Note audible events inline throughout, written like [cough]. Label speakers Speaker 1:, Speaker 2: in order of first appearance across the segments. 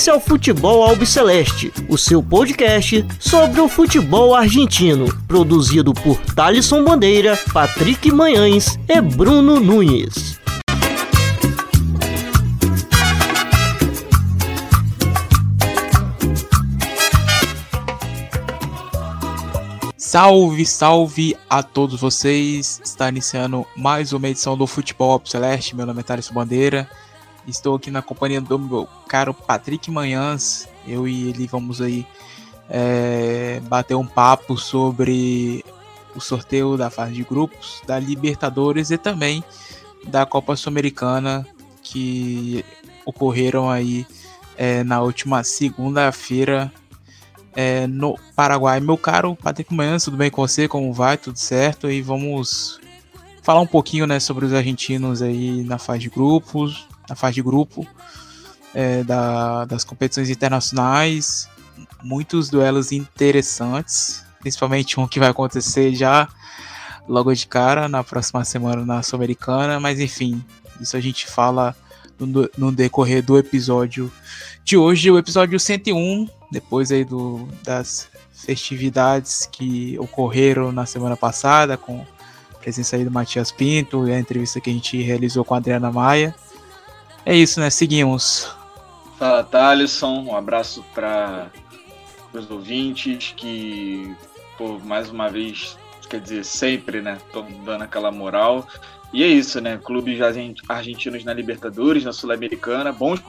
Speaker 1: Esse é o Futebol Albiceleste, o seu podcast sobre o futebol argentino, produzido por Thalisson Bandeira, Patrick Manhães e Bruno Nunes.
Speaker 2: Salve, salve a todos vocês! Está iniciando mais uma edição do Futebol Up Celeste. Meu nome é Thales Bandeira. Estou aqui na companhia do meu caro Patrick Manhãs. Eu e ele vamos aí é, bater um papo sobre o sorteio da fase de grupos, da Libertadores e também da Copa Sul-Americana que ocorreram aí é, na última segunda-feira é, no Paraguai. Meu caro Patrick Manhãs, tudo bem com você? Como vai? Tudo certo? E vamos falar um pouquinho né, sobre os argentinos aí na fase de grupos, na fase de grupo é, da, das competições internacionais. Muitos duelos interessantes, principalmente um que vai acontecer já logo de cara na próxima semana na Sul-Americana, mas enfim, isso a gente fala no, no decorrer do episódio de hoje, o episódio 101, depois aí do, das festividades que ocorreram na semana passada, com a presença aí do Matias Pinto e a entrevista que a gente realizou com a Adriana Maia. É isso, né? Seguimos.
Speaker 3: Fala, Thalisson. Um abraço para os ouvintes que, pô, mais uma vez, quer dizer, sempre, né? Estão dando aquela moral. E é isso, né? Clubes argentinos na Libertadores, na Sul-Americana, bons,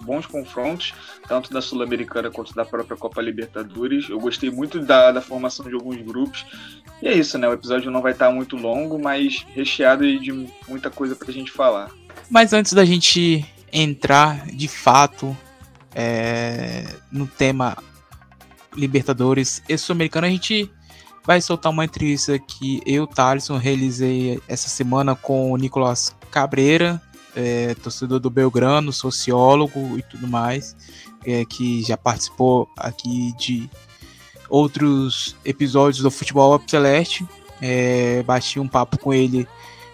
Speaker 3: bons confrontos, tanto da Sul-Americana quanto da própria Copa Libertadores. Eu gostei muito da, da formação de alguns grupos. E é isso, né? O episódio não vai estar muito longo, mas recheado de muita coisa pra gente falar.
Speaker 2: Mas antes da gente entrar de fato é, no tema Libertadores e Sul-Americana, a gente vai soltar uma entrevista que eu, Thaleson, realizei essa semana com o Nicolas Cabreira, é, torcedor do Belgrano, sociólogo e tudo mais, é, que já participou aqui de outros episódios do Futebol Up Celeste. É, bati um papo com ele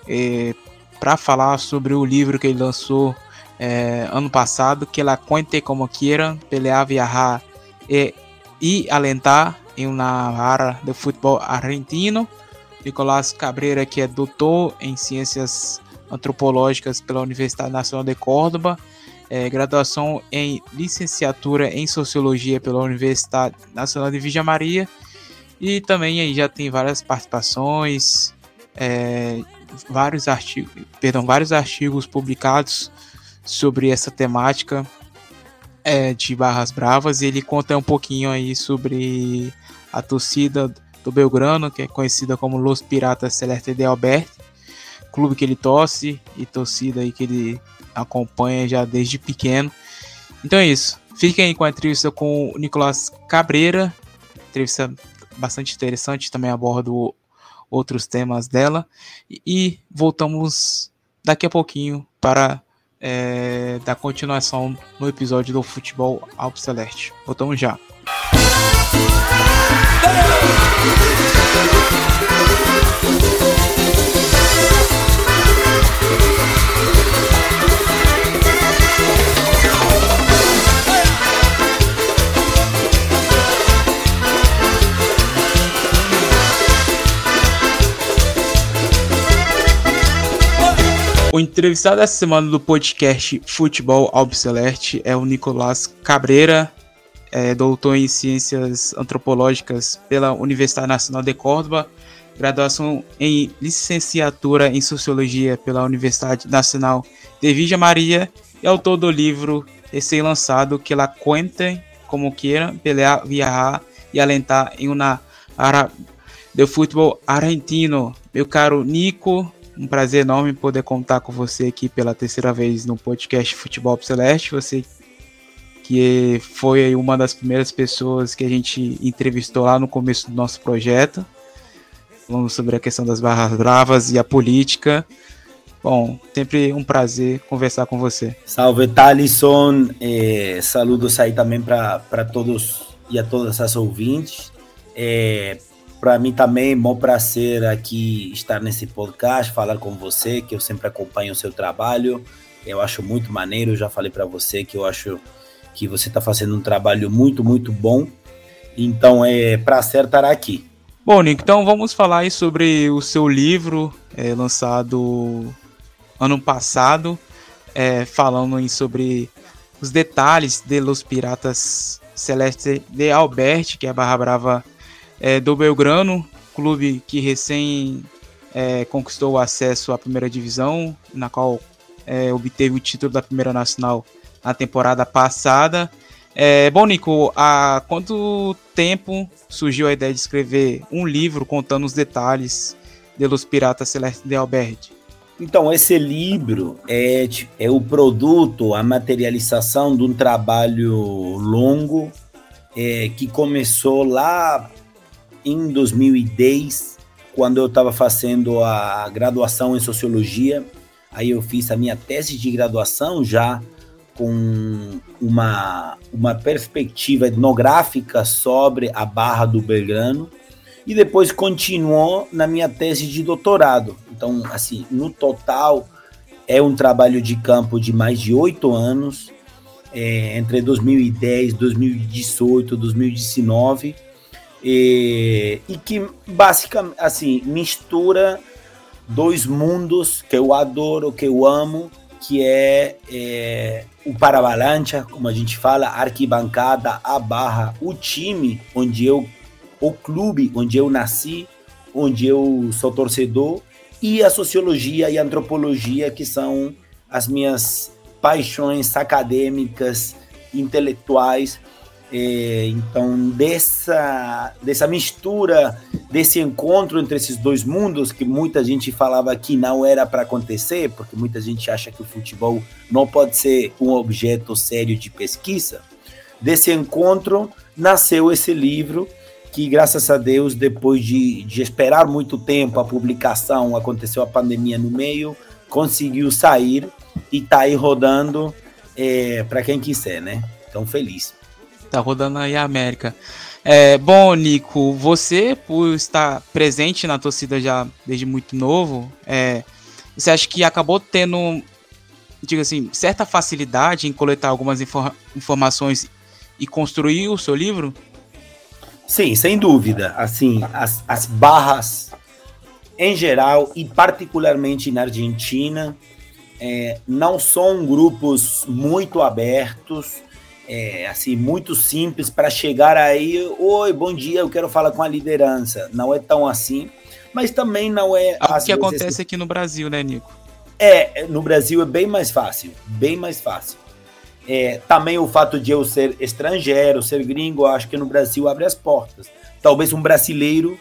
Speaker 2: é, para falar sobre o livro que ele lançou é, ano passado, que ela conte como quiera, pelear, viajar e, e alentar em uma área de futebol argentino. Nicolás Cabreira, que é doutor em ciências antropológicas pela Universidade Nacional de Córdoba, é, graduação em licenciatura em sociologia pela Universidade Nacional de Vigia Maria e também aí já tem várias participações, é, vários artigos, perdão, vários artigos publicados sobre essa temática é, de Barras Bravas e ele conta um pouquinho aí sobre a torcida do Belgrano, que é conhecida como Los Piratas Celeste de Alberti, clube que ele torce e torcida aí que ele acompanha já desde pequeno. Então é isso. Fiquem aí com a entrevista com o Nicolás Cabreira, entrevista bastante interessante, também abordo outros temas dela e voltamos daqui a pouquinho para é, dar continuação no episódio do Futebol Alpo Celeste. Voltamos já. O entrevistado essa semana do podcast Futebol Albiceleste é o Nicolás Cabreira, é doutor em Ciências Antropológicas pela Universidade Nacional de Córdoba, graduação em Licenciatura em Sociologia pela Universidade Nacional de Vija Maria e autor do livro recém-lançado Que La Cuente Como Quiera, Pelear, Viajar e Alentar em uma área de futebol argentino. Meu caro Nico, um prazer enorme poder contar com você aqui pela terceira vez no podcast Futebol Celeste. Você que foi uma das primeiras pessoas que a gente entrevistou lá no começo do nosso projeto. Falando sobre a questão das barras bravas e a política. Bom, sempre um prazer conversar com você.
Speaker 4: Salve, Thalisson. Eh, saludos aí também para todos e a todas as ouvintes. Eh, para mim também é bom prazer aqui estar nesse podcast, falar com você, que eu sempre acompanho o seu trabalho. Eu acho muito maneiro, já falei para você que eu acho que você está fazendo um trabalho muito, muito bom. Então é prazer estar aqui.
Speaker 2: Bom, Nico, então vamos falar aí sobre o seu livro é, lançado ano passado, é, falando aí sobre os detalhes de Los Piratas Celeste de Albert, que é a Barra Brava é, do Belgrano, clube que recém é, conquistou o acesso à primeira divisão, na qual é, obteve o título da primeira nacional na temporada passada. É, bom, Nico, há quanto tempo surgiu a ideia de escrever um livro contando os detalhes de Los Piratas Celeste de Albert?
Speaker 4: Então, esse livro é, é o produto, a materialização de um trabalho longo é, que começou lá em 2010, quando eu estava fazendo a graduação em Sociologia. Aí eu fiz a minha tese de graduação já com uma, uma perspectiva etnográfica sobre a Barra do Belgrano e depois continuou na minha tese de doutorado. Então, assim, no total é um trabalho de campo de mais de oito anos, é, entre 2010, 2018, 2019, e, e que basicamente, assim, mistura dois mundos que eu adoro, que eu amo, que é, é o Paravalancha, como a gente fala, a arquibancada, a barra, o time onde eu, o clube onde eu nasci, onde eu sou torcedor, e a sociologia e a antropologia, que são as minhas paixões acadêmicas, intelectuais, é, então, dessa, dessa mistura, desse encontro entre esses dois mundos, que muita gente falava que não era para acontecer, porque muita gente acha que o futebol não pode ser um objeto sério de pesquisa, desse encontro nasceu esse livro, que graças a Deus, depois de, de esperar muito tempo a publicação, aconteceu a pandemia no meio, conseguiu sair e está aí rodando é, para quem quiser, né? Então, feliz.
Speaker 2: Tá rodando aí a América. É, bom, Nico, você, por estar presente na torcida já desde muito novo, é, você acha que acabou tendo, diga assim, certa facilidade em coletar algumas infor informações e construir o seu livro?
Speaker 4: Sim, sem dúvida. Assim, as, as barras em geral e particularmente na Argentina é, não são grupos muito abertos é, assim, muito simples para chegar aí, oi, bom dia, eu quero falar com a liderança. Não é tão assim, mas também não é...
Speaker 2: O que acontece aqui no Brasil, né, Nico?
Speaker 4: É, no Brasil é bem mais fácil, bem mais fácil. É, também o fato de eu ser estrangeiro, ser gringo, acho que no Brasil abre as portas. Talvez um brasileiro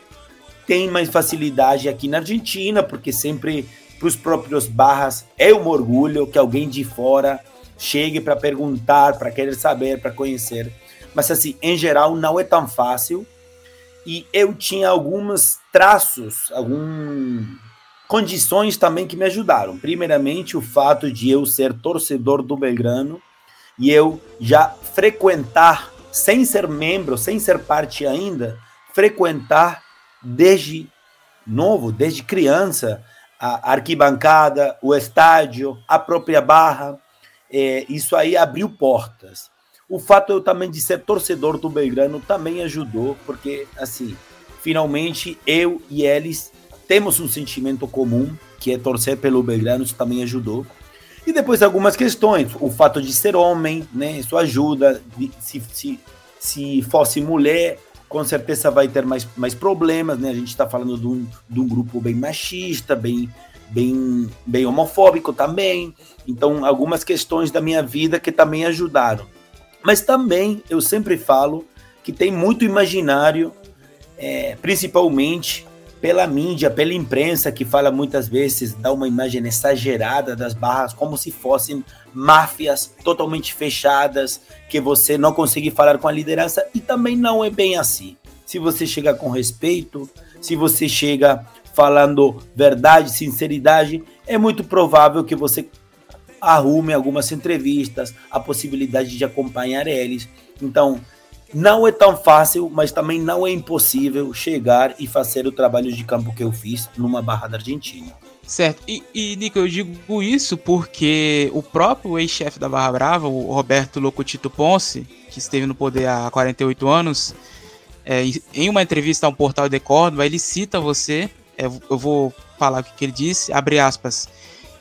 Speaker 4: tem mais facilidade aqui na Argentina, porque sempre para os próprios barras é um orgulho que alguém de fora chegue para perguntar, para querer saber, para conhecer. Mas, assim, em geral, não é tão fácil. E eu tinha alguns traços, algumas condições também que me ajudaram. Primeiramente, o fato de eu ser torcedor do Belgrano e eu já frequentar, sem ser membro, sem ser parte ainda, frequentar desde novo, desde criança, a arquibancada, o estádio, a própria barra é, isso aí abriu portas. O fato eu também de ser torcedor do Belgrano também ajudou, porque assim, finalmente eu e eles temos um sentimento comum, que é torcer pelo Belgrano, isso também ajudou. E depois algumas questões, o fato de ser homem, né, isso ajuda. Se, se, se fosse mulher, com certeza vai ter mais, mais problemas, né? A gente está falando de um, de um grupo bem machista, bem bem, bem homofóbico também. Então, algumas questões da minha vida que também ajudaram. Mas também eu sempre falo que tem muito imaginário, é, principalmente pela mídia, pela imprensa, que fala muitas vezes, dá uma imagem exagerada das barras, como se fossem máfias totalmente fechadas, que você não consegue falar com a liderança, e também não é bem assim. Se você chega com respeito, se você chega falando verdade, sinceridade, é muito provável que você arrume algumas entrevistas, a possibilidade de acompanhar eles. Então, não é tão fácil, mas também não é impossível chegar e fazer o trabalho de campo que eu fiz numa barra da Argentina.
Speaker 2: Certo. E, e, Nico, eu digo isso porque o próprio ex-chefe da Barra Brava, o Roberto Locotito Ponce, que esteve no poder há 48 anos, é, em uma entrevista a um portal de Córdoba, ele cita você, eu vou falar o que, ele disse, abre aspas.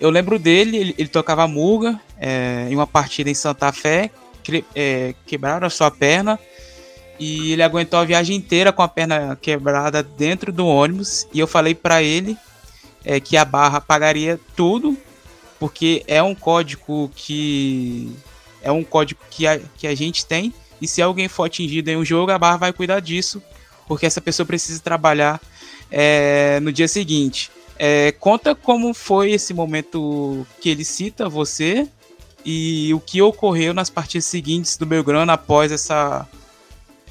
Speaker 2: Eu lembro dele, ele, ele tocava muga é, em uma partida em Santa Fé, que, é, quebraram a sua perna, e ele aguentou a viagem inteira com a perna quebrada dentro do ônibus, e eu falei para ele é, que a barra pagaria tudo, porque é um código que é um código que a, que a gente tem e se alguém for atingido em um jogo, a barra vai cuidar disso, porque essa pessoa precisa trabalhar é, no dia seguinte. É, conta como foi esse momento que ele cita você e o que ocorreu nas partidas seguintes do Belgrano após essa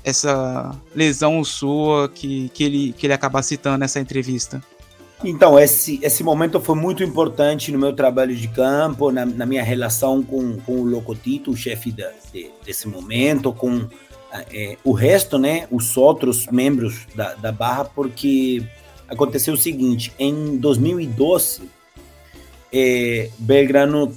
Speaker 2: essa lesão sua que, que, ele, que ele acaba citando nessa entrevista.
Speaker 4: Então, esse, esse momento foi muito importante no meu trabalho de campo, na, na minha relação com, com o Locotito, o chefe de, desse momento, com é, o resto, né, os outros membros da, da Barra, porque aconteceu o seguinte: em 2012, é, Belgrano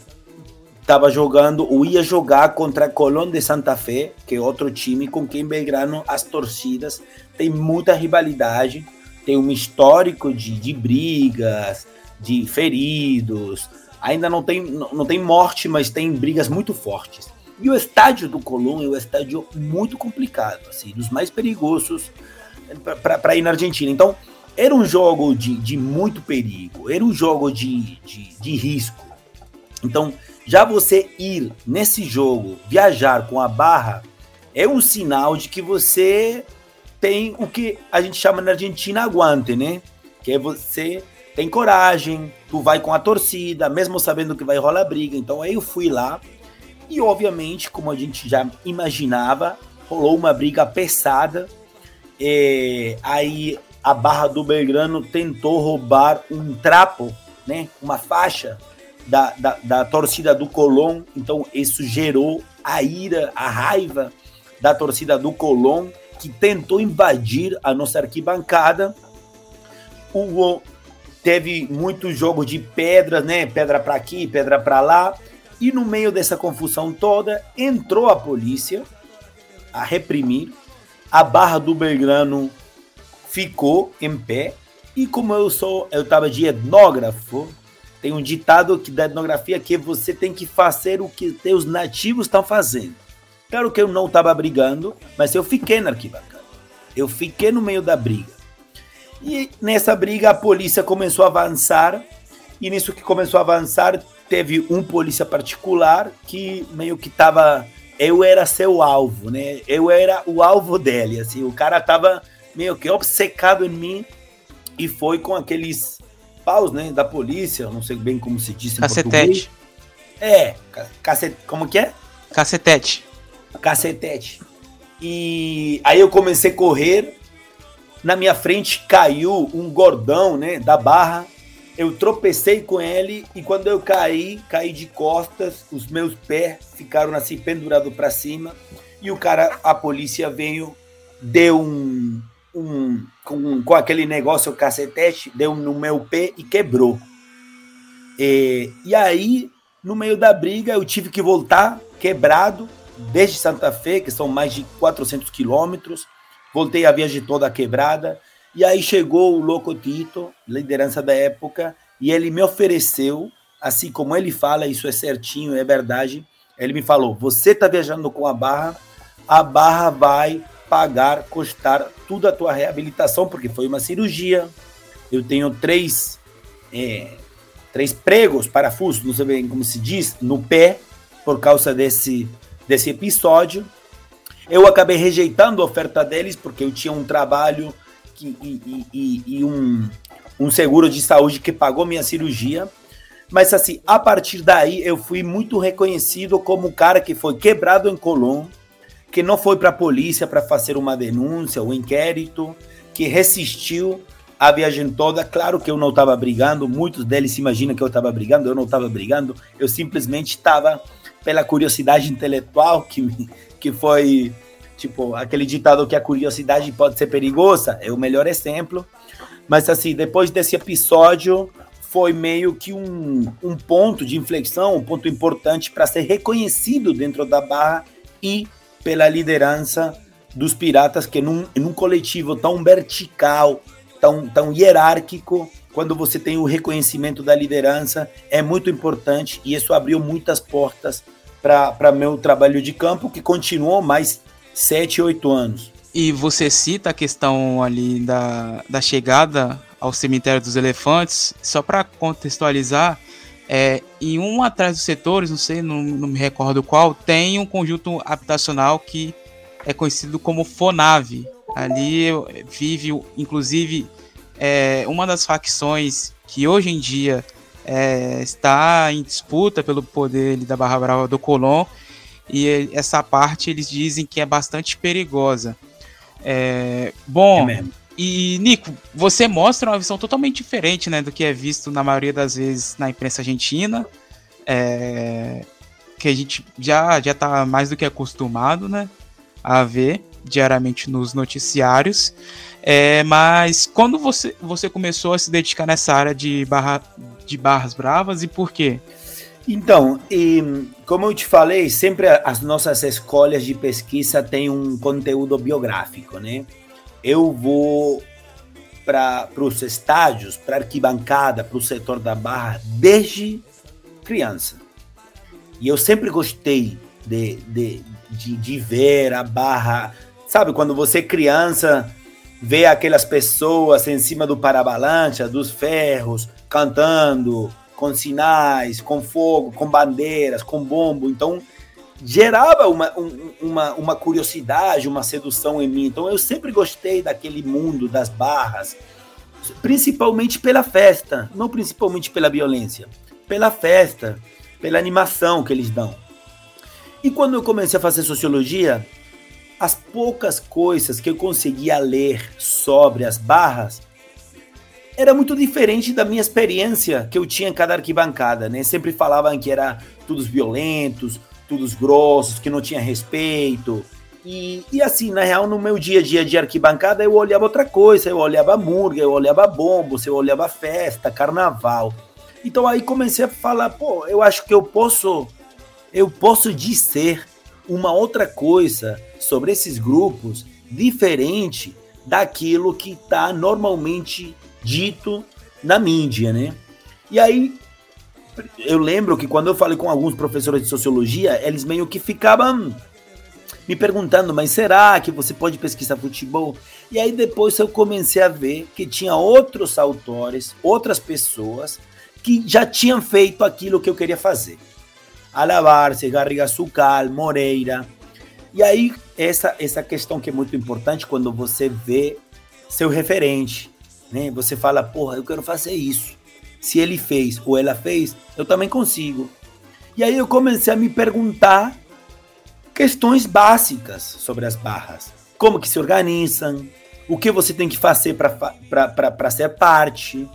Speaker 4: estava jogando, ou ia jogar contra Colón de Santa Fé, que é outro time com quem Belgrano, as torcidas, tem muita rivalidade tem um histórico de, de brigas, de feridos. Ainda não tem, não, não tem morte, mas tem brigas muito fortes. E o estádio do Colón é um estádio muito complicado, assim, dos mais perigosos para ir na Argentina. Então, era um jogo de, de muito perigo, era um jogo de, de, de risco. Então, já você ir nesse jogo, viajar com a barra, é um sinal de que você tem o que a gente chama na Argentina aguante, né? Que é você tem coragem, tu vai com a torcida, mesmo sabendo que vai rolar briga. Então aí eu fui lá e obviamente, como a gente já imaginava, rolou uma briga pesada. É, aí a Barra do Belgrano tentou roubar um trapo, né? Uma faixa da, da, da torcida do Colón. Então isso gerou a ira, a raiva da torcida do Colón que tentou invadir a nossa arquibancada. O, teve muitos jogos de pedras, né? Pedra para aqui, pedra para lá. E no meio dessa confusão toda, entrou a polícia a reprimir. A barra do Belgrano ficou em pé. E como eu sou, eu estava de etnógrafo, tem um ditado que da etnografia que você tem que fazer o que os nativos estão fazendo. Claro que eu não estava brigando, mas eu fiquei na arquibancada. Eu fiquei no meio da briga. E nessa briga a polícia começou a avançar. E nisso que começou a avançar, teve um polícia particular que meio que estava. Eu era seu alvo, né? Eu era o alvo dele. Assim, o cara estava meio que obcecado em mim e foi com aqueles paus, né? Da polícia, não sei bem como se diz
Speaker 2: Cacetete.
Speaker 4: É, cacete, como que é?
Speaker 2: Cacetete
Speaker 4: cacetete. E aí eu comecei a correr. Na minha frente caiu um gordão, né, da barra. Eu tropecei com ele e quando eu caí, caí de costas, os meus pés ficaram assim pendurados para cima. E o cara, a polícia veio, deu um, um com, com aquele negócio, o cacetete, deu no meu pé e quebrou. E, e aí, no meio da briga, eu tive que voltar quebrado desde Santa Fe, que são mais de 400 quilômetros. Voltei a viagem toda quebrada. E aí chegou o Louco Tito, liderança da época, e ele me ofereceu, assim como ele fala, isso é certinho, é verdade. Ele me falou: você está viajando com a barra, a barra vai pagar, custar tudo a tua reabilitação, porque foi uma cirurgia. Eu tenho três, é, três pregos, parafusos, não sei bem como se diz, no pé, por causa desse desse episódio. Eu acabei rejeitando a oferta deles porque eu tinha um trabalho que, e, e, e um, um seguro de saúde que pagou minha cirurgia. Mas assim, a partir daí eu fui muito reconhecido como o cara que foi quebrado em Colón, que não foi para a polícia para fazer uma denúncia, um inquérito, que resistiu a viagem toda. Claro que eu não estava brigando, muitos deles imaginam que eu estava brigando, eu não estava brigando, eu simplesmente estava pela curiosidade intelectual, que, que foi tipo aquele ditado que a curiosidade pode ser perigosa, é o melhor exemplo. Mas assim, depois desse episódio, foi meio que um, um ponto de inflexão, um ponto importante para ser reconhecido dentro da Barra e pela liderança dos piratas, que num, num coletivo tão vertical, tão, tão hierárquico, quando você tem o reconhecimento da liderança, é muito importante e isso abriu muitas portas para meu trabalho de campo, que continuou mais sete, oito anos.
Speaker 2: E você cita a questão ali da, da chegada ao cemitério dos elefantes, só para contextualizar, é, em um atrás dos setores, não sei, não, não, me recordo qual, tem um conjunto habitacional que é conhecido como Fonave. Ali vive, inclusive, é, uma das facções que hoje em dia é, está em disputa pelo poder da Barra Brava do Colón, e essa parte eles dizem que é bastante perigosa. É, bom, é e Nico, você mostra uma visão totalmente diferente né, do que é visto na maioria das vezes na imprensa argentina, é, que a gente já já está mais do que acostumado né, a ver diariamente nos noticiários. É, mas quando você, você começou a se dedicar nessa área de, barra, de barras bravas e por quê?
Speaker 4: Então, e, como eu te falei, sempre as nossas escolhas de pesquisa têm um conteúdo biográfico, né? Eu vou para os estádios, para arquibancada, para o setor da barra, desde criança. E eu sempre gostei de, de, de, de ver a barra. Sabe, quando você é criança, vê aquelas pessoas em cima do parabalança, dos ferros, cantando, com sinais, com fogo, com bandeiras, com bombo. Então, gerava uma, um, uma, uma curiosidade, uma sedução em mim. Então, eu sempre gostei daquele mundo das barras, principalmente pela festa, não principalmente pela violência, pela festa, pela animação que eles dão. E quando eu comecei a fazer sociologia, as poucas coisas que eu conseguia ler sobre as barras era muito diferente da minha experiência que eu tinha em cada arquibancada, né? Sempre falavam que era todos violentos, todos grossos, que não tinha respeito. E, e assim, na real, no meu dia a dia de arquibancada, eu olhava outra coisa. Eu olhava murga, eu olhava bombos, eu olhava festa, carnaval. Então aí comecei a falar, pô, eu acho que eu posso, eu posso dizer uma outra coisa sobre esses grupos diferente daquilo que está normalmente dito na mídia, né? E aí eu lembro que quando eu falei com alguns professores de sociologia, eles meio que ficavam me perguntando, mas será que você pode pesquisar futebol? E aí depois eu comecei a ver que tinha outros autores, outras pessoas que já tinham feito aquilo que eu queria fazer. Alabarce, Garriga Sucal, Moreira. E aí essa essa questão que é muito importante quando você vê seu referente, né? Você fala, porra, eu quero fazer isso. Se ele fez ou ela fez, eu também consigo. E aí eu comecei a me perguntar questões básicas sobre as barras. Como que se organizam? O que você tem que fazer para ser parte?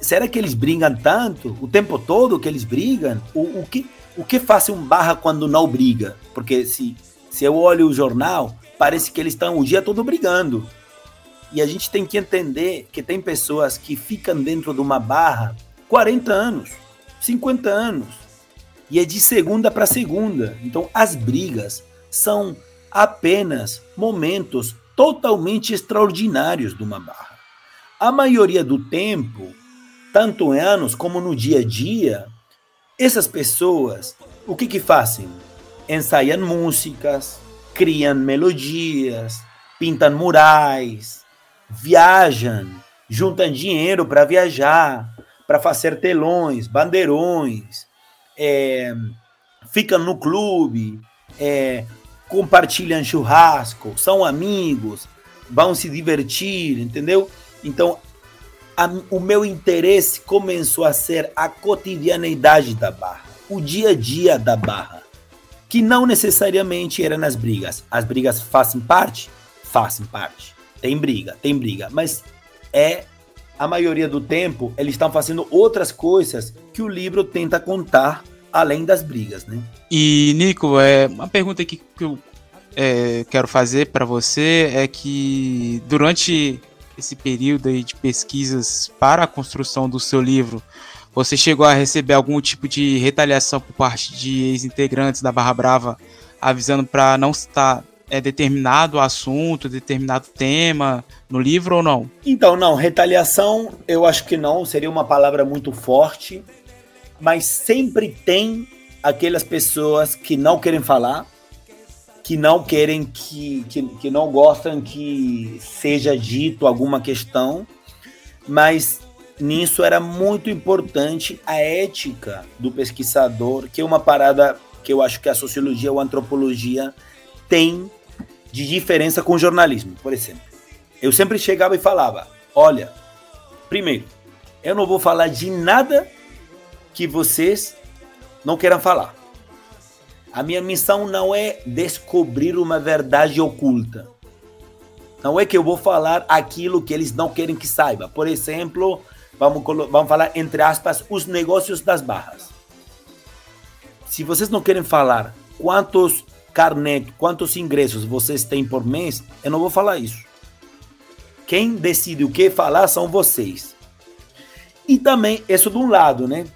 Speaker 4: Será que eles brigam tanto? O tempo todo que eles brigam? O, o, que, o que faz um barra quando não briga? Porque se, se eu olho o jornal, parece que eles estão o dia todo brigando. E a gente tem que entender que tem pessoas que ficam dentro de uma barra 40 anos, 50 anos. E é de segunda para segunda. Então as brigas são apenas momentos totalmente extraordinários de uma barra. A maioria do tempo, tanto em anos como no dia a dia, essas pessoas, o que que fazem? Ensaiam músicas, criam melodias, pintam murais, viajam, juntam dinheiro para viajar, para fazer telões, bandeirões, é, ficam no clube, é, compartilham churrasco, são amigos, vão se divertir, entendeu? Então, a, o meu interesse começou a ser a cotidianeidade da barra, o dia a dia da barra, que não necessariamente era nas brigas. As brigas fazem parte? Fazem parte. Tem briga, tem briga, mas é a maioria do tempo eles estão fazendo outras coisas que o livro tenta contar além das brigas, né?
Speaker 2: E Nico, é uma pergunta que, que eu é, quero fazer para você é que durante esse período aí de pesquisas para a construção do seu livro, Você chegou a receber algum tipo de retaliação por parte de ex-integrantes da Barra Brava, avisando para não estar é, determinado assunto, determinado tema no livro ou não?
Speaker 4: Então, não, retaliação eu acho que não, seria uma palavra muito forte, mas sempre tem aquelas pessoas que não querem falar, que não querem que, que, que não gostam que seja dito alguma questão, mas nisso era muito importante a ética do pesquisador, que é uma parada que eu acho que a sociologia ou a antropologia tem de diferença com o jornalismo, por exemplo. Eu sempre chegava e falava: olha, primeiro, eu não vou falar de nada que vocês não queiram falar. A minha missão não é descobrir uma verdade oculta. Não é que eu vou falar aquilo que eles não querem que saiba. Por exemplo, vamos, vamos falar entre aspas, os negócios das barras. Se vocês não querem falar quantos carnet, quantos ingressos vocês têm por mês, eu não vou falar isso. Quem decide o que falar são vocês. E também, isso de um lado, né?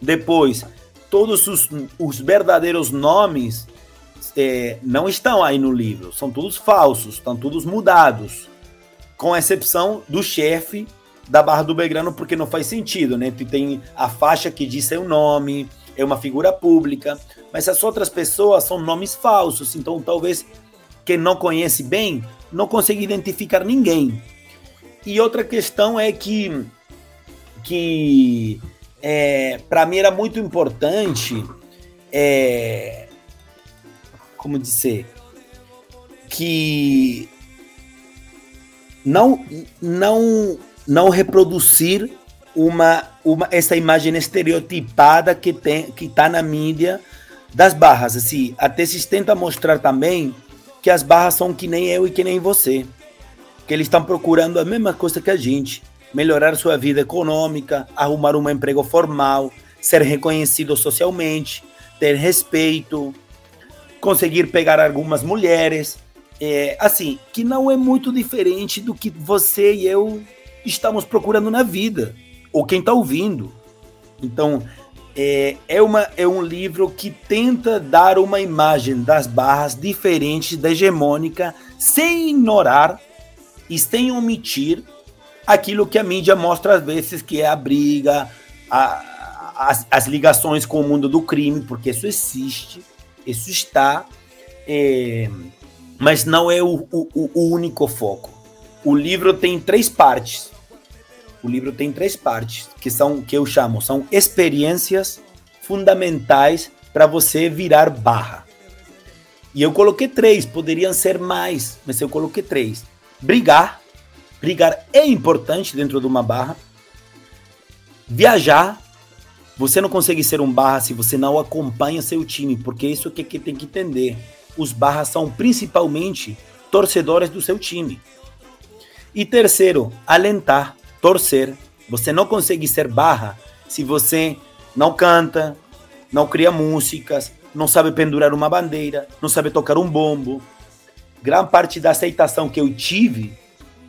Speaker 4: Depois, todos os, os verdadeiros nomes é, não estão aí no livro, são todos falsos, estão todos mudados, com exceção do chefe da Barra do Belgrano, porque não faz sentido, né? Tem a faixa que diz seu nome, é uma figura pública, mas as outras pessoas são nomes falsos, então talvez quem não conhece bem não consiga identificar ninguém. E outra questão é que, que é, para mim era muito importante, é, como dizer, que não, não não reproduzir uma, uma essa imagem estereotipada que tem que está na mídia das barras. Assim, até se tenta mostrar também que as barras são que nem eu e que nem você. Que eles estão procurando a mesma coisa que a gente. Melhorar sua vida econômica, arrumar um emprego formal, ser reconhecido socialmente, ter respeito, conseguir pegar algumas mulheres. É, assim, que não é muito diferente do que você e eu estamos procurando na vida, ou quem está ouvindo. Então, é, é, uma, é um livro que tenta dar uma imagem das barras diferentes da hegemônica, sem ignorar e sem omitir aquilo que a mídia mostra às vezes, que é a briga, a, as, as ligações com o mundo do crime, porque isso existe, isso está, é, mas não é o, o, o único foco. O livro tem três partes. O livro tem três partes, que são que eu chamo, são experiências fundamentais para você virar barra. E eu coloquei três, poderiam ser mais, mas eu coloquei três. Brigar, brigar é importante dentro de uma barra. Viajar, você não consegue ser um barra se você não acompanha seu time, porque isso é que tem que entender. Os barras são principalmente torcedores do seu time. E terceiro, alentar torcer. Você não consegue ser barra se você não canta, não cria músicas, não sabe pendurar uma bandeira, não sabe tocar um bombo. Gran parte da aceitação que eu tive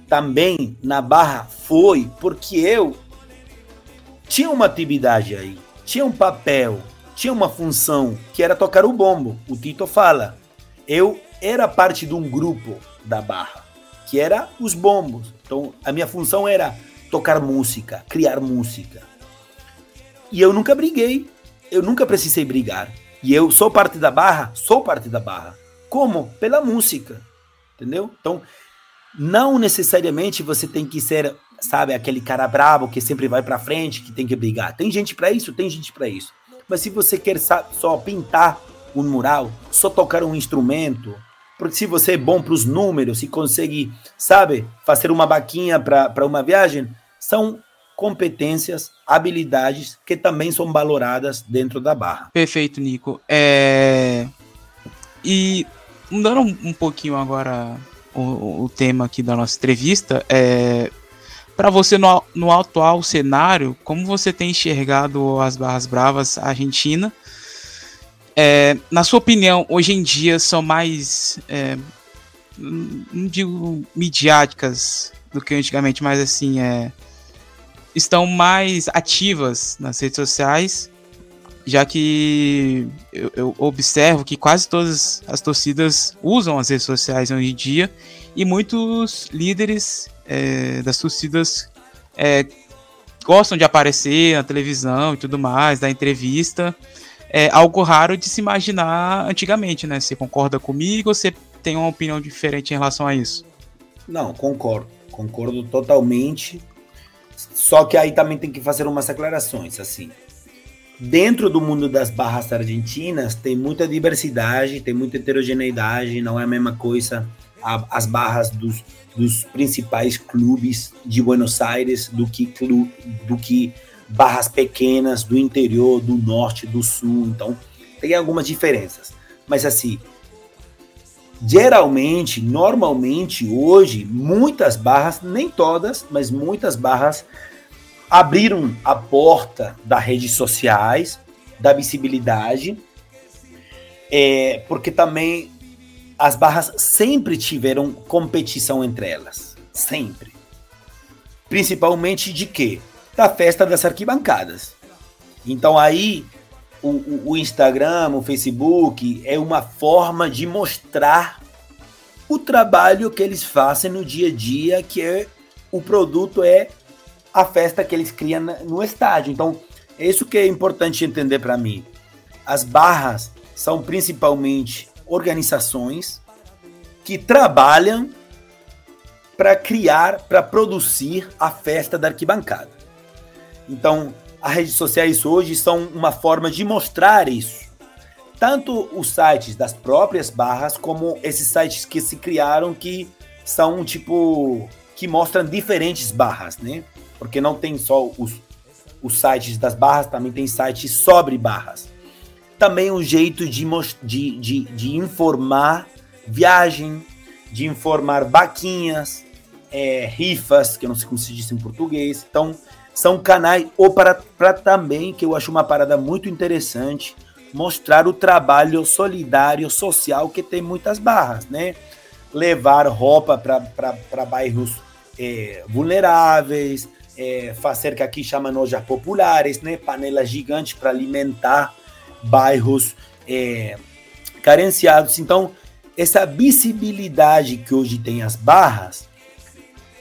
Speaker 4: também na barra foi porque eu tinha uma atividade aí, tinha um papel, tinha uma função que era tocar o bombo. O Tito fala. Eu era parte de um grupo da barra, que era os bombos. Então a minha função era tocar música, criar música. E eu nunca briguei, eu nunca precisei brigar. E eu sou parte da barra, sou parte da barra. Como? Pela música. Entendeu? Então, não necessariamente você tem que ser, sabe, aquele cara bravo que sempre vai para frente, que tem que brigar. Tem gente para isso, tem gente para isso. Mas se você quer só pintar um mural, só tocar um instrumento, porque se você é bom para os números e consegue, sabe, fazer uma vaquinha para uma viagem, são competências, habilidades que também são valoradas dentro da barra.
Speaker 2: Perfeito, Nico. É... E mudando um pouquinho agora o, o tema aqui da nossa entrevista, é... para você no, no atual cenário, como você tem enxergado as Barras Bravas Argentina? É, na sua opinião, hoje em dia são mais, é, não digo midiáticas do que antigamente, mas assim, é, estão mais ativas nas redes sociais, já que eu, eu, observo que quase todas as torcidas usam as redes sociais hoje em dia e muitos líderes é, das torcidas é, gostam de aparecer na televisão e tudo mais, dar entrevista. É algo raro de se imaginar antigamente, né? Você concorda comigo ou você tem uma opinião diferente em relação a isso?
Speaker 4: Não, concordo. Concordo totalmente. Só que aí também tem que fazer umas aclarações, assim. Dentro do mundo das barras argentinas tem muita diversidade, tem muita heterogeneidade, não é a mesma coisa as barras dos, dos principais clubes de Buenos Aires do que, do que barras pequenas do interior, do norte, do sul. Então, tem algumas diferenças. Mas assim, geralmente, normalmente, hoje, muitas barras, nem todas, mas muitas barras abriram a porta das redes sociais, da visibilidade, é, porque também as barras sempre tiveram competição entre elas. Sempre. Principalmente de quê? Da festa das arquibancadas. Então aí o, o, Instagram, o Facebook é uma forma de mostrar o trabalho que eles fazem no dia a dia, que é o produto é a festa que eles criam no estádio. Então, é isso que é importante entender para mim. As barras são principalmente organizações que trabalham para criar, para produzir a festa da arquibancada. Então, as redes sociais hoje são uma forma de mostrar isso. Tanto os sites das próprias barras, como esses sites que se criaram que são tipo que mostram diferentes barras, né? Porque não tem só os, os sites das barras, também tem sites sobre barras. Também um jeito de, de, de, de informar viagem, de informar vaquinhas, é, rifas, que eu não sei como se diz em português. Então, são canais, ou para, para também, que eu acho uma parada muito interessante, mostrar o trabalho solidário, social que tem muitas barras, né? Levar roupa para bairros é, vulneráveis, é, fazer que aqui chamam lojas populares, né? Panelas gigantes para alimentar bairros é, carenciados. Então, essa visibilidade que hoje tem as barras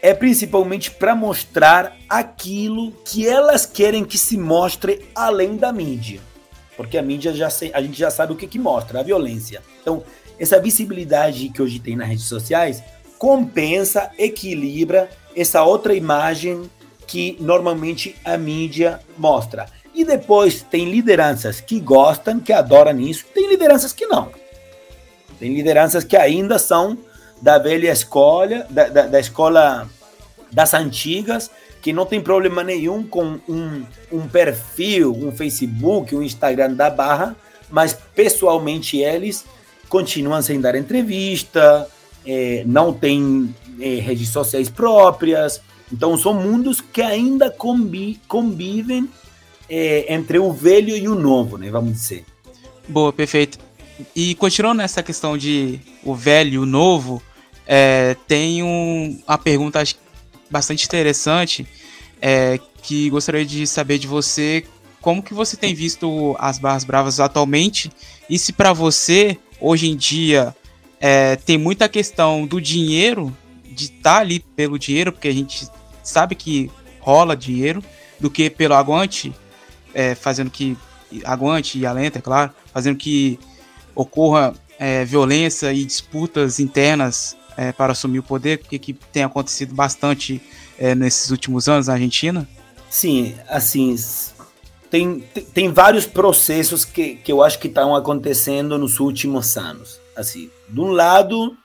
Speaker 4: é principalmente para mostrar aquilo que elas querem que se mostre além da mídia. Porque a mídia já a gente já sabe o que, que mostra, a violência. Então, essa visibilidade que hoje tem nas redes sociais compensa, equilibra essa outra imagem que normalmente a mídia mostra. E depois tem lideranças que gostam, que adoram isso, tem lideranças que não. Tem lideranças que ainda são da velha escola, da, da, da escola das antigas, que não tem problema nenhum com um, um perfil, um Facebook, um Instagram da Barra, mas pessoalmente eles continuam sem dar entrevista, é, não tem é, redes sociais próprias. Então são mundos que ainda convi convivem é, entre o velho e o novo, né? Vamos dizer.
Speaker 2: Boa, perfeito. E continuando nessa questão de o velho e o novo, é, tem um, uma pergunta bastante interessante é, que gostaria de saber de você como que você tem visto as barras bravas atualmente? E se para você hoje em dia é, tem muita questão do dinheiro de estar tá ali pelo dinheiro porque a gente sabe que rola dinheiro do que pelo aguante é, fazendo que aguante e alenta é claro fazendo que ocorra é, violência e disputas internas é, para assumir o poder, que, que tem acontecido bastante é, nesses últimos anos na Argentina?
Speaker 4: Sim, assim, tem, tem vários processos que, que eu acho que estão acontecendo nos últimos anos. Assim, de um lado,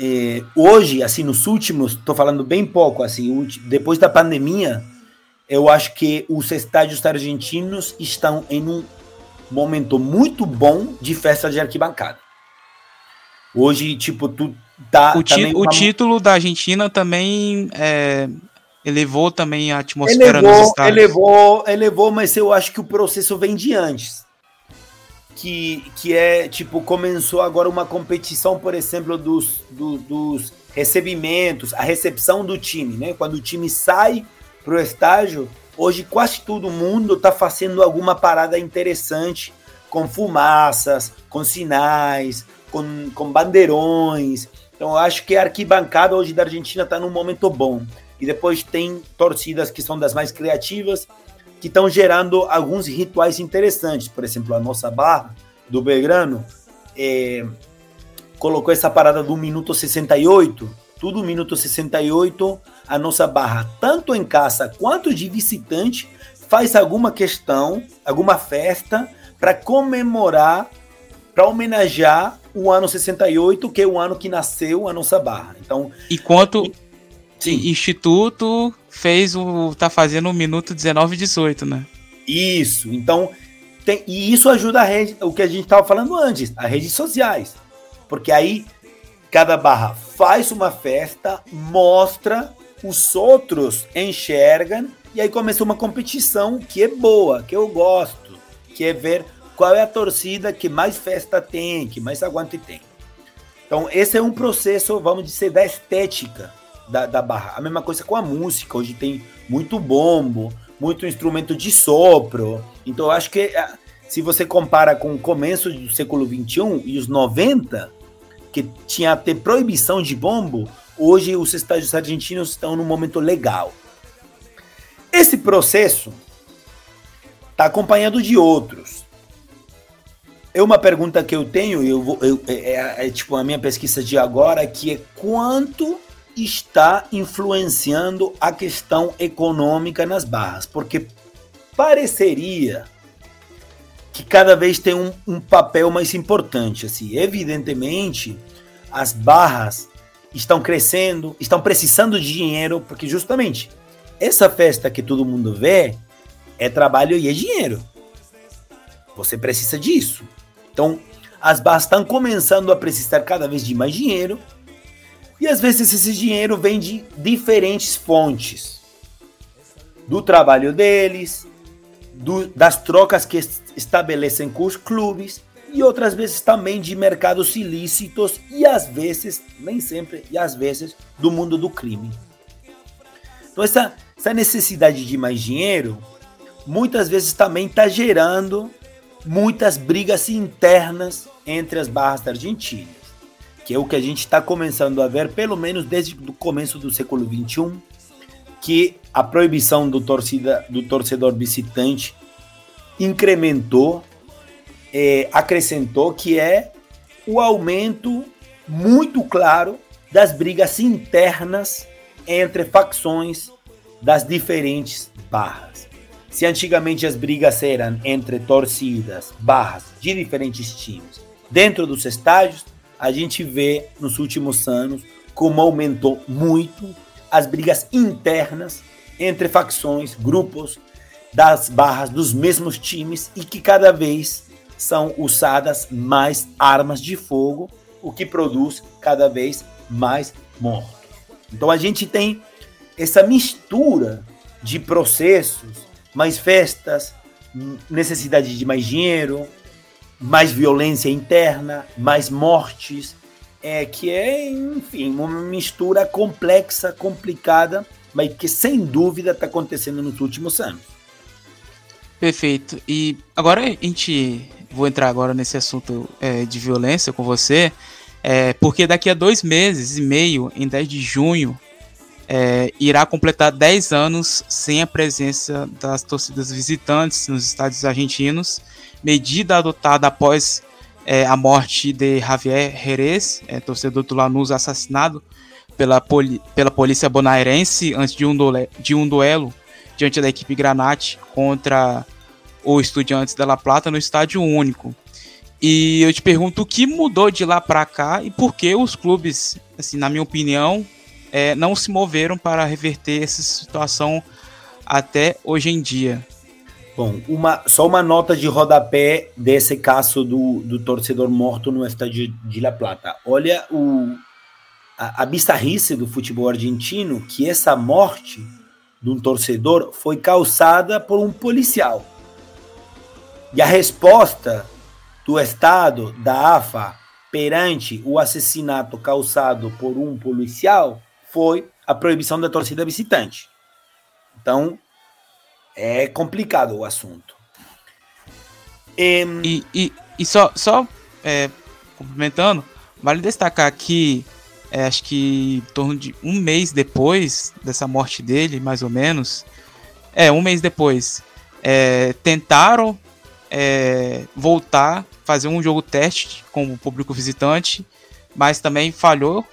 Speaker 4: é, hoje, assim, nos últimos, estou falando bem pouco, assim, depois da pandemia, eu acho que os estádios argentinos estão em um momento muito bom de festa de arquibancada. Hoje, tipo, tu tá.
Speaker 2: O, ti o título da Argentina também é, elevou também a atmosfera elevou, nos estádios.
Speaker 4: Elevou, elevou, mas eu acho que o processo vem de antes. Que, que é, tipo, começou agora uma competição, por exemplo, dos, do, dos recebimentos, a recepção do time, né? Quando o time sai para o estágio, hoje quase todo mundo está fazendo alguma parada interessante com fumaças, com sinais, com, com bandeirões. Então eu acho que a arquibancada hoje da Argentina está num momento bom. E depois tem torcidas que são das mais criativas, que estão gerando alguns rituais interessantes. Por exemplo, a nossa barra do Belgrano é, colocou essa parada do minuto 68, tudo minuto 68, a nossa barra, tanto em casa quanto de visitante, faz alguma questão, alguma festa para comemorar, para homenagear o ano 68, que é o ano que nasceu a nossa barra. Então,
Speaker 2: enquanto Sim. Instituto fez o tá fazendo o minuto 19 e 18, né?
Speaker 4: Isso. Então, tem, e isso ajuda a rede, o que a gente estava falando antes, as redes sociais. Porque aí cada barra faz uma festa, mostra, os outros enxergam e aí começa uma competição que é boa, que eu gosto, que é ver qual é a torcida que mais festa tem, que mais aguante tem. Então, esse é um processo, vamos dizer, da estética da, da barra. A mesma coisa com a música, hoje tem muito bombo, muito instrumento de sopro. Então, eu acho que se você compara com o começo do século XXI e os 90, que tinha até proibição de bombo, hoje os estádios argentinos estão num momento legal. Esse processo está acompanhado de outros. É uma pergunta que eu tenho, eu vou, eu, é, é, é, tipo a minha pesquisa de agora, que é quanto está influenciando a questão econômica nas barras, porque pareceria que cada vez tem um, um papel mais importante. Assim, evidentemente, as barras estão crescendo, estão precisando de dinheiro, porque justamente essa festa que todo mundo vê é trabalho e é dinheiro. Você precisa disso. Então, as barras estão começando a precisar cada vez de mais dinheiro. E às vezes esse dinheiro vem de diferentes fontes. Do trabalho deles, do, das trocas que estabelecem com os clubes e outras vezes também de mercados ilícitos e às vezes, nem sempre, e às vezes do mundo do crime. Então essa, essa necessidade de mais dinheiro muitas vezes também está gerando muitas brigas internas entre as barras da Argentina, que é o que a gente está começando a ver pelo menos desde o começo do século XXI, que a proibição do, torcida, do torcedor visitante incrementou, é, acrescentou que é o aumento muito claro das brigas internas entre facções das diferentes barras. Se antigamente as brigas eram entre torcidas, barras de diferentes times dentro dos estádios, a gente vê nos últimos anos como aumentou muito as brigas internas entre facções, grupos das barras dos mesmos times e que cada vez são usadas mais armas de fogo, o que produz cada vez mais mortos. Então a gente tem essa mistura de processos, mais festas, necessidade de mais dinheiro, mais violência interna, mais mortes, é que é, enfim, uma mistura complexa, complicada, mas que sem dúvida está acontecendo nos últimos anos.
Speaker 2: Perfeito. E agora a gente vou entrar agora nesse assunto é, de violência com você, é, porque daqui a dois meses e meio, em 10 de junho, é, irá completar 10 anos sem a presença das torcidas visitantes nos estádios argentinos, medida adotada após é, a morte de Javier Jerez, é, torcedor do Lanús assassinado pela, poli pela polícia bonaerense antes de um, de um duelo diante da equipe Granate contra o Estudiantes da La Plata no estádio único. E eu te pergunto o que mudou de lá para cá e por que os clubes, assim, na minha opinião, é, não se moveram para reverter essa situação até hoje em dia.
Speaker 4: Bom, uma, só uma nota de rodapé desse caso do, do torcedor morto no estádio de La Plata. Olha o, a, a bizarrice do futebol argentino, que essa morte de um torcedor foi causada por um policial. E a resposta do Estado, da AFA, perante o assassinato causado por um policial foi a proibição da torcida visitante. Então, é complicado o assunto.
Speaker 2: E, e, e só, só é, complementando, vale destacar que é, acho que em torno de um mês depois dessa morte dele, mais ou menos, é, um mês depois, é, tentaram é, voltar, fazer um jogo teste com o público visitante, mas também falhou,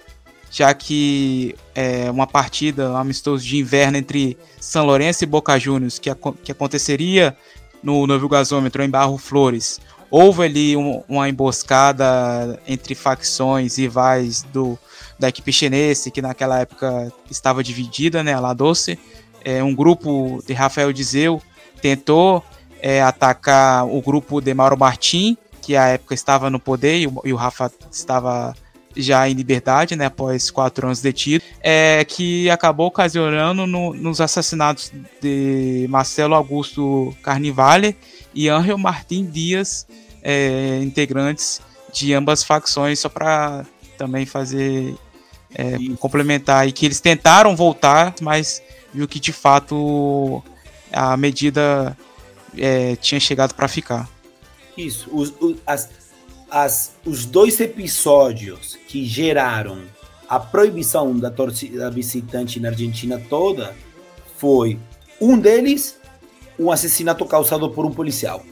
Speaker 2: já que é, uma partida amistosa de inverno entre São Lourenço e Boca Juniors, que, que aconteceria no Novo Gasômetro em Barro Flores, houve ali um, uma emboscada entre facções rivais do, da equipe chinesa, que naquela época estava dividida, né, a La Doce. É, um grupo de Rafael Dizeu tentou é, atacar o grupo de Mauro Martim, que à época estava no poder e o, e o Rafa estava já em liberdade, né, após quatro anos detido, é, que acabou ocasionando no, nos assassinatos de Marcelo Augusto Carnivale e Angel Martim Dias, é, integrantes de ambas facções, só para também fazer é, complementar e que eles tentaram voltar, mas viu que de fato a medida é, tinha chegado para ficar.
Speaker 4: Isso, os, os, as, as, os dois episódios que geraram a proibição da torcida visitante na Argentina toda foi um deles um assassinato causado por um policial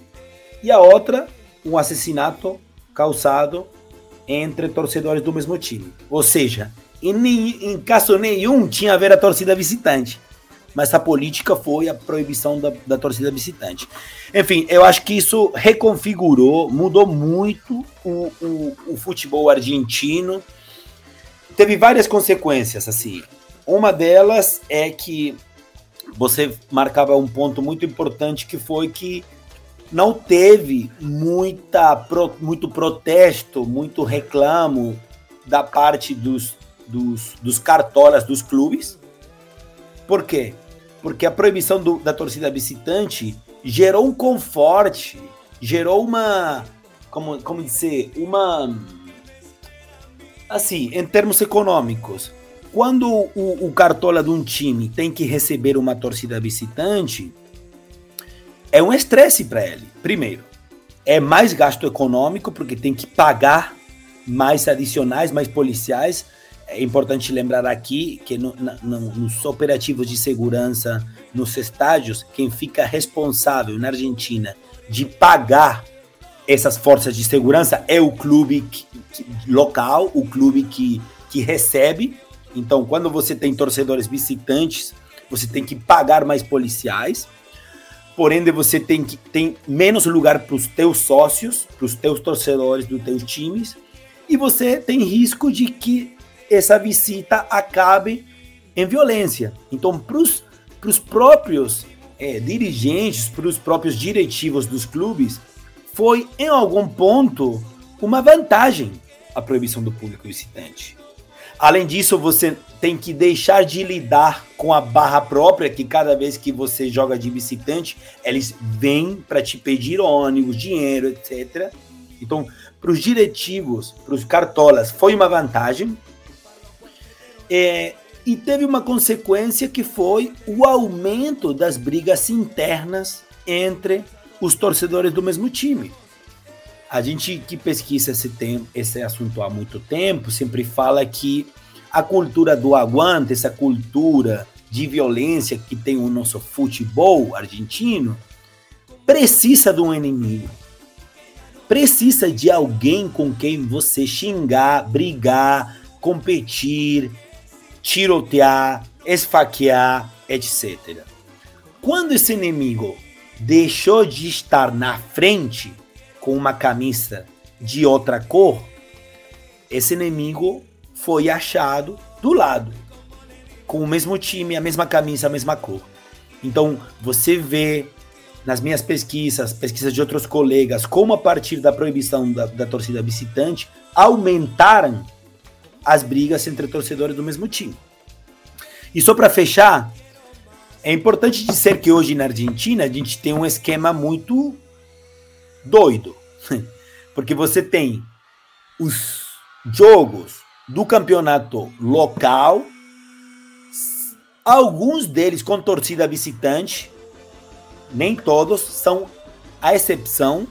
Speaker 4: e a outra um assassinato causado entre torcedores do mesmo time. Ou seja, em, em caso nenhum tinha a ver a torcida visitante mas a política foi a proibição da, da torcida visitante. Enfim, eu acho que isso reconfigurou, mudou muito o, o, o futebol argentino. Teve várias consequências, assim. Uma delas é que você marcava um ponto muito importante que foi que não teve muita, muito protesto, muito reclamo da parte dos, dos, dos cartolas dos clubes. Por quê? Porque a proibição do, da torcida visitante gerou um conforto, gerou uma, como, como dizer, uma, assim, em termos econômicos, quando o, o cartola de um time tem que receber uma torcida visitante, é um estresse para ele. Primeiro, é mais gasto econômico, porque tem que pagar mais adicionais, mais policiais, é importante lembrar aqui que no, no, nos operativos de segurança nos estádios, quem fica responsável na Argentina de pagar essas forças de segurança é o clube que, que, local, o clube que, que recebe. Então, quando você tem torcedores visitantes, você tem que pagar mais policiais. Porém, você tem que tem menos lugar para os teus sócios, para os teus torcedores dos teus times, e você tem risco de que essa visita acabe em violência. Então, para os próprios é, dirigentes, para os próprios diretivos dos clubes, foi em algum ponto uma vantagem a proibição do público visitante. Além disso, você tem que deixar de lidar com a barra própria, que cada vez que você joga de visitante, eles vêm para te pedir ônibus, dinheiro, etc. Então, para os diretivos, para os cartolas, foi uma vantagem, é, e teve uma consequência que foi o aumento das brigas internas entre os torcedores do mesmo time. A gente que pesquisa esse, tempo, esse assunto há muito tempo sempre fala que a cultura do aguante, essa cultura de violência que tem o nosso futebol argentino, precisa de um inimigo. Precisa de alguém com quem você xingar, brigar, competir, tirotear, esfaquear, etc. Quando esse inimigo deixou de estar na frente com uma camisa de outra cor, esse inimigo foi achado do lado, com o mesmo time, a mesma camisa, a mesma cor. Então, você vê nas minhas pesquisas, pesquisas de outros colegas, como a partir da proibição da, da torcida visitante, aumentaram as brigas entre torcedores do mesmo time. E só para fechar, é importante dizer que hoje na Argentina a gente tem um esquema muito doido. [laughs] Porque você tem os jogos do campeonato local Alguns deles com torcida visitante, nem todos, são a exceção.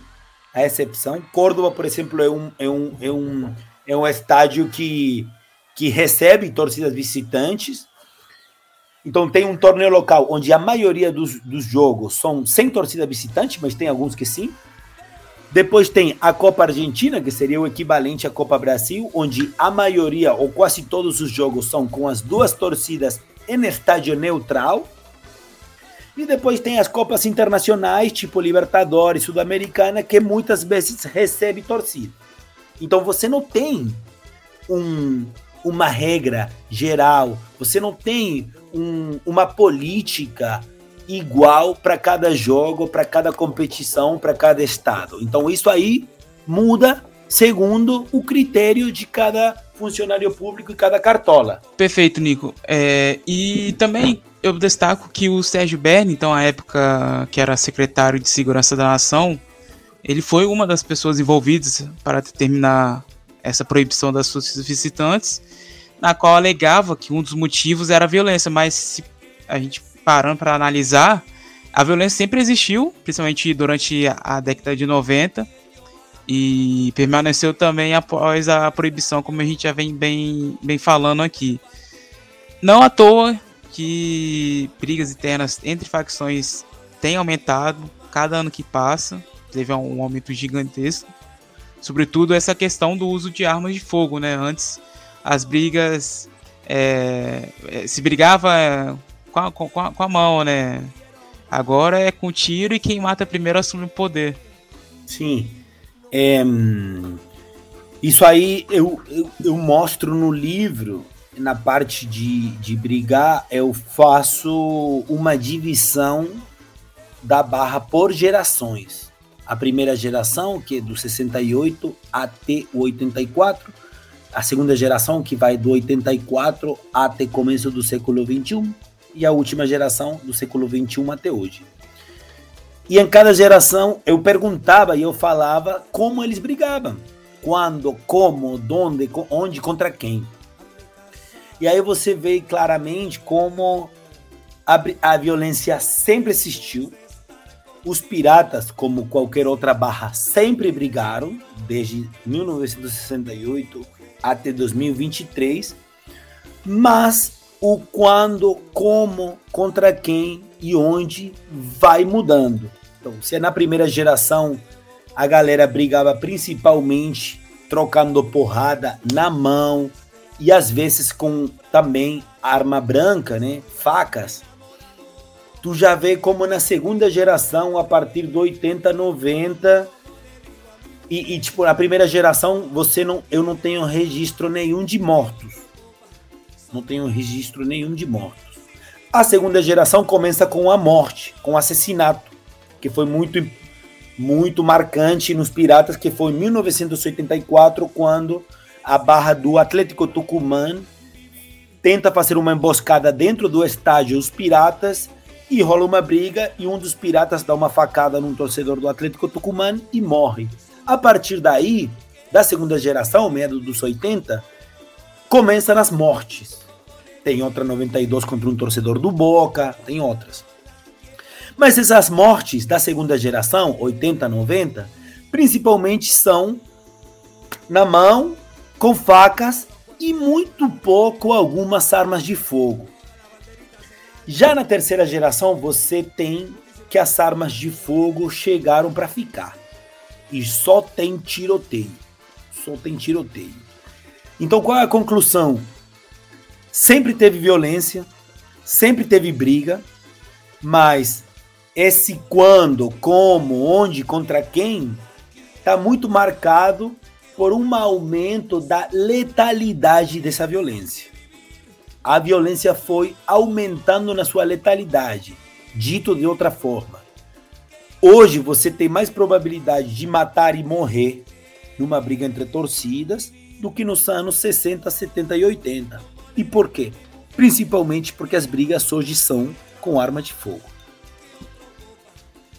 Speaker 4: A exceção. Córdoba, por exemplo, é um, é um, é um, é um estádio que, que recebe torcidas visitantes. Então tem um torneio local onde a maioria dos, dos jogos são sem torcida visitante, mas tem alguns que sim. Depois tem a Copa Argentina, que seria o equivalente à Copa Brasil, onde a maioria ou quase todos os jogos são com as duas torcidas em estádio neutral. E depois tem as Copas Internacionais, tipo Libertadores, Sul-Americana, que muitas vezes recebe torcida. Então você não tem um, uma regra geral, você não tem um, uma política igual para cada jogo, para cada competição, para cada estado. Então isso aí muda segundo o critério de cada funcionário público e cada cartola.
Speaker 2: Perfeito, Nico. É, e também eu destaco que o Sérgio Berni, então a época que era secretário de Segurança da Nação, ele foi uma das pessoas envolvidas para determinar essa proibição das torcidas visitantes, na qual alegava que um dos motivos era a violência, mas se a gente parando para analisar, a violência sempre existiu, principalmente durante a década de 90, e permaneceu também após a proibição, como a gente já vem bem, bem falando aqui. Não à toa que brigas internas entre facções têm aumentado cada ano que passa, teve um aumento gigantesco. Sobretudo essa questão do uso de armas de fogo, né? Antes as brigas é, se brigava com a, com, a, com a mão, né? Agora é com tiro e quem mata primeiro assume o poder.
Speaker 4: Sim. É, isso aí eu, eu, eu, mostro no livro, na parte de, de brigar, eu faço uma divisão da barra por gerações. A primeira geração, que é do 68 até o 84, a segunda geração, que vai do 84 até começo do século 21, e a última geração do século 21 até hoje. E em cada geração eu perguntava e eu falava como eles brigavam. Quando, como, onde, onde, contra quem. E aí você vê claramente como a, a violência sempre existiu. Os piratas, como qualquer outra barra, sempre brigaram, desde 1968 até 2023. Mas o quando, como, contra quem e onde vai mudando. Então, se é na primeira geração a galera brigava principalmente trocando porrada na mão e às vezes com também arma branca, né, facas. Tu já vê como na segunda geração, a partir do 80, 90 e, e tipo na primeira geração você não, eu não tenho registro nenhum de mortos não tenho registro nenhum de mortos. A segunda geração começa com a morte, com o assassinato, que foi muito, muito marcante nos Piratas, que foi em 1984, quando a barra do Atlético Tucumã tenta fazer uma emboscada dentro do estádio Os Piratas e rola uma briga e um dos piratas dá uma facada num torcedor do Atlético Tucumã e morre. A partir daí, da segunda geração, meados dos 80, começa nas mortes tem outra 92 contra um torcedor do Boca, tem outras. Mas essas mortes da segunda geração, 80, 90, principalmente são na mão, com facas e muito pouco algumas armas de fogo. Já na terceira geração, você tem que as armas de fogo chegaram para ficar. E só tem tiroteio. Só tem tiroteio. Então qual é a conclusão? Sempre teve violência, sempre teve briga, mas esse quando, como, onde, contra quem, está muito marcado por um aumento da letalidade dessa violência. A violência foi aumentando na sua letalidade, dito de outra forma. Hoje você tem mais probabilidade de matar e morrer numa briga entre torcidas do que nos anos 60, 70 e 80. E por quê? Principalmente porque as brigas hoje são com arma de fogo.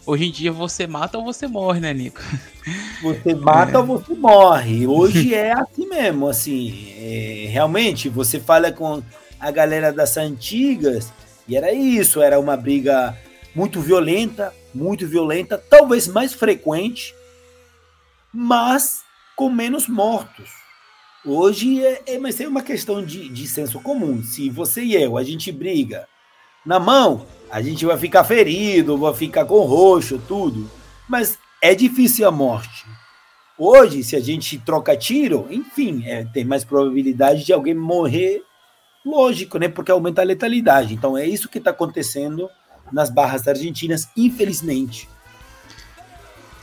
Speaker 2: Hoje em dia você mata ou você morre, né, Nico? [laughs]
Speaker 4: Você mata é. ou você morre. Hoje é assim mesmo, assim. É, realmente, você fala com a galera das antigas, E era isso, era uma briga muito violenta, muito violenta, talvez mais frequente, mas com menos mortos. Hoje é, é mas é uma questão de, de senso comum. Se você e eu, a gente briga na mão, a gente vai ficar ferido, vai ficar com roxo, tudo. Mas é difícil a morte. Hoje, se a gente troca tiro, enfim, é, tem mais probabilidade de alguém morrer, lógico, né? Porque aumenta a letalidade. Então é isso que está acontecendo nas barras argentinas, infelizmente.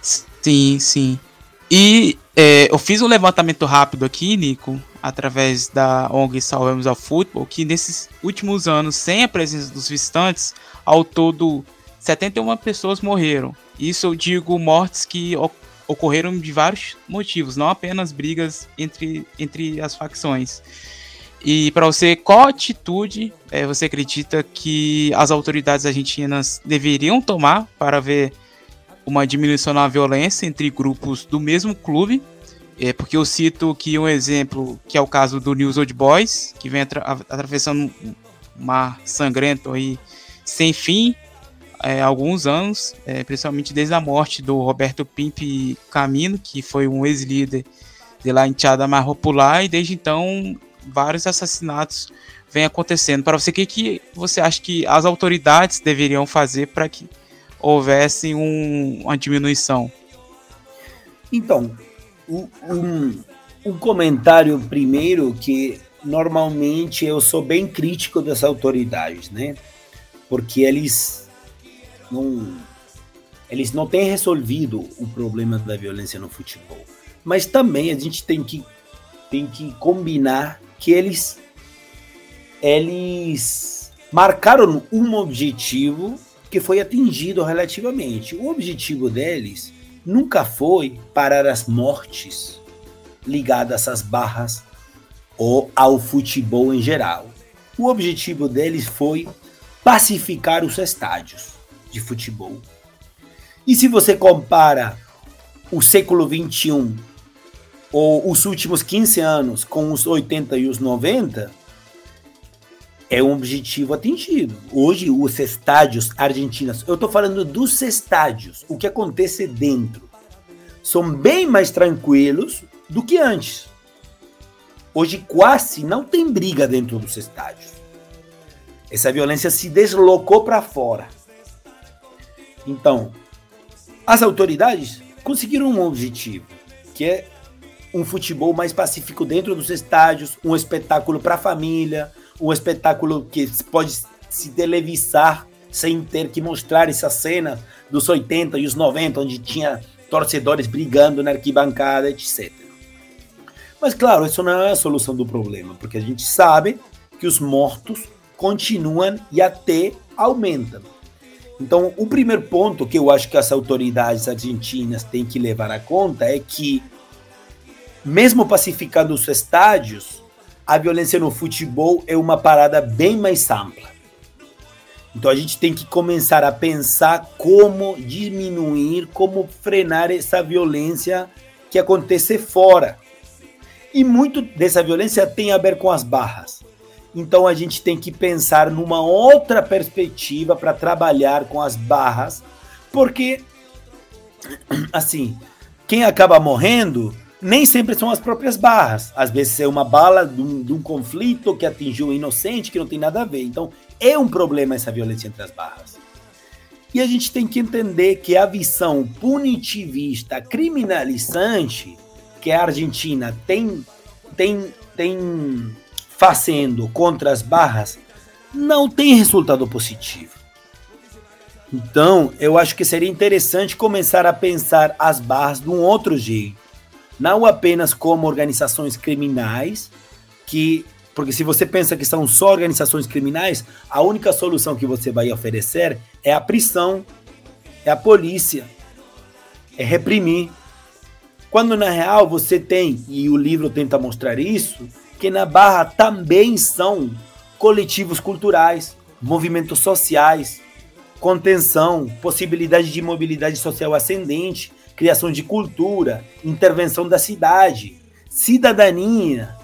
Speaker 2: Sim, sim. E é, eu fiz um levantamento rápido aqui, Nico, através da ONG Salvemos ao Futebol, que nesses últimos anos, sem a presença dos visitantes, ao todo 71 pessoas morreram. Isso eu digo mortes que ocorreram de vários motivos, não apenas brigas entre, entre as facções. E para você, qual atitude é, você acredita que as autoridades argentinas deveriam tomar para ver uma diminuição na violência entre grupos do mesmo clube? É, porque eu cito que um exemplo, que é o caso do News Old Boys, que vem atra atravessando um mar sangrento aí sem fim, é, alguns anos, é, principalmente desde a morte do Roberto Pimpe Camino, que foi um ex-líder de lá em Tchada Popular, e desde então vários assassinatos vêm acontecendo. Para você, o que, que você acha que as autoridades deveriam fazer para que houvesse um, uma diminuição?
Speaker 4: Então, um, um comentário primeiro que normalmente eu sou bem crítico das autoridades, né? Porque eles não, eles não têm resolvido o problema da violência no futebol. Mas também a gente tem que, tem que combinar que eles, eles marcaram um objetivo que foi atingido relativamente. O objetivo deles nunca foi parar as mortes ligadas às barras ou ao futebol em geral. O objetivo deles foi pacificar os estádios de futebol. E se você compara o século 21 ou os últimos 15 anos com os 80 e os 90, é um objetivo atingido. Hoje, os estádios argentinos, eu estou falando dos estádios, o que acontece dentro, são bem mais tranquilos do que antes. Hoje quase não tem briga dentro dos estádios. Essa violência se deslocou para fora. Então, as autoridades conseguiram um objetivo, que é um futebol mais pacífico dentro dos estádios, um espetáculo para a família, um espetáculo que pode se televisar sem ter que mostrar essa cena dos 80 e os 90, onde tinha torcedores brigando na arquibancada, etc. Mas claro, isso não é a solução do problema, porque a gente sabe que os mortos continuam e até aumentam. Então, o primeiro ponto que eu acho que as autoridades argentinas têm que levar a conta é que, mesmo pacificando os estádios, a violência no futebol é uma parada bem mais ampla. Então a gente tem que começar a pensar como diminuir, como frenar essa violência que acontece fora. E muito dessa violência tem a ver com as barras. Então a gente tem que pensar numa outra perspectiva para trabalhar com as barras, porque [clears throat] assim, quem acaba morrendo nem sempre são as próprias barras. Às vezes é uma bala de um, de um conflito que atingiu um inocente que não tem nada a ver. Então é um problema essa violência entre as barras. E a gente tem que entender que a visão punitivista, criminalizante que a Argentina tem, tem, tem fazendo contra as barras não tem resultado positivo. Então, eu acho que seria interessante começar a pensar as barras de um outro jeito, não apenas como organizações criminais, que porque se você pensa que são só organizações criminais, a única solução que você vai oferecer é a prisão, é a polícia, é reprimir. Quando na real você tem, e o livro tenta mostrar isso, que na Barra também são coletivos culturais, movimentos sociais, contenção, possibilidade de mobilidade social ascendente, criação de cultura, intervenção da cidade, cidadania,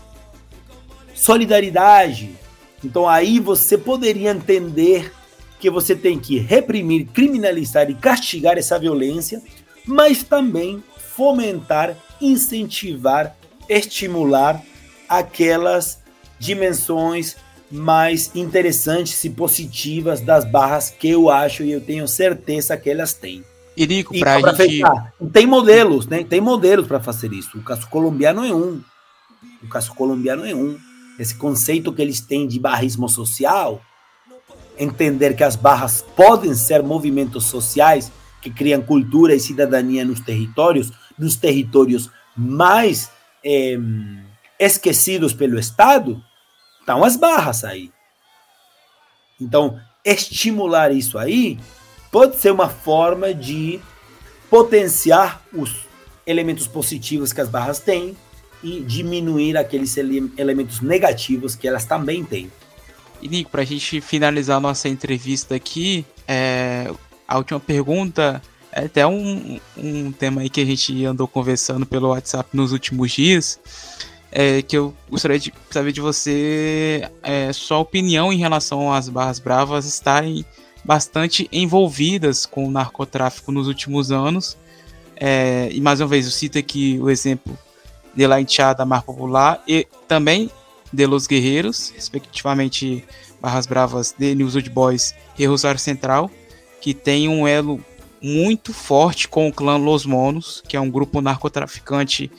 Speaker 4: solidariedade, Então aí você poderia entender que você tem que reprimir, criminalizar e castigar essa violência, mas também fomentar, incentivar, estimular aquelas dimensões mais interessantes e positivas das barras que eu acho e eu tenho certeza que elas têm.
Speaker 2: Irico, para gente...
Speaker 4: fechar, tem modelos, né? Tem modelos para fazer isso. O caso colombiano é um. O caso colombiano é um. Esse conceito que eles têm de barrismo social, entender que as barras podem ser movimentos sociais que criam cultura e cidadania nos territórios, nos territórios mais é, esquecidos pelo Estado, estão as barras aí. Então, estimular isso aí pode ser uma forma de potenciar os elementos positivos que as barras têm e diminuir aqueles ele elementos negativos que elas também têm.
Speaker 2: E Nico, para a gente finalizar nossa entrevista aqui, é, a última pergunta é até um, um tema aí que a gente andou conversando pelo WhatsApp nos últimos dias, é, que eu gostaria de saber de você é, sua opinião em relação às barras bravas estarem bastante envolvidas com o narcotráfico nos últimos anos. É, e mais uma vez, eu cito aqui o exemplo de La Hinchada Mar Popular e também de Los Guerreiros, respectivamente Barras Bravas de News Old Boys e Rosário Central, que tem um elo muito forte com o clã Los Monos, que é um grupo narcotraficante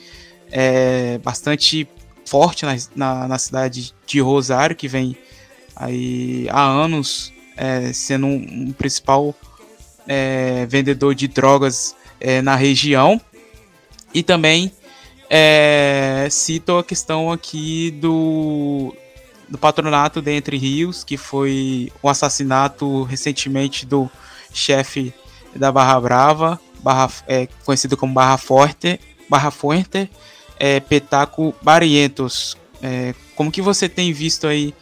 Speaker 2: é, bastante forte na, na, na, cidade de Rosário, que vem aí há anos é, sendo um, um principal é, vendedor de drogas é, na região. E também é, cito a questão aqui do, do patronato de Entre Rios, que foi o assassinato recentemente do chefe da Barra Brava, Barra, é, conhecido como Barra Forte, Barra Fuerte, é, Petaco Barrientos. É, como que você tem visto aí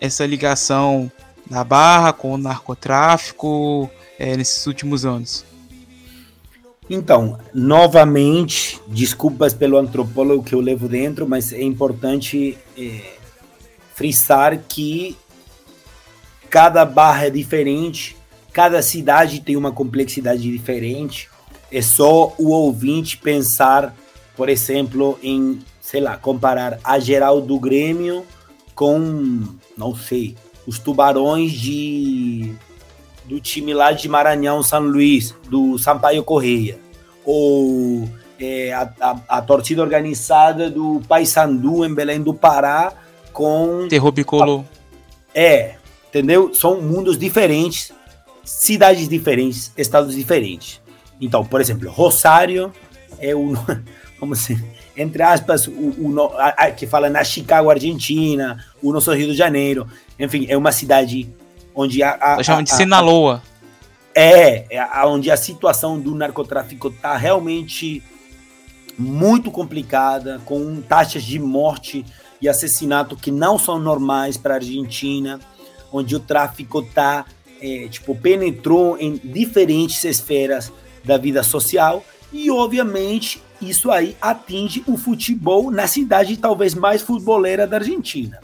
Speaker 2: essa ligação da Barra com o narcotráfico é, nesses últimos anos?
Speaker 4: Então, novamente, desculpas pelo antropólogo que eu levo dentro, mas é importante é, frisar que cada barra é diferente, cada cidade tem uma complexidade diferente. É só o ouvinte pensar, por exemplo, em, sei lá, comparar a geral do Grêmio com, não sei, os tubarões de do time lá de Maranhão, São Luís, do Sampaio Correia, ou é, a, a, a, torcida organizada do Paysandu em Belém do Pará com
Speaker 2: Terror Bicolor.
Speaker 4: É, entendeu? São mundos diferentes cidades diferentes, estados diferentes. Então, por exemplo, Rosário é o, [laughs] vamos dizer, entre aspas, o, o a, a, que fala na Chicago, Argentina, o nosso Rio de Janeiro. Enfim, é uma cidade onde a. a
Speaker 2: chamam de Sinaloa.
Speaker 4: É, é onde a situação do narcotráfico está realmente muito complicada, com taxas de morte e assassinato que não são normais para a Argentina, onde o tráfico está é, tipo, penetrou em diferentes esferas da vida social e, obviamente, isso aí atinge o futebol na cidade talvez mais futeboleira da Argentina.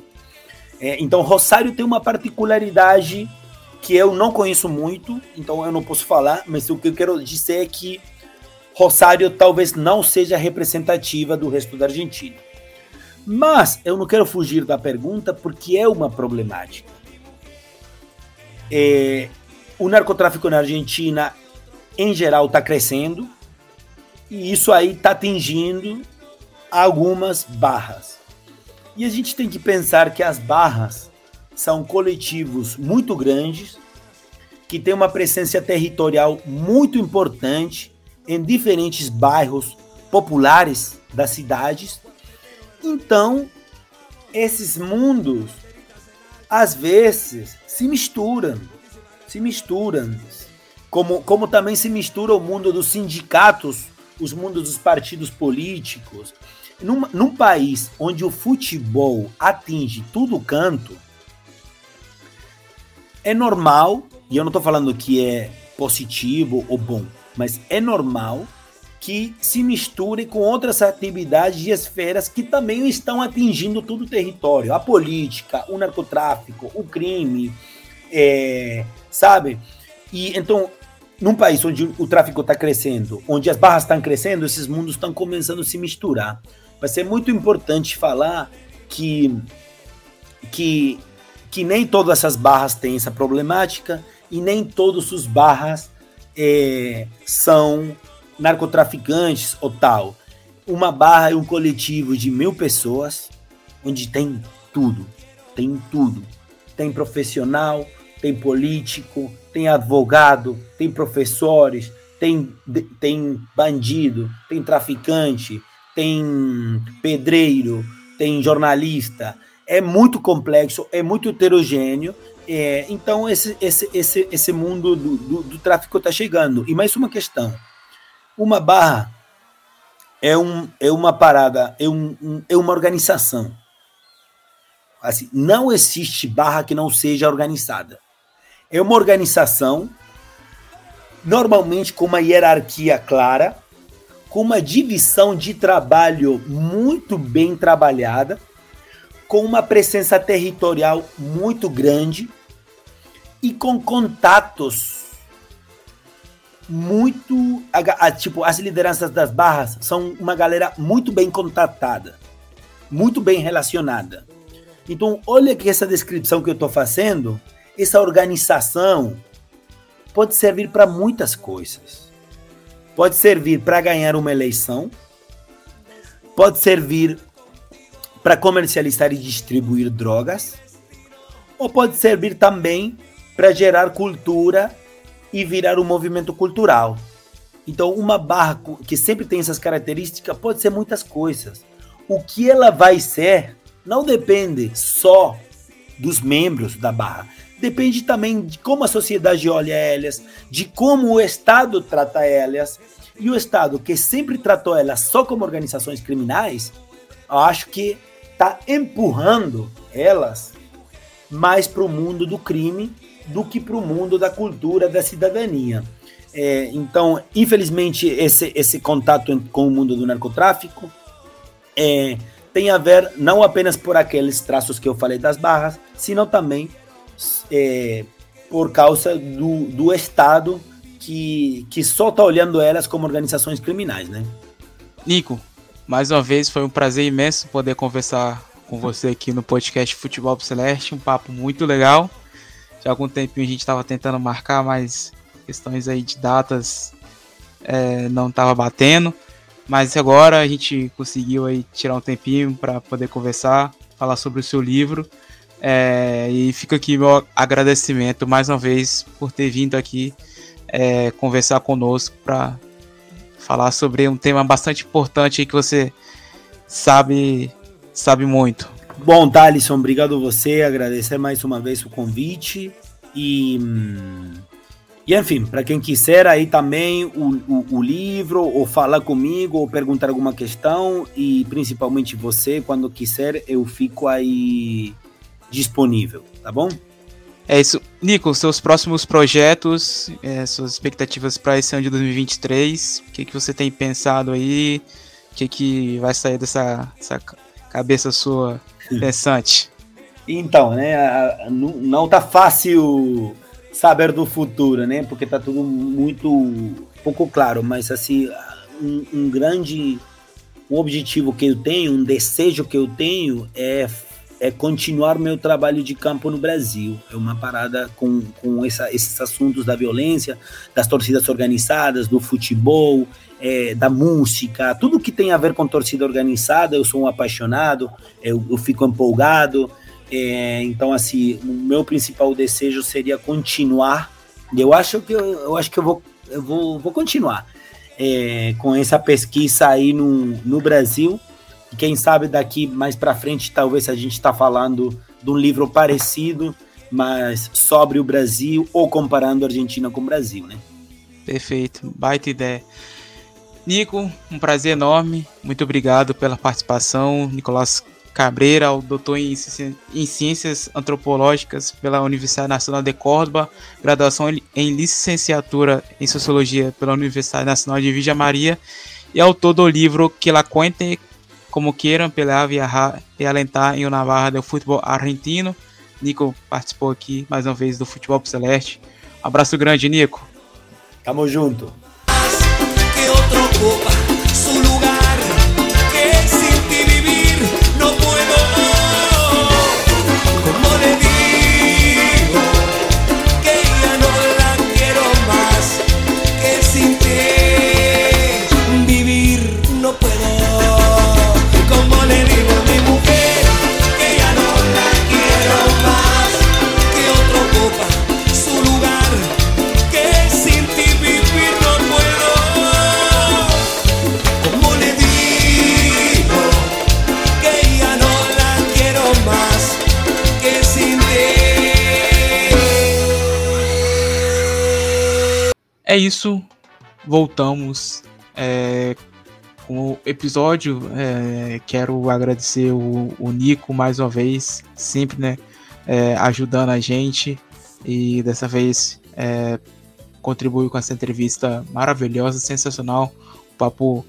Speaker 4: É, então, Rosário tem uma particularidade que eu não conheço muito, então eu não posso falar, mas o que eu quero dizer é que Rosário talvez não seja representativa do resto da Argentina. Mas eu não quero fugir da pergunta porque é uma problemática. É, o narcotráfico na Argentina, em geral, está crescendo e isso aí está atingindo algumas barras. E a gente tem que pensar que as barras são coletivos muito grandes, que têm uma presença territorial muito importante em diferentes bairros populares das cidades. Então, esses mundos às vezes se misturam, se misturam, como, como também se mistura o mundo dos sindicatos, os mundos dos partidos políticos. Num, num país onde o futebol atinge tudo canto, é normal, e eu não estou falando que é positivo ou bom, mas é normal que se misture com outras atividades e esferas que também estão atingindo todo o território. A política, o narcotráfico, o crime, é, sabe? E então, num país onde o tráfico está crescendo, onde as barras estão crescendo, esses mundos estão começando a se misturar. Vai ser muito importante falar que, que, que nem todas essas barras têm essa problemática e nem todos os barras é, são narcotraficantes ou tal. Uma barra é um coletivo de mil pessoas, onde tem tudo, tem tudo. Tem profissional, tem político, tem advogado, tem professores, tem, tem bandido, tem traficante, tem pedreiro, tem jornalista. É muito complexo, é muito heterogêneo. É, então, esse, esse, esse, esse mundo do, do, do tráfico está chegando. E mais uma questão: uma barra é, um, é uma parada, é, um, um, é uma organização. Assim, não existe barra que não seja organizada. É uma organização, normalmente com uma hierarquia clara, com uma divisão de trabalho muito bem trabalhada, com uma presença territorial muito grande e com contatos muito. Tipo, as lideranças das barras são uma galera muito bem contatada, muito bem relacionada. Então, olha que essa descrição que eu estou fazendo, essa organização pode servir para muitas coisas. Pode servir para ganhar uma eleição, pode servir para comercializar e distribuir drogas, ou pode servir também para gerar cultura e virar um movimento cultural. Então, uma barra que sempre tem essas características pode ser muitas coisas. O que ela vai ser não depende só dos membros da barra. Depende também de como a sociedade olha elas, de como o Estado trata elas. E o Estado, que sempre tratou elas só como organizações criminais, acho que está empurrando elas mais para o mundo do crime do que para o mundo da cultura, da cidadania. É, então, infelizmente, esse, esse contato com o mundo do narcotráfico é, tem a ver não apenas por aqueles traços que eu falei das barras, sino também é, por causa do, do Estado que, que só está olhando elas como organizações criminais, né?
Speaker 2: Nico, mais uma vez foi um prazer imenso poder conversar com você aqui no podcast Futebol Celeste, um papo muito legal. Já há algum tempinho a gente estava tentando marcar, mas questões aí de datas é, não estava batendo. Mas agora a gente conseguiu aí tirar um tempinho para poder conversar, falar sobre o seu livro. É, e fica aqui meu agradecimento mais uma vez por ter vindo aqui é, conversar conosco para falar sobre um tema bastante importante que você sabe sabe muito.
Speaker 4: Bom, Thalisson, obrigado você, agradecer mais uma vez o convite e, e enfim, para quem quiser aí também o, o, o, livro, ou falar comigo, ou perguntar alguma questão, e principalmente você, quando quiser, eu fico aí disponível, tá bom?
Speaker 2: É isso. Nico, seus próximos projetos, é, suas expectativas para esse ano de 2023, o que, que você tem pensado aí? O que, que vai sair dessa, dessa cabeça sua [laughs] Interessante.
Speaker 4: Então, né, não, não tá fácil saber do futuro, né? Porque tá tudo muito pouco claro, mas assim, um, um grande um objetivo que eu tenho, um desejo que eu tenho é é continuar meu trabalho de campo no Brasil. É uma parada com, com essa, esses assuntos da violência, das torcidas organizadas, do futebol, é, da música, tudo que tem a ver com torcida organizada, eu sou um apaixonado, eu, eu fico empolgado. É, então, assim, o meu principal desejo seria continuar. Eu acho que eu, eu acho que eu vou, eu vou, vou continuar é, com essa pesquisa aí no, no Brasil. Quem sabe daqui mais para frente, talvez a gente está falando de um livro parecido, mas sobre o Brasil ou comparando a Argentina com o Brasil, né?
Speaker 2: Perfeito, baita ideia. Nico, um prazer enorme. Muito obrigado pela participação. Nicolás Cabreira, o doutor em, Ciências Antropológicas pela Universidade Nacional de Córdoba, graduação em licenciatura em Sociologia pela Universidade Nacional de Vija Maria e autor do livro Que la cuente como queiram pela viajar e alentar em uma barra do futebol argentino. Nico participou aqui mais uma vez do Futebol Celeste. Abraço grande, Nico.
Speaker 4: Tamo junto.
Speaker 2: É isso. Voltamos é, com o episódio. É, quero agradecer o, o, Nico mais uma vez, sempre né, é, ajudando a gente. E dessa vez é, contribuiu com essa entrevista maravilhosa, sensacional. Um papo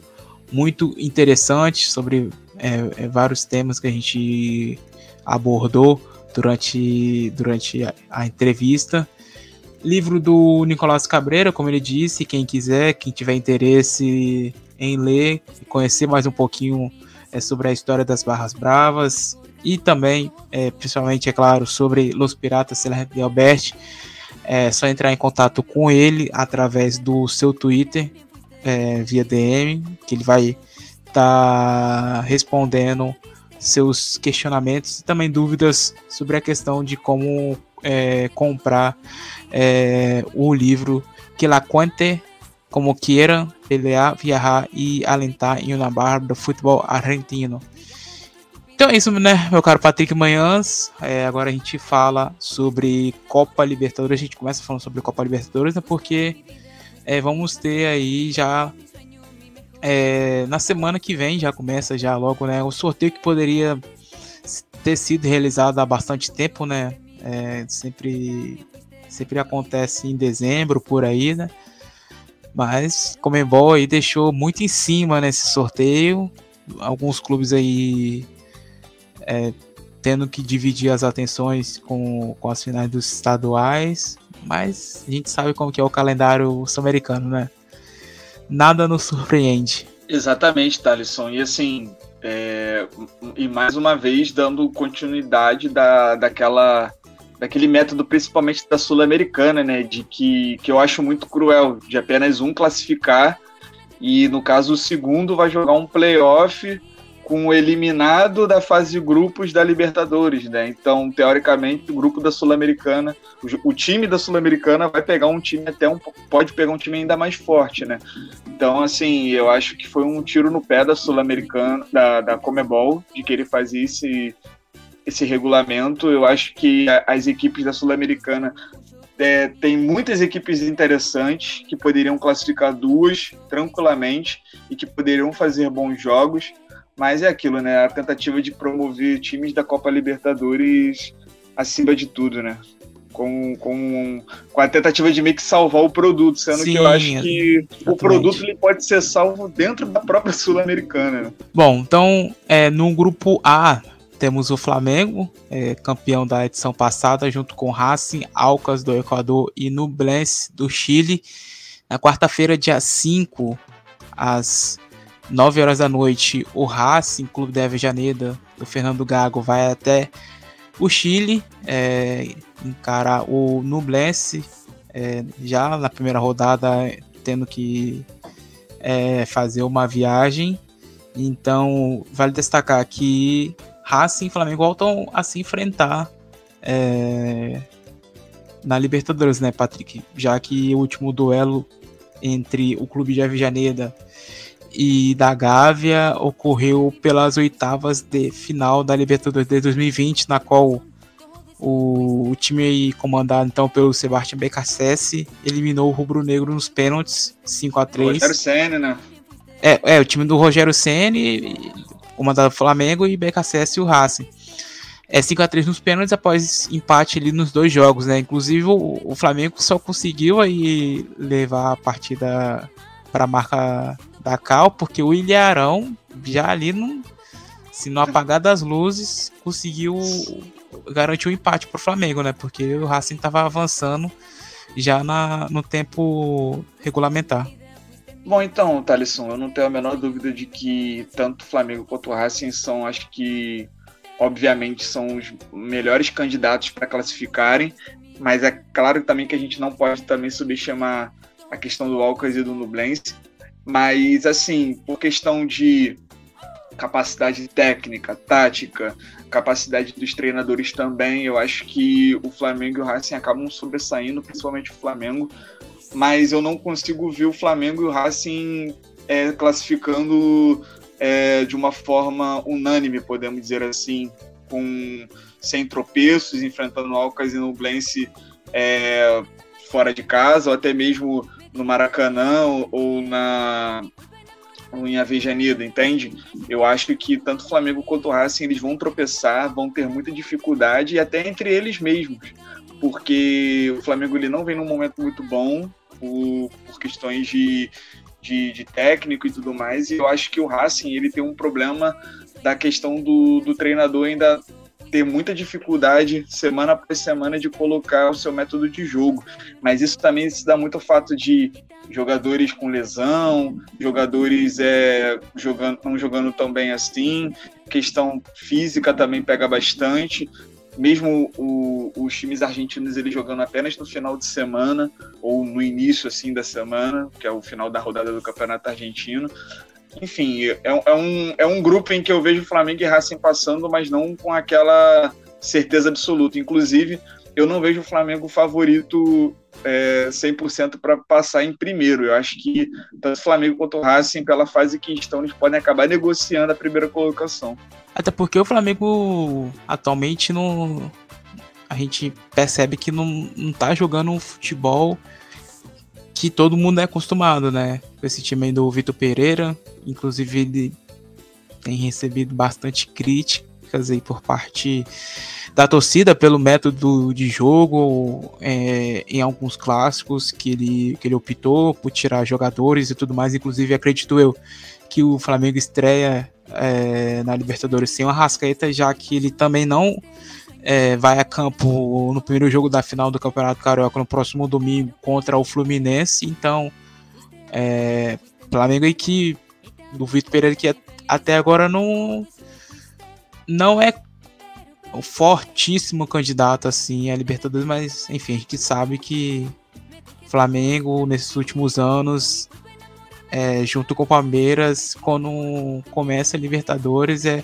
Speaker 2: muito interessante sobre é, é, vários temas que a gente abordou durante, durante a, a entrevista. Livro do Nicolás Cabreira, como ele disse, quem quiser, quem tiver interesse em ler e conhecer mais um pouquinho é, sobre a história das Barras Bravas e também, é, principalmente, é claro, sobre Los Piratas de Albert, é só entrar em contato com ele através do seu Twitter, é, via DM, que ele vai estar tá respondendo seus questionamentos e também dúvidas sobre a questão de como é, comprar é, o livro Que la cuente como quieran pelear, viajar e alentar em uma barra do futebol argentino. Então é isso, né, meu caro Patrick Manhãs. É, agora a gente fala sobre Copa Libertadores. A gente começa falando sobre Copa Libertadores, né, porque é, vamos ter aí já é, na semana que vem já começa já logo, né, o sorteio que poderia ter sido realizado há bastante tempo, né, é, sempre, sempre acontece em dezembro, por aí, né? Mas Comembol aí deixou muito em cima nesse sorteio. Alguns clubes aí é, tendo que dividir as atenções com, com as finais dos estaduais. Mas a gente sabe como que é o calendário sul-americano, né? Nada nos surpreende.
Speaker 3: Exatamente, Thalisson. E assim, é, e mais uma vez dando continuidade da, daquela daquele método principalmente da Sul-Americana, né, de que, que eu acho muito cruel, de apenas um classificar e no caso o segundo vai jogar um playoff com o eliminado da fase grupos da Libertadores, né? Então, teoricamente, o grupo da Sul-Americana, o, o, time da Sul-Americana vai pegar um time até um pode pegar um time ainda mais forte, né? Então, assim, eu acho que foi um tiro no pé da Sul-Americana, da, da Comebol, de querer fazer esse esse regulamento. Eu acho que as equipes da Sul-Americana é, tem muitas equipes interessantes que poderiam classificar duas tranquilamente e que poderiam fazer bons jogos. Mas é aquilo, né? A tentativa de promover times da Copa Libertadores acima de tudo, né? Com, com, com a tentativa de meio que salvar o produto, sendo Sim, que eu acho que exatamente. o produto ele pode ser salvo dentro da própria Sul-Americana. Né?
Speaker 2: Bom, então é, no grupo A temos o Flamengo, é, campeão da edição passada, junto com Racing, Alcas do Equador e Nublense do Chile. Na quarta-feira, dia 5, às 9 horas da noite, o Racing, Clube de Avejaneda, do Fernando Gago, vai até o Chile é, encarar o Nublense, é, já na primeira rodada, tendo que é, fazer uma viagem. Então, vale destacar que Racing e Flamengo voltam a se enfrentar é, na Libertadores, né, Patrick? Já que o último duelo entre o clube de Avejaneda e da Gávea ocorreu pelas oitavas de final da Libertadores de 2020, na qual o, o time comandado então pelo Sebastião Becassese eliminou o Rubro Negro nos pênaltis 5 a 3
Speaker 3: Rogério Senna, né?
Speaker 2: É, é, o time do Rogério Senna comandado Flamengo e BKSS e o Racing. É 5 a 3 nos pênaltis após empate ali nos dois jogos, né? Inclusive o, o Flamengo só conseguiu aí levar a partida para a marca da Cal, porque o Ilharão já ali não, se não apagar das luzes, conseguiu garantir o um empate pro Flamengo, né? Porque o Racing tava avançando já na, no tempo regulamentar.
Speaker 3: Bom, então, Thalisson, eu não tenho a menor dúvida de que tanto o Flamengo quanto o Racing são, acho que, obviamente, são os melhores candidatos para classificarem, mas é claro também que a gente não pode também subestimar a questão do Alcas e do Nublense, mas, assim, por questão de capacidade técnica, tática, capacidade dos treinadores também, eu acho que o Flamengo e o Racing acabam sobressaindo, principalmente o Flamengo, mas eu não consigo ver o Flamengo e o Racing é, classificando é, de uma forma unânime, podemos dizer assim, com sem tropeços, enfrentando o Alcas e Nublense é, fora de casa, ou até mesmo no Maracanã ou na ou em Avejaneda, entende? Eu acho que tanto o Flamengo quanto o Racing eles vão tropeçar, vão ter muita dificuldade e até entre eles mesmos, porque o Flamengo ele não vem num momento muito bom por, por questões de, de, de, técnico e tudo mais. E eu acho que o Racing ele tem um problema da questão do, do treinador ainda ter muita dificuldade semana após semana de colocar o seu método de jogo. Mas isso também se dá muito ao fato de jogadores com lesão, jogadores é, jogando, não jogando tão bem assim, questão física também pega bastante. Mesmo o, os times argentinos eles jogando apenas no final de semana ou no início assim da semana, que é o final da rodada do Campeonato Argentino, enfim, é, é, um, é um grupo em que eu vejo Flamengo e Racing passando, mas não com aquela certeza absoluta. Inclusive, eu não vejo o Flamengo favorito é, 100% para passar em primeiro. Eu acho que tanto o Flamengo quanto o Racing, pela fase que estão, eles podem acabar negociando a primeira colocação.
Speaker 2: Até porque o Flamengo atualmente não. A gente percebe que não, não tá jogando um futebol que todo mundo é acostumado, né? Com esse time aí do Vitor Pereira. Inclusive, ele tem recebido bastante críticas aí por parte da torcida pelo método de jogo é, em alguns clássicos que ele, que ele optou por tirar jogadores e tudo mais. Inclusive, acredito eu que o Flamengo estreia é, na Libertadores sem o Arrascaeta, já que ele também não é, vai a campo no primeiro jogo da final do Campeonato Carioca no próximo domingo contra o Fluminense. Então, é, Flamengo aí que do Vitor Pereira que até agora não não é um fortíssimo candidato assim a Libertadores, mas enfim, a gente sabe que Flamengo nesses últimos anos é, junto com o Palmeiras quando começa a Libertadores é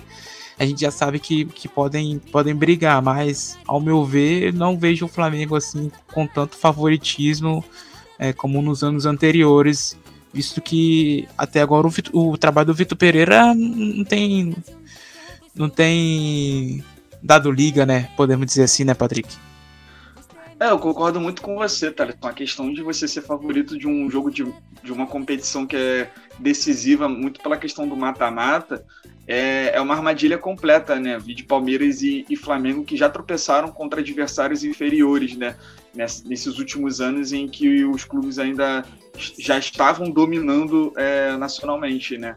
Speaker 2: a gente já sabe que, que podem, podem brigar, mas ao meu ver, não vejo o Flamengo assim com tanto favoritismo é, como nos anos anteriores, visto que até agora o, o trabalho do Vitor Pereira não tem não tem dado liga, né? Podemos dizer assim, né, Patrick?
Speaker 3: É, eu concordo muito com você, tá? Com a questão de você ser favorito de um jogo de, de uma competição que é decisiva, muito pela questão do mata-mata, é, é uma armadilha completa, né? Vi de Palmeiras e, e, Flamengo que já tropeçaram contra adversários inferiores, né? Nesses últimos anos em que os clubes ainda já estavam dominando é, nacionalmente, né?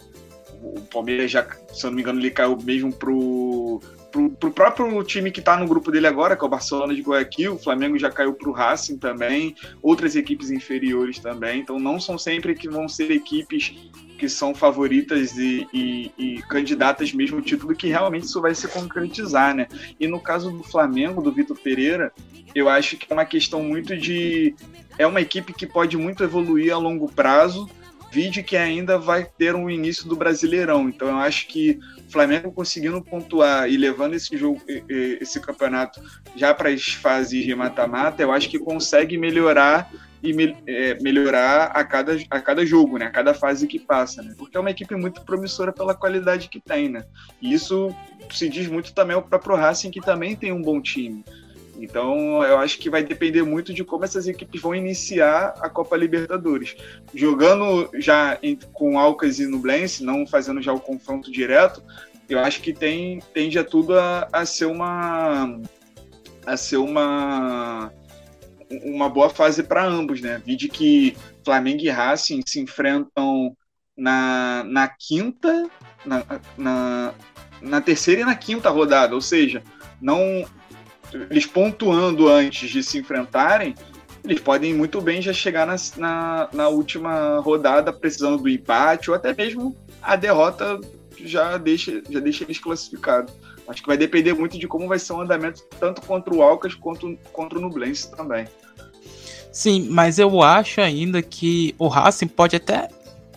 Speaker 3: O Palmeiras já, se eu não me engano, ele caiu mesmo pro pro, pro próprio time que está no grupo dele agora, que é o Barcelona de Guayaquil, o Flamengo já caiu para o Racing também, outras equipes inferiores também, então não são sempre que vão ser equipes que são favoritas e, e, e, candidatas mesmo ao título, que realmente isso vai se concretizar, né? E no caso do Flamengo, do Vitor Pereira, eu acho que é uma questão muito de. É uma equipe que pode muito evoluir a longo prazo, vide que ainda vai ter um início do Brasileirão. Então eu acho que o Flamengo conseguindo pontuar e levando esse jogo, esse campeonato já para as fases de mata-mata, eu acho que consegue melhorar e me, é, melhorar a cada, a cada jogo, né? A cada fase que passa, né? Porque é uma equipe muito promissora pela qualidade que tem, né? E isso se diz muito também ao próprio Racing, que também tem um bom time. Então, eu acho que vai depender muito de como essas equipes vão iniciar a Copa Libertadores. Jogando já com Alcas e Nublense, não fazendo já o confronto direto, eu acho que tem, tende a tudo a, a ser uma a ser uma uma boa fase para ambos, né? Vide que Flamengo e Racing se enfrentam na, na quinta, na, na, na terceira e na quinta rodada, ou seja, não eles pontuando antes de se enfrentarem, eles podem muito bem já chegar na, na, na, última rodada precisando do empate ou até mesmo a derrota já deixa, já deixa eles classificados. Acho que vai depender muito de como vai ser o andamento tanto contra o Alcas quanto contra o Nublense também.
Speaker 2: Sim, mas eu acho ainda que o Racing pode até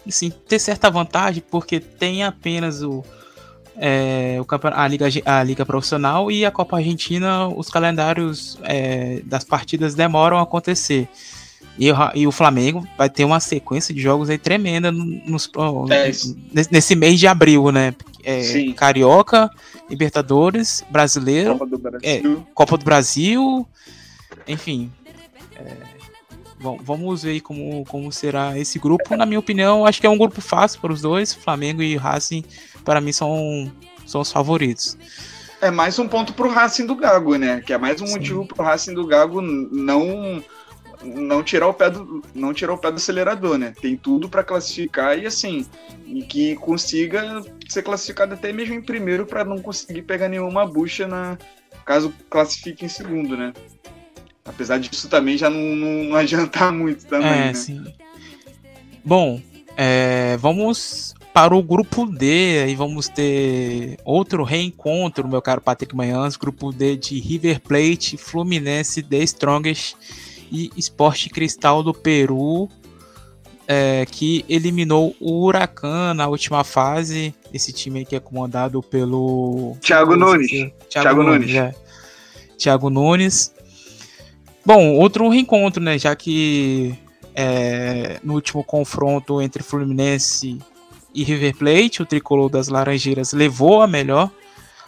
Speaker 2: assim, ter certa vantagem porque tem apenas o, é, o a, Liga, a Liga Profissional e a Copa Argentina, os calendários é, das partidas demoram a acontecer. E o, e o, Flamengo vai ter uma sequência de jogos aí tremenda nos, é, nesse mês de abril, né? É, Carioca, Libertadores, Brasileiro, Copa do Brasil, é, Copa do Brasil enfim. É, bom, vamos ver como, como será esse grupo. Na minha opinião, acho que é um grupo fácil para os dois. Flamengo e Racing, para mim, são, são os favoritos.
Speaker 3: É mais um ponto para o Racing do Gago, né? Que é mais um Sim. motivo para o Racing do Gago não não tirar o pé do não tirar o pé do acelerador, né? Tem tudo para classificar e assim, e que consiga ser classificado até mesmo em primeiro para não conseguir pegar nenhuma bucha na caso classifique em segundo, né? Apesar disso também já não, não, não [laughs] adiantar muito também, é, né? Sim.
Speaker 2: Bom, é, vamos para o grupo D, aí vamos ter outro reencontro, meu caro Patrick Manhãs, grupo D de River Plate, Fluminense, The Strongest e Esporte Cristal do Peru, é, que eliminou o Huracan na última fase. Esse time que é comandado pelo.
Speaker 3: Thiago Nunes. Thiago,
Speaker 2: Thiago Nunes. Nunes. É. Thiago Nunes. Bom, outro reencontro, né? Já que é, no último confronto entre Fluminense e River Plate, o tricolor das Laranjeiras levou a melhor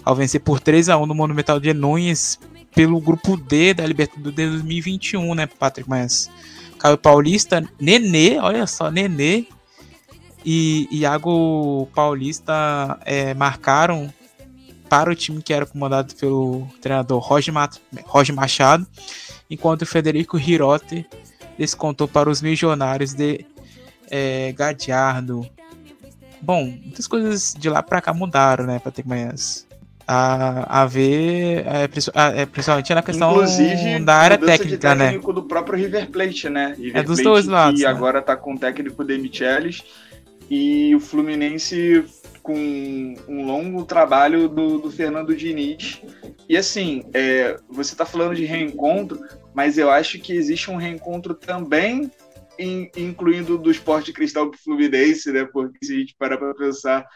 Speaker 2: ao vencer por 3 a 1 no Monumental de Nunes pelo grupo D da Libertadores de 2021, né, Patrick? Mas Caio Paulista, Nenê, olha só, Nenê e Iago Paulista é, marcaram para o time que era comandado pelo treinador Roger, Roger Machado, enquanto Federico Hirote descontou para os milionários de é, Gadiardo. Bom, muitas coisas de lá para cá mudaram, né, Patrick Manhãs? a, a ver, é, é, principalmente na questão Inclusive, da área técnica,
Speaker 3: né? do próprio River Plate, né? River
Speaker 2: é dos Plate, dois lados.
Speaker 3: E
Speaker 2: né?
Speaker 3: agora tá com o técnico Demichelis e o Fluminense com um longo trabalho do, do Fernando Diniz. E assim, é, você tá falando de reencontro, mas eu acho que existe um reencontro também incluindo do esporte cristal pro Fluminense, né? Porque se a gente parar para pensar,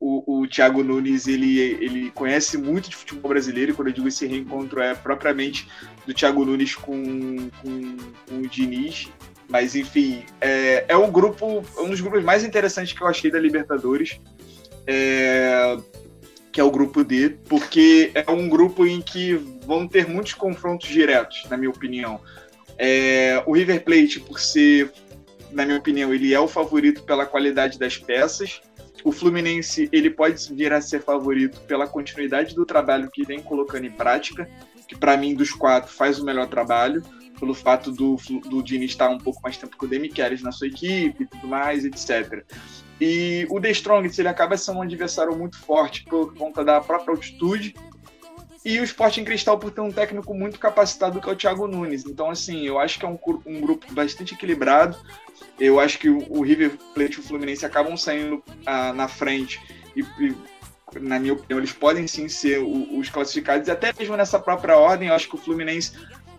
Speaker 3: o, o Thiago Nunes ele, ele conhece muito de futebol brasileiro, e quando eu digo esse reencontro é propriamente do Thiago Nunes com, com, com o Diniz. Mas enfim, é, é um grupo, um dos grupos mais interessantes que eu achei da Libertadores. É, que é o grupo D, porque é um grupo em que vão ter muitos confrontos diretos, na minha opinião. É, o River Plate, por ser, na minha opinião, ele é o favorito pela qualidade das peças o Fluminense ele pode vir a ser favorito pela continuidade do trabalho que vem colocando em prática, que para mim dos quatro faz o melhor trabalho, pelo fato do, do Dini estar um pouco mais tempo com o Demichelis na sua equipe tudo mais, etc. E o The Strongest ele acaba sendo um adversário muito forte por conta da própria altitude e o Sporting Cristal por ter um técnico muito capacitado que é o Thiago Nunes. Então, assim, eu acho que é um, um grupo bastante equilibrado. Eu acho que o, o River Plate e o Fluminense acabam saindo ah, na frente e, e, na minha opinião, eles podem sim ser os classificados. E até mesmo nessa própria ordem, eu acho que o Fluminense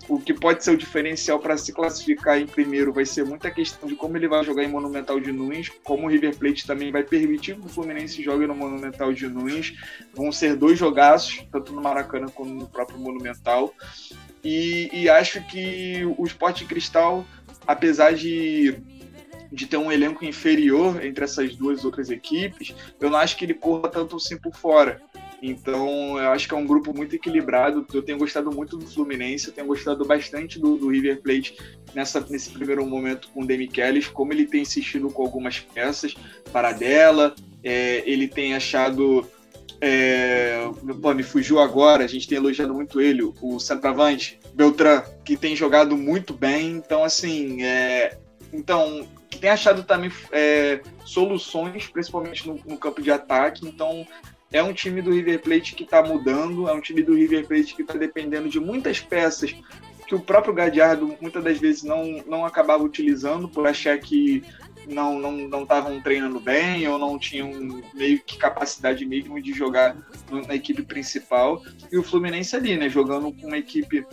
Speaker 3: o que pode ser o diferencial para se classificar em primeiro vai ser muita questão de como ele vai jogar em Monumental de Nunes, como o River Plate também vai permitir que o Fluminense jogue no Monumental de Nunes. Vão ser dois jogaços, tanto no Maracanã como no próprio Monumental. E, e acho que o Sport Cristal, apesar de de ter um elenco inferior entre essas duas outras equipes, eu não acho que ele corra tanto assim por fora. Então, eu acho que é um grupo muito equilibrado. Eu tenho gostado muito do Fluminense, eu tenho gostado bastante do, do River Plate nessa, nesse primeiro momento com o Demichelis, como ele tem insistido com algumas peças para dela, é, ele tem achado. É, pô, me fugiu agora, a gente tem elogiado muito ele, o centroavante, Beltran, que tem jogado muito bem. Então, assim, é, então, tem achado também é, soluções, principalmente no, no, campo de ataque. Então, é um time do River Plate que está mudando, é um time do River Plate que está dependendo de muitas peças que o próprio Gadiardo muitas das vezes não, não acabava utilizando por achar que não não não estavam treinando bem ou não tinham meio que capacidade mínima de jogar na equipe principal e o Fluminense ali, né, jogando com uma equipe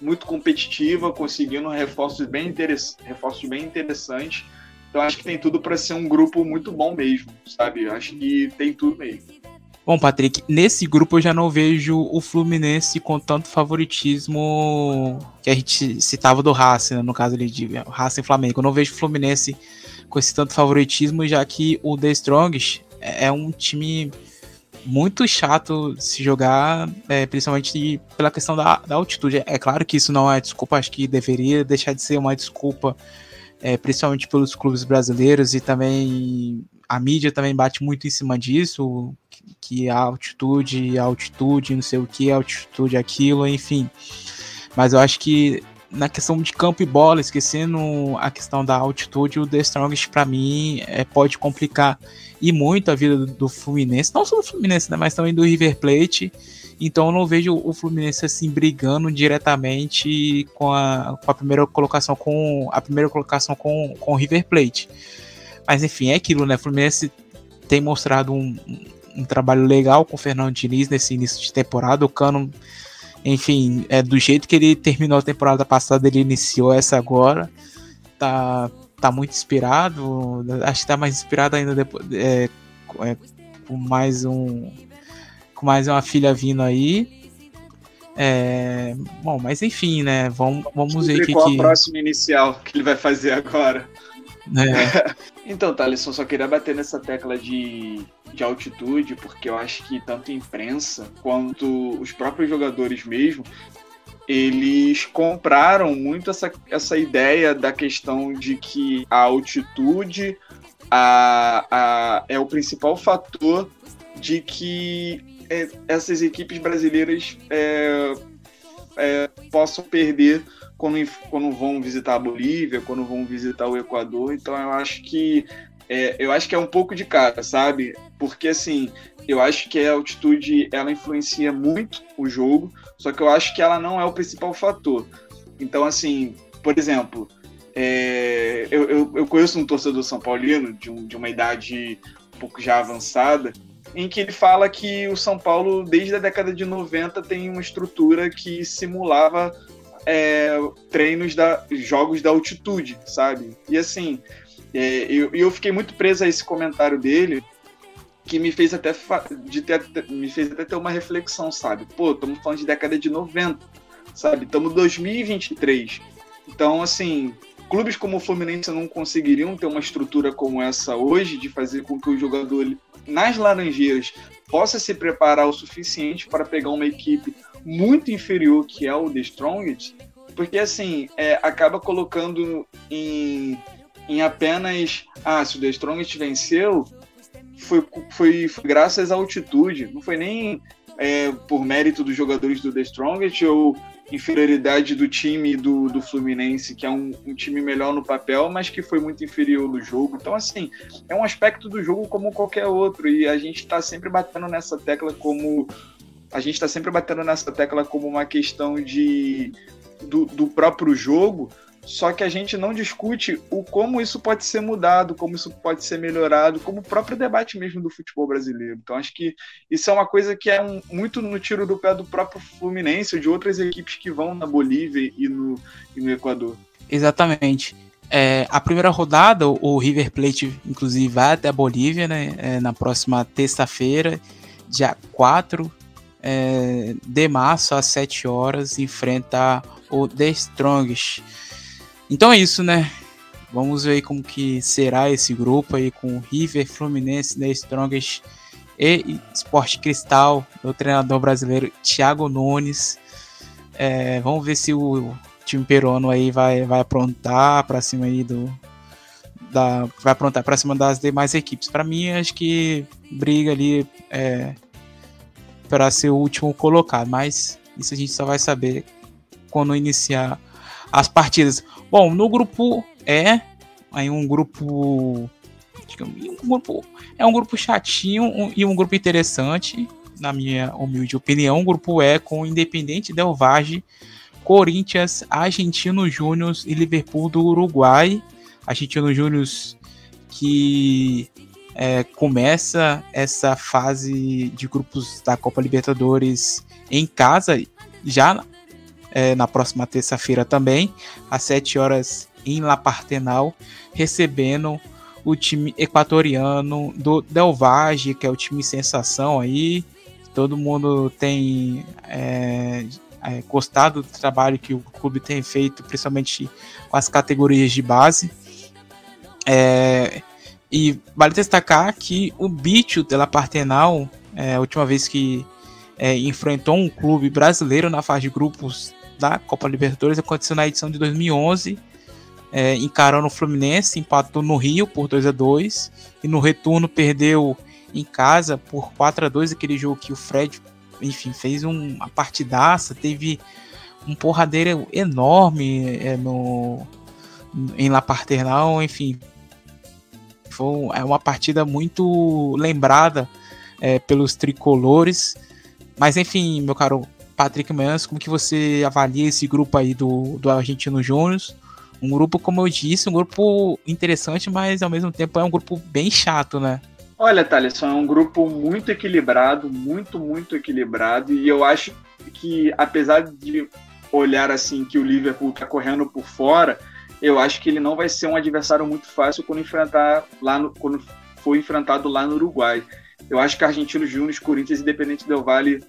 Speaker 3: muito competitiva, conseguindo reforços bem interessantes, reforços bem interessantes. Então acho que tem tudo para ser um grupo muito bom mesmo, sabe? Acho que tem tudo mesmo.
Speaker 2: Bom, Patrick, nesse grupo eu já não vejo o Fluminense com tanto favoritismo que a gente citava do Racing, né, no caso ali de Racing e Flamengo. Eu não vejo o Fluminense com esse tanto favoritismo, já que o The Strongest é um time muito chato se jogar, é, principalmente pela questão da, da, altitude. É claro que isso não é desculpa, acho que deveria deixar de ser uma desculpa, é, principalmente pelos clubes brasileiros e também a mídia também bate muito em cima disso, que a altitude, a altitude, não sei o que, altitude, aquilo, enfim. Mas eu acho que na questão de campo e bola, esquecendo a questão da altitude, o The Strongest para mim é, pode complicar e muito a vida do, do, Fluminense, não só do Fluminense, né, mas também do River Plate. Então eu não vejo o Fluminense assim brigando diretamente com a, com a primeira colocação com a primeira colocação com, com o River Plate. Mas enfim, é aquilo, né? O Fluminense tem mostrado um, um trabalho legal com o Fernando Diniz nesse início de temporada. O Cano enfim, é do jeito que ele terminou a temporada passada, ele iniciou essa agora. Tá, tá muito inspirado. Acho que tá mais inspirado ainda depois, é, é, com mais um com mais uma filha vindo aí. É, bom, mas enfim, né? Vamos, vamos ver o que,
Speaker 3: qual
Speaker 2: que...
Speaker 3: a próxima inicial que ele vai fazer agora. É. [laughs] então, Thaleson, só queria bater nessa tecla de de altitude, porque eu acho que tanto a imprensa quanto os próprios jogadores mesmo, eles compraram muito essa, essa ideia da questão de que a altitude a, a, é o principal fator de que é, essas equipes brasileiras é, é, possam perder quando, quando vão visitar a Bolívia, quando vão visitar o Equador. Então eu acho que é, eu acho que é um pouco de cara, sabe? Porque assim, eu acho que a altitude ela influencia muito o jogo, só que eu acho que ela não é o principal fator. Então, assim, por exemplo, é, eu, eu, eu, conheço um torcedor são paulino de, um, de uma idade um pouco já avançada, em que ele fala que o São Paulo, desde a década de 90, tem uma estrutura que simulava é, treinos da jogos da altitude, sabe? E assim, é, eu, eu fiquei muito preso a esse comentário dele, que me fez até de ter, me fez até ter uma reflexão, sabe? Pô, estamos falando de década de 90, sabe? Estamos em 2023. Então, assim, clubes como o Fluminense não conseguiriam ter uma estrutura como essa hoje, de fazer com que o jogador nas Laranjeiras possa se preparar o suficiente para pegar uma equipe muito inferior que é o The Strongest, porque assim, é, acaba colocando em em apenas. Ah, se o The Strongest venceu, foi, foi, foi graças à altitude. Não foi nem é, por mérito dos jogadores do The Strongest ou inferioridade do time do, do Fluminense, que é um, um, time melhor no papel, mas que foi muito inferior no jogo. Então, assim, é um aspecto do jogo como qualquer outro, e a gente está sempre batendo nessa tecla como. A gente está sempre batendo nessa tecla como uma questão de do, do próprio jogo, só que a gente não discute o como isso pode ser mudado, como isso pode ser melhorado, como o próprio debate mesmo do futebol brasileiro. Então acho que isso é uma coisa que é um, muito no tiro do pé do próprio Fluminense, de outras equipes que vão na Bolívia e no, e no Equador.
Speaker 2: Exatamente. É, a primeira rodada, o River Plate, inclusive, vai até a Bolívia, né? É, na próxima terça-feira, dia 4 é, de março, às 7 horas, enfrenta o The Strongest. Então é isso, né? Vamos ver como que será esse grupo aí com River, Fluminense, The Strongest e Sport Cristal, o treinador brasileiro Thiago Nunes. É, vamos ver se o time peruano aí vai, vai aprontar para cima aí do da, vai aprontar para cima das demais equipes. Para mim, acho que briga ali é, para ser o último colocado, mas isso a gente só vai saber quando iniciar as partidas. Bom, no grupo E, aí um grupo, um grupo é um grupo chatinho um, e um grupo interessante, na minha humilde opinião. Um grupo E com Independente Del Corinthians, Argentino Júnior e Liverpool do Uruguai. Argentino Júnior que é, começa essa fase de grupos da Copa Libertadores em casa, já é, na próxima terça-feira também, às 7 horas em La Partenal, recebendo o time equatoriano do Del que é o time sensação aí. Todo mundo tem é, é, gostado do trabalho que o clube tem feito, principalmente com as categorias de base. É, e vale destacar que o Bicho de La Partenal, é, a última vez que é, enfrentou um clube brasileiro na fase de grupos da Copa Libertadores aconteceu na edição de 2011 é, encarando o Fluminense, empatou no Rio por 2 a 2 e no retorno perdeu em casa por 4 a 2 aquele jogo que o Fred, enfim, fez um, uma partidaça, teve um porradeiro enorme é, no em La Paternal, enfim, foi é uma partida muito lembrada é, pelos tricolores. Mas enfim, meu caro Patrick Mans, como que você avalia esse grupo aí do, do Argentino Júnior? Um grupo, como eu disse, um grupo interessante, mas ao mesmo tempo é um grupo bem chato, né?
Speaker 3: Olha, Thaleson, é um grupo muito equilibrado, muito, muito equilibrado, e eu acho que, apesar de olhar assim que o Liverpool está correndo por fora, eu acho que ele não vai ser um adversário muito fácil quando enfrentar lá no, quando for enfrentado lá no Uruguai. Eu acho que Argentinos Júnior, Corinthians e Independente Del Valle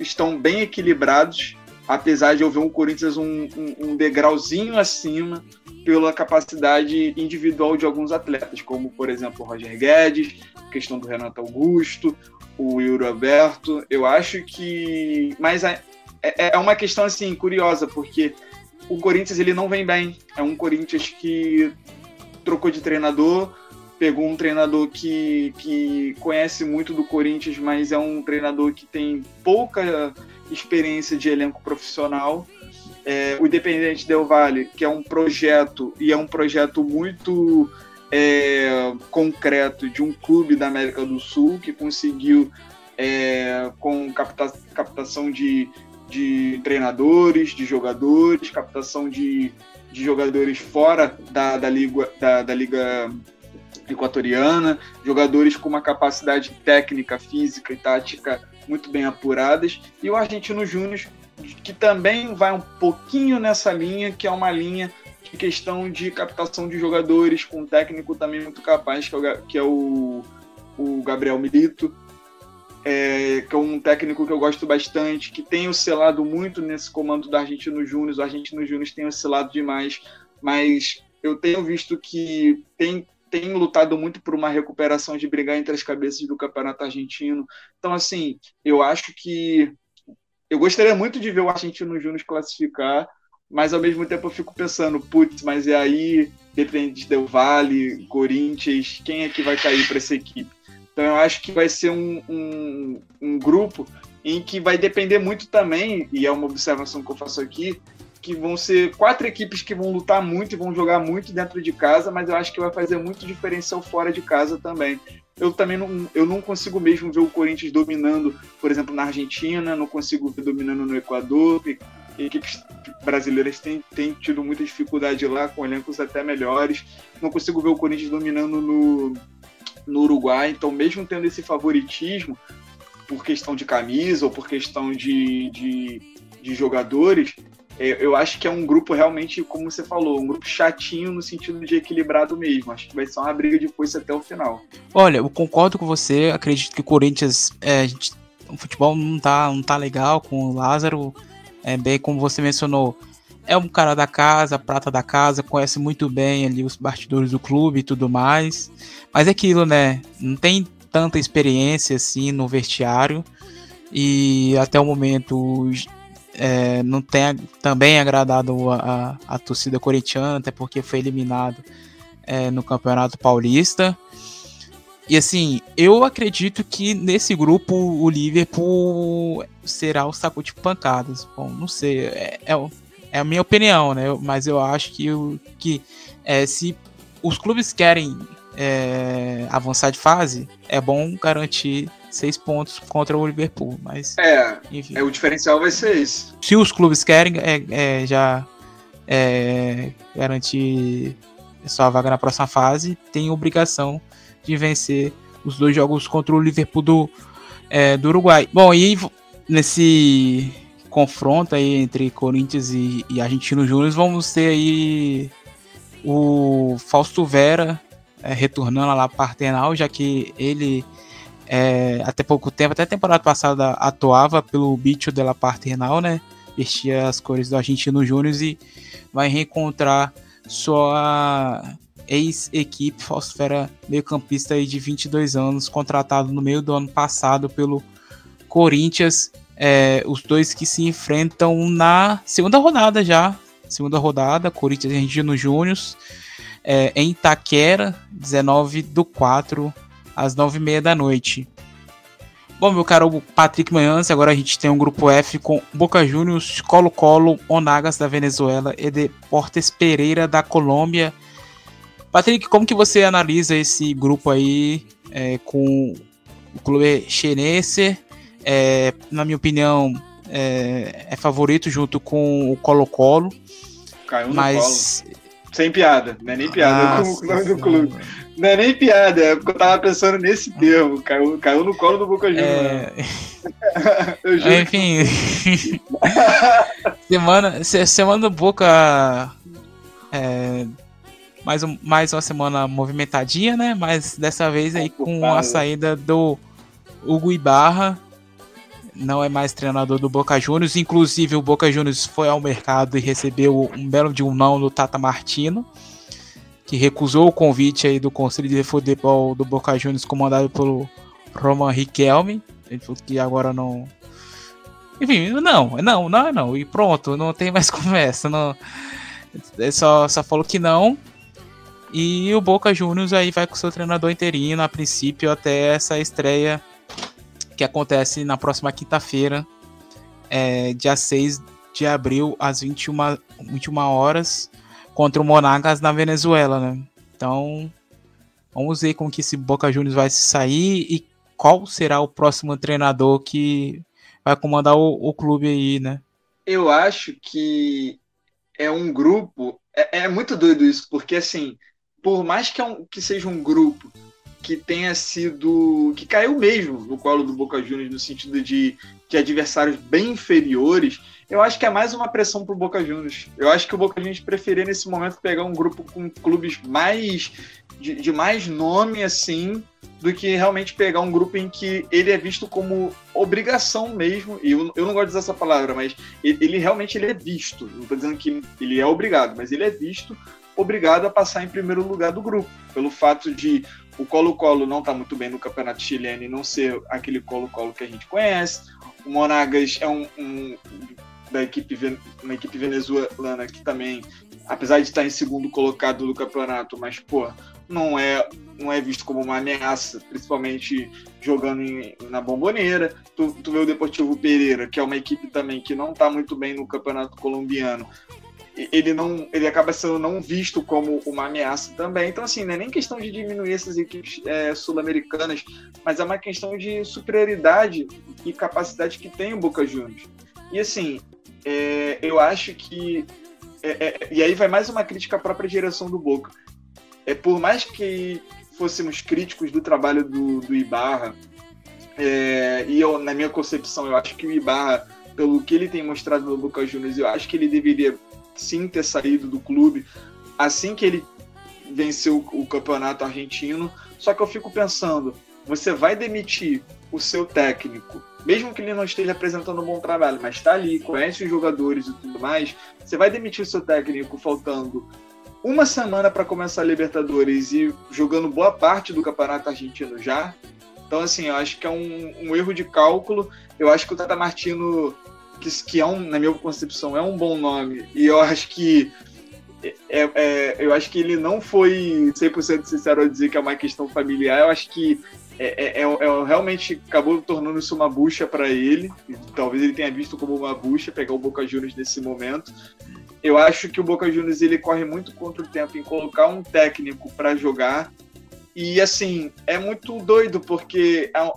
Speaker 3: estão bem equilibrados apesar de eu ver um Corinthians um, um, um, degrauzinho acima pela capacidade individual de alguns atletas, como, por exemplo, o Roger Guedes, questão do Renato Augusto, o Yuri Alberto. Eu acho que. Mas é, é, é uma questão assim curiosa, porque o Corinthians ele não vem bem. É um Corinthians que trocou de treinador, pegou um treinador que, que conhece muito do Corinthians, mas é um treinador que tem pouca experiência de elenco profissional. É, o Independente Del Vale, que é um projeto, e é um projeto muito é, concreto de um clube da América do Sul que conseguiu, é, com capta captação de, de treinadores, de jogadores, captação de, de jogadores fora da, da, liga, da, da Liga Equatoriana, jogadores com uma capacidade técnica, física e tática muito bem apuradas, e o Argentino Júnior, que também vai um pouquinho nessa linha, que é uma linha de questão de captação de jogadores, com um técnico também muito capaz, que é o, que é o, o Gabriel Milito, é, que é um técnico que eu gosto bastante, que tem oscilado muito nesse comando do Argentino Júnior. O Argentino Júnior tem oscilado demais, mas eu tenho visto que tem tem lutado muito por uma recuperação de brigar entre as cabeças do campeonato argentino. Então, assim, eu acho que eu gostaria muito de ver o Argentino Júnior classificar, mas ao mesmo tempo eu fico pensando, putz, mas e aí, depende Del Vale, Corinthians, quem é que vai cair para essa equipe? Então eu acho que vai ser um, um, um grupo em que vai depender muito também, e é uma observação que eu faço aqui, que vão ser quatro equipes que vão lutar muito e vão jogar muito dentro de casa, mas eu acho que vai fazer muito diferencial fora de casa também. Eu também não, eu não consigo mesmo ver o Corinthians dominando, por exemplo, na Argentina, não consigo ver dominando no Equador. Equipes brasileiras têm, têm tido muita dificuldade lá, com elencos até melhores. Não consigo ver o Corinthians dominando no, no Uruguai, então, mesmo tendo esse favoritismo, por questão de camisa ou por questão de, de, de jogadores, eu acho que é um grupo realmente, como você falou, um grupo chatinho no sentido de equilibrado mesmo. Acho que vai ser uma briga de foice até o final.
Speaker 2: Olha, eu concordo com você. Acredito que o Corinthians, é, gente, o futebol não tá, não tá legal com o Lázaro. É bem como você mencionou, é um cara da casa, prata da casa, conhece muito bem ali os bastidores do clube e tudo mais. Mas é aquilo, né? Não tem tanta experiência assim no vestiário. E até o momento é, não tem também agradado a, a, a, torcida corintiana, até porque foi eliminado é, no Campeonato Paulista. E assim, eu acredito que nesse grupo o Liverpool será o saco de pancadas. Bom, não sei, é, é, é a minha opinião, né? Mas eu acho que, que é, se os clubes querem é, avançar de fase, é bom garantir seis pontos contra o Liverpool. Mas,
Speaker 3: é, enfim. É, o diferencial vai ser esse.
Speaker 2: Se os clubes querem é, é já é, garantir sua vaga na próxima fase, tem obrigação de vencer os dois jogos contra o Liverpool do, é, do Uruguai. Bom, e nesse confronto aí entre Corinthians e, e Argentino Júnior, vamos ter aí o Fausto Vera é, retornando lá para Artenal, já que ele é, até pouco tempo, até temporada passada, atuava pelo Bicho de la Paternal, né? Vestia as cores do Argentino Júnior e vai reencontrar sua ex-equipe Fosfera meio-campista de 22 anos, contratado no meio do ano passado pelo Corinthians. É, os dois que se enfrentam na segunda rodada já. Segunda rodada, Corinthians e Argentino Júnior. É, em Itaquera, 19 do 4 às 9h30 da noite. Bom, meu caro Patrick Manhãs, agora a gente tem um grupo F com Boca Juniors, Colo-Colo, Onagas da Venezuela e Deportes Pereira da Colômbia. Patrick, como que você analisa esse grupo aí é, com o clube chinense? É, na minha opinião, é, é, favorito junto com o Colo-Colo.
Speaker 3: Caiu no mas... colo. Sem piada, não é nem piada ah, com o nome do clube. Não é nem piada, é porque eu tava pensando nesse termo. Caiu, caiu no colo do Boca Juniors. [laughs]
Speaker 2: É... Enfim. [laughs] semana, semana do Boca. É, mais, um, mais uma semana movimentadinha, né? Mas dessa vez aí com a saída do Hugo Ibarra. Não é mais treinador do Boca Juniors. Inclusive, o Boca Juniors foi ao mercado e recebeu um belo de um não do Tata Martino que recusou o convite aí do Conselho de Futebol do Boca Juniors, comandado pelo Roman Riquelme. Ele falou que agora não. Enfim, não, não, não, não. E pronto, não tem mais [laughs] conversa. Não... Ele só, só falou que não. E o Boca Juniors aí vai com seu treinador interino, a princípio, até essa estreia que acontece na próxima quinta-feira, é, dia 6 de abril, às 21, 21 horas contra o Monagas na Venezuela, né? Então, vamos ver como que esse Boca Juniors vai se sair e qual será o próximo treinador que vai comandar o, o clube aí, né?
Speaker 3: Eu acho que é um grupo. É, é, muito doido isso, porque assim, por mais que, é um, que seja um grupo que tenha sido. que caiu mesmo no colo do Boca Juniors, no sentido de, de adversários bem inferiores, eu acho que é mais uma pressão pro Boca Juniors. Eu acho que o Boca Juniors preferia nesse momento pegar um grupo com clubes mais de, de, mais nome assim do que realmente pegar um grupo em que ele é visto como obrigação mesmo. E eu, eu não gosto de usar essa palavra, mas ele, ele realmente ele é visto. Não estou dizendo que ele é obrigado, mas ele é visto obrigado a passar em primeiro lugar do grupo, pelo fato de o Colo-Colo não estar tá muito bem no campeonato chileno e não ser aquele Colo-Colo que a gente conhece. O Monagas é um, um da equipe, uma equipe venezuelana que também, apesar de estar em segundo colocado do campeonato, mas, pô, não é, não é visto como uma ameaça, principalmente jogando em, na bomboneira. Tu, tu vê o Deportivo Pereira, que é uma equipe também que não está muito bem no campeonato colombiano. Ele não, ele acaba sendo não visto como uma ameaça também. Então, assim, não é nem questão de diminuir essas equipes é, sul-americanas, mas é uma questão de superioridade e capacidade que tem o Boca Juniors. E assim, é, eu acho que. É, é, e aí vai mais uma crítica à própria direção do Boca. É, por mais que fôssemos críticos do trabalho do, do Ibarra, é, e eu, na minha concepção, eu acho que o Ibarra, pelo que ele tem mostrado no Boca Juniors, eu acho que ele deveria sim ter saído do clube assim que ele venceu o campeonato argentino. Só que eu fico pensando, você vai demitir o seu técnico mesmo que ele não esteja apresentando um bom trabalho, mas está ali, conhece os jogadores e tudo mais, você vai demitir o seu técnico faltando uma semana para começar a Libertadores e jogando boa parte do Campeonato Argentino já. Então, assim, eu acho que é um, um erro de cálculo. Eu acho que o Tata Martino, que, que é um, na minha concepção, é um bom nome, e eu acho que é, é, eu acho que ele não foi 100% sincero ao dizer que é uma questão familiar. Eu acho que é, é, é, é, realmente acabou tornando isso uma bucha para ele. Talvez ele tenha visto como uma bucha pegar o Boca Juniors nesse momento. eu acho que o Boca Juniors ele corre muito contra o tempo em colocar um técnico para jogar. E assim, é muito doido, porque é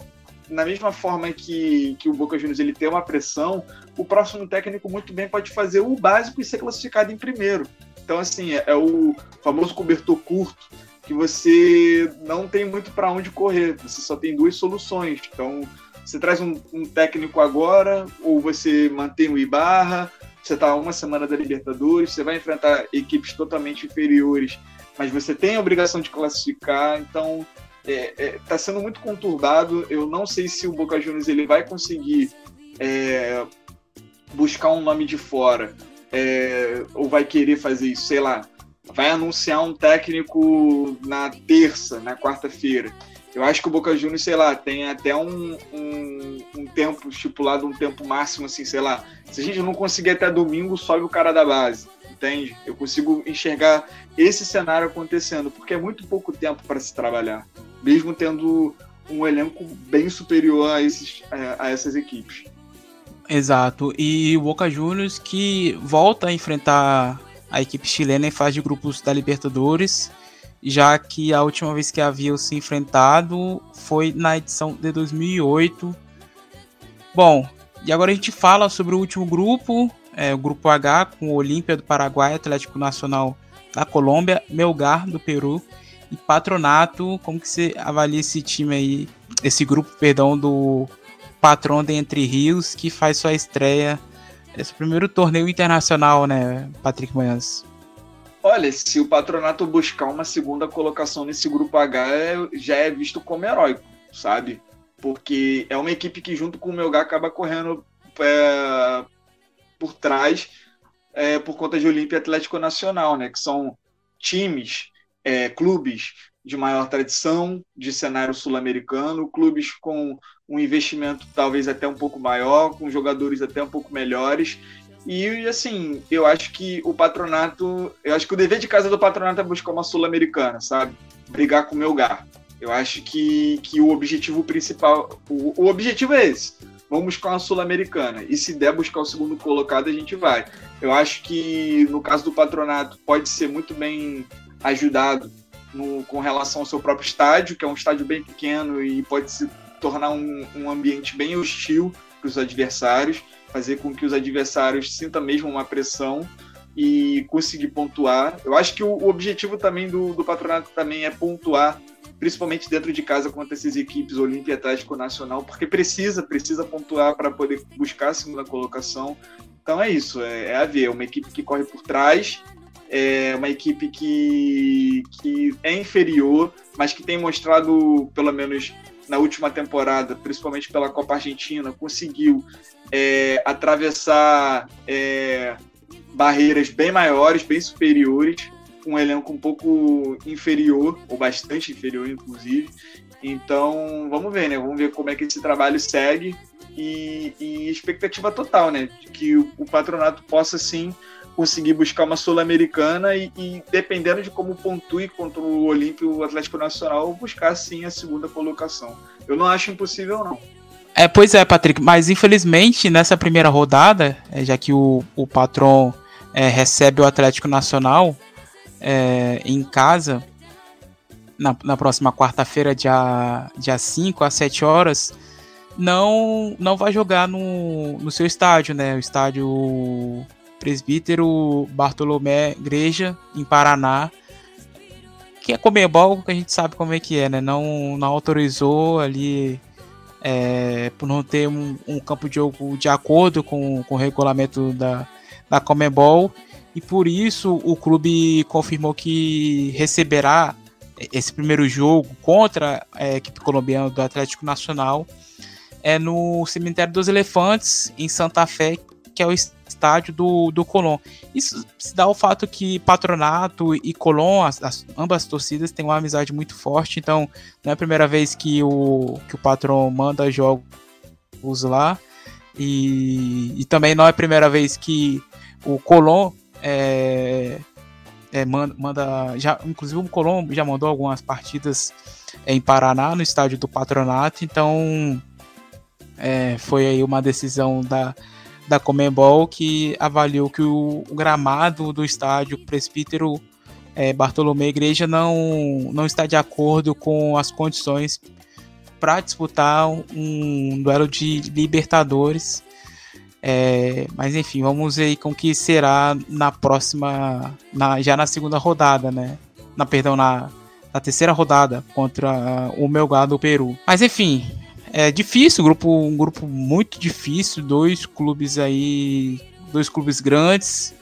Speaker 3: na mesma forma que, que o Boca Juniors ele tem uma pressão, o próximo técnico muito bem pode fazer o básico e ser classificado em primeiro. Então, assim, é, é o famoso cobertor curto, que você não tem muito para onde correr, você só tem duas soluções. Então, você traz um, um técnico agora, ou você mantém o Ibarra, você está uma semana da Libertadores, você vai enfrentar equipes totalmente inferiores, mas você tem a obrigação de classificar, então está é, é, tá sendo muito conturbado. Eu não sei se o Boca Juniors ele vai conseguir é, buscar um nome de fora é, ou vai querer fazer isso, sei lá, vai anunciar um técnico na terça, na quarta-feira. Eu acho que o Boca Juniors, sei lá, tem até um, um, um, tempo estipulado, um tempo máximo, assim, sei lá. Se a gente não conseguir até domingo, sobe o cara da base, entende? Eu consigo enxergar esse cenário acontecendo, porque é muito pouco tempo para se trabalhar, mesmo tendo um elenco bem superior a, esses, a, a essas equipes.
Speaker 2: Exato. E o Boca Juniors que volta a enfrentar a equipe chilena em fase de grupos da Libertadores já que a última vez que haviam se enfrentado foi na edição de 2008. Bom, e agora a gente fala sobre o último grupo, é, o grupo H, com o Olímpia do Paraguai, Atlético Nacional da Colômbia, Melgar do Peru e Patronato. Como que você avalia esse time aí, esse grupo, perdão, do Patrão de Entre Rios, que faz sua estreia, esse primeiro torneio internacional, né, Patrick Manhãs?
Speaker 3: Olha, se o patronato buscar uma segunda colocação nesse grupo H, já é visto como heróico, sabe? Porque é uma equipe que, junto com o Melgar, acaba correndo é, por trás é, por conta de Olímpia Atlético Nacional, né? Que são times, é, clubes de maior tradição, de cenário sul-americano, clubes com um investimento talvez até um pouco maior, com jogadores até um pouco melhores e assim, eu acho que o patronato, eu acho que o dever de casa do patronato é buscar uma sul-americana, sabe? Brigar com o Melgar. Eu acho que, que o objetivo principal, o, o objetivo é esse. Vamos buscar uma sul-americana. E se der buscar o segundo colocado, a gente vai. Eu acho que no caso do patronato pode ser muito bem ajudado no, com relação ao seu próprio estádio, que é um estádio bem pequeno e pode se tornar um, um ambiente bem hostil para os adversários fazer com que os adversários sintam mesmo uma pressão e conseguir pontuar. Eu acho que o, o objetivo também do, do, patronato também é pontuar, principalmente dentro de casa contra essas equipes Olímpia Atlético Nacional, porque precisa, precisa pontuar para poder buscar a segunda colocação. Então é isso, é, é a ver, é uma equipe que corre por trás, é uma equipe que, que é inferior, mas que tem mostrado, pelo menos na última temporada, principalmente pela Copa Argentina, conseguiu é, atravessar é, barreiras bem maiores, bem superiores, um elenco um pouco inferior, ou bastante inferior, inclusive. Então, vamos ver, né? Vamos ver como é que esse trabalho segue e, e expectativa total, né? Que o, o patronato possa sim conseguir buscar uma Sul-Americana e, e, dependendo de como pontue contra o Olímpio o Atlético Nacional, buscar sim a segunda colocação. Eu não acho impossível, não.
Speaker 2: É, pois é, Patrick, mas infelizmente nessa primeira rodada, é, já que o, o patrão é, recebe o Atlético Nacional é, em casa, na, na próxima quarta-feira, dia, dia 5 às 7 horas, não, não vai jogar no, no seu estádio, né? O estádio Presbítero Bartolomé Igreja, em Paraná, que é Comebol, que a gente sabe como é que é, né? Não, não autorizou ali é, por não ter um, um, campo de jogo de acordo com, com o regulamento da, da Comebol e por isso o clube confirmou que receberá esse primeiro jogo contra a equipe colombiana do Atlético Nacional é no Cemitério dos Elefantes em Santa Fé, que é o estádio do, do Colón. Isso se dá ao fato que Patronato e Colón, as, as, ambas torcidas, têm uma amizade muito forte, então não é a primeira vez que o, que o patrão manda jogos lá. E, e também não é a primeira vez que o Colón é, é, manda, manda, já, inclusive o Colón já mandou algumas partidas em Paraná, no estádio do Patronato, então é, foi aí uma decisão da, da Comembol que avaliou que o, o gramado do estádio Presbítero é, Bartolomé Igreja não, não está de acordo com as condições para disputar um duelo de Libertadores. É, mas enfim, vamos ver com que será na próxima, na, já na segunda rodada, né? Na perdão, na, na terceira rodada contra o Melgar do Peru. Mas enfim, é difícil, grupo, um grupo muito difícil, dois clubes aí, dois clubes grandes,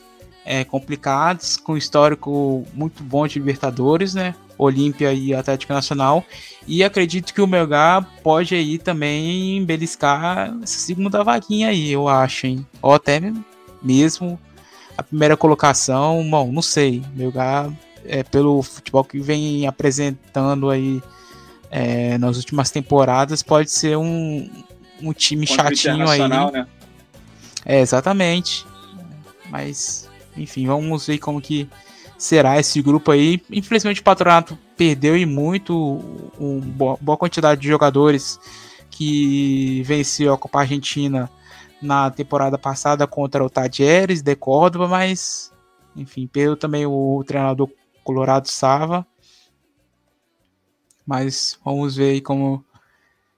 Speaker 2: é, complicados, com histórico muito bom de Libertadores, né? Olímpia e Atlético Nacional. E acredito que o Melgar pode aí também beliscar essa segunda vaguinha aí, eu acho, hein? Ou até mesmo a primeira colocação, bom, não sei. Melgar, é, pelo futebol que vem apresentando aí é, nas últimas temporadas, pode ser um, um time Contra chatinho aí. Né? É, exatamente. Mas, enfim, vamos ver como que será esse grupo aí. Infelizmente o Patronato perdeu e muito uma boa, boa quantidade de jogadores que venceu a Copa Argentina na temporada passada contra o Tadieres de Córdoba, mas enfim, perdeu também o treinador Colorado Sava. Mas vamos ver aí como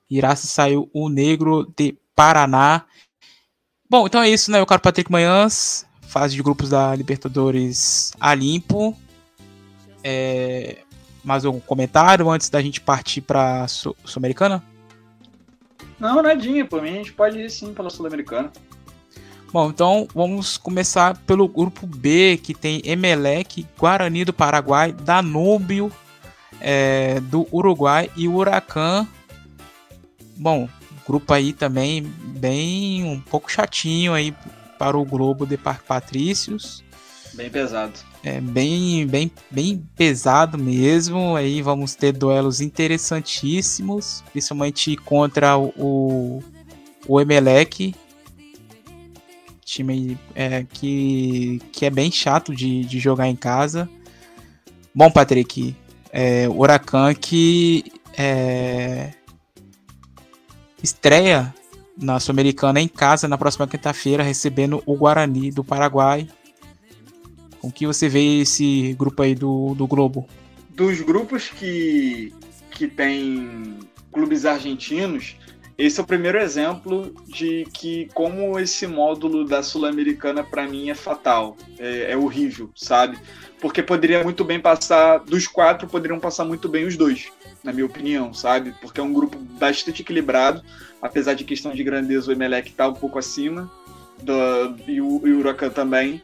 Speaker 2: irá se sair o negro de Paraná. Bom, então é isso, né? Eu quero Patrick Manhãs fase de grupos da Libertadores a limpo. É, mais algum comentário antes da gente partir para Sul-Americana?
Speaker 3: Não, nadinha, por mim a gente pode ir sim pela Sul-Americana.
Speaker 2: Bom, então vamos começar pelo grupo B, que tem Emelec, Guarani do Paraguai, Danúbio é, do Uruguai e Huracan. Bom, grupo aí também bem um pouco chatinho aí para o Globo de Patrícios.
Speaker 3: Bem pesado.
Speaker 2: É bem, bem, bem pesado mesmo. Aí vamos ter duelos interessantíssimos, principalmente contra o, o Emelec, time é, que, que é bem chato de, de jogar em casa. Bom, Patrick, é, o Huracan que é, estreia na Sul-Americana em casa na próxima quinta-feira, recebendo o Guarani do Paraguai. Com que você vê esse grupo aí do, do Globo?
Speaker 3: Dos grupos que, que tem clubes argentinos, esse é o primeiro exemplo de que como esse módulo da Sul-Americana para mim é fatal, é, é, horrível, sabe? Porque poderia muito bem passar dos quatro, poderiam passar muito bem os dois, na minha opinião, sabe? Porque é um grupo bastante equilibrado, apesar de questão de grandeza, o Emelec está um pouco acima do, e, o, e o Huracan também.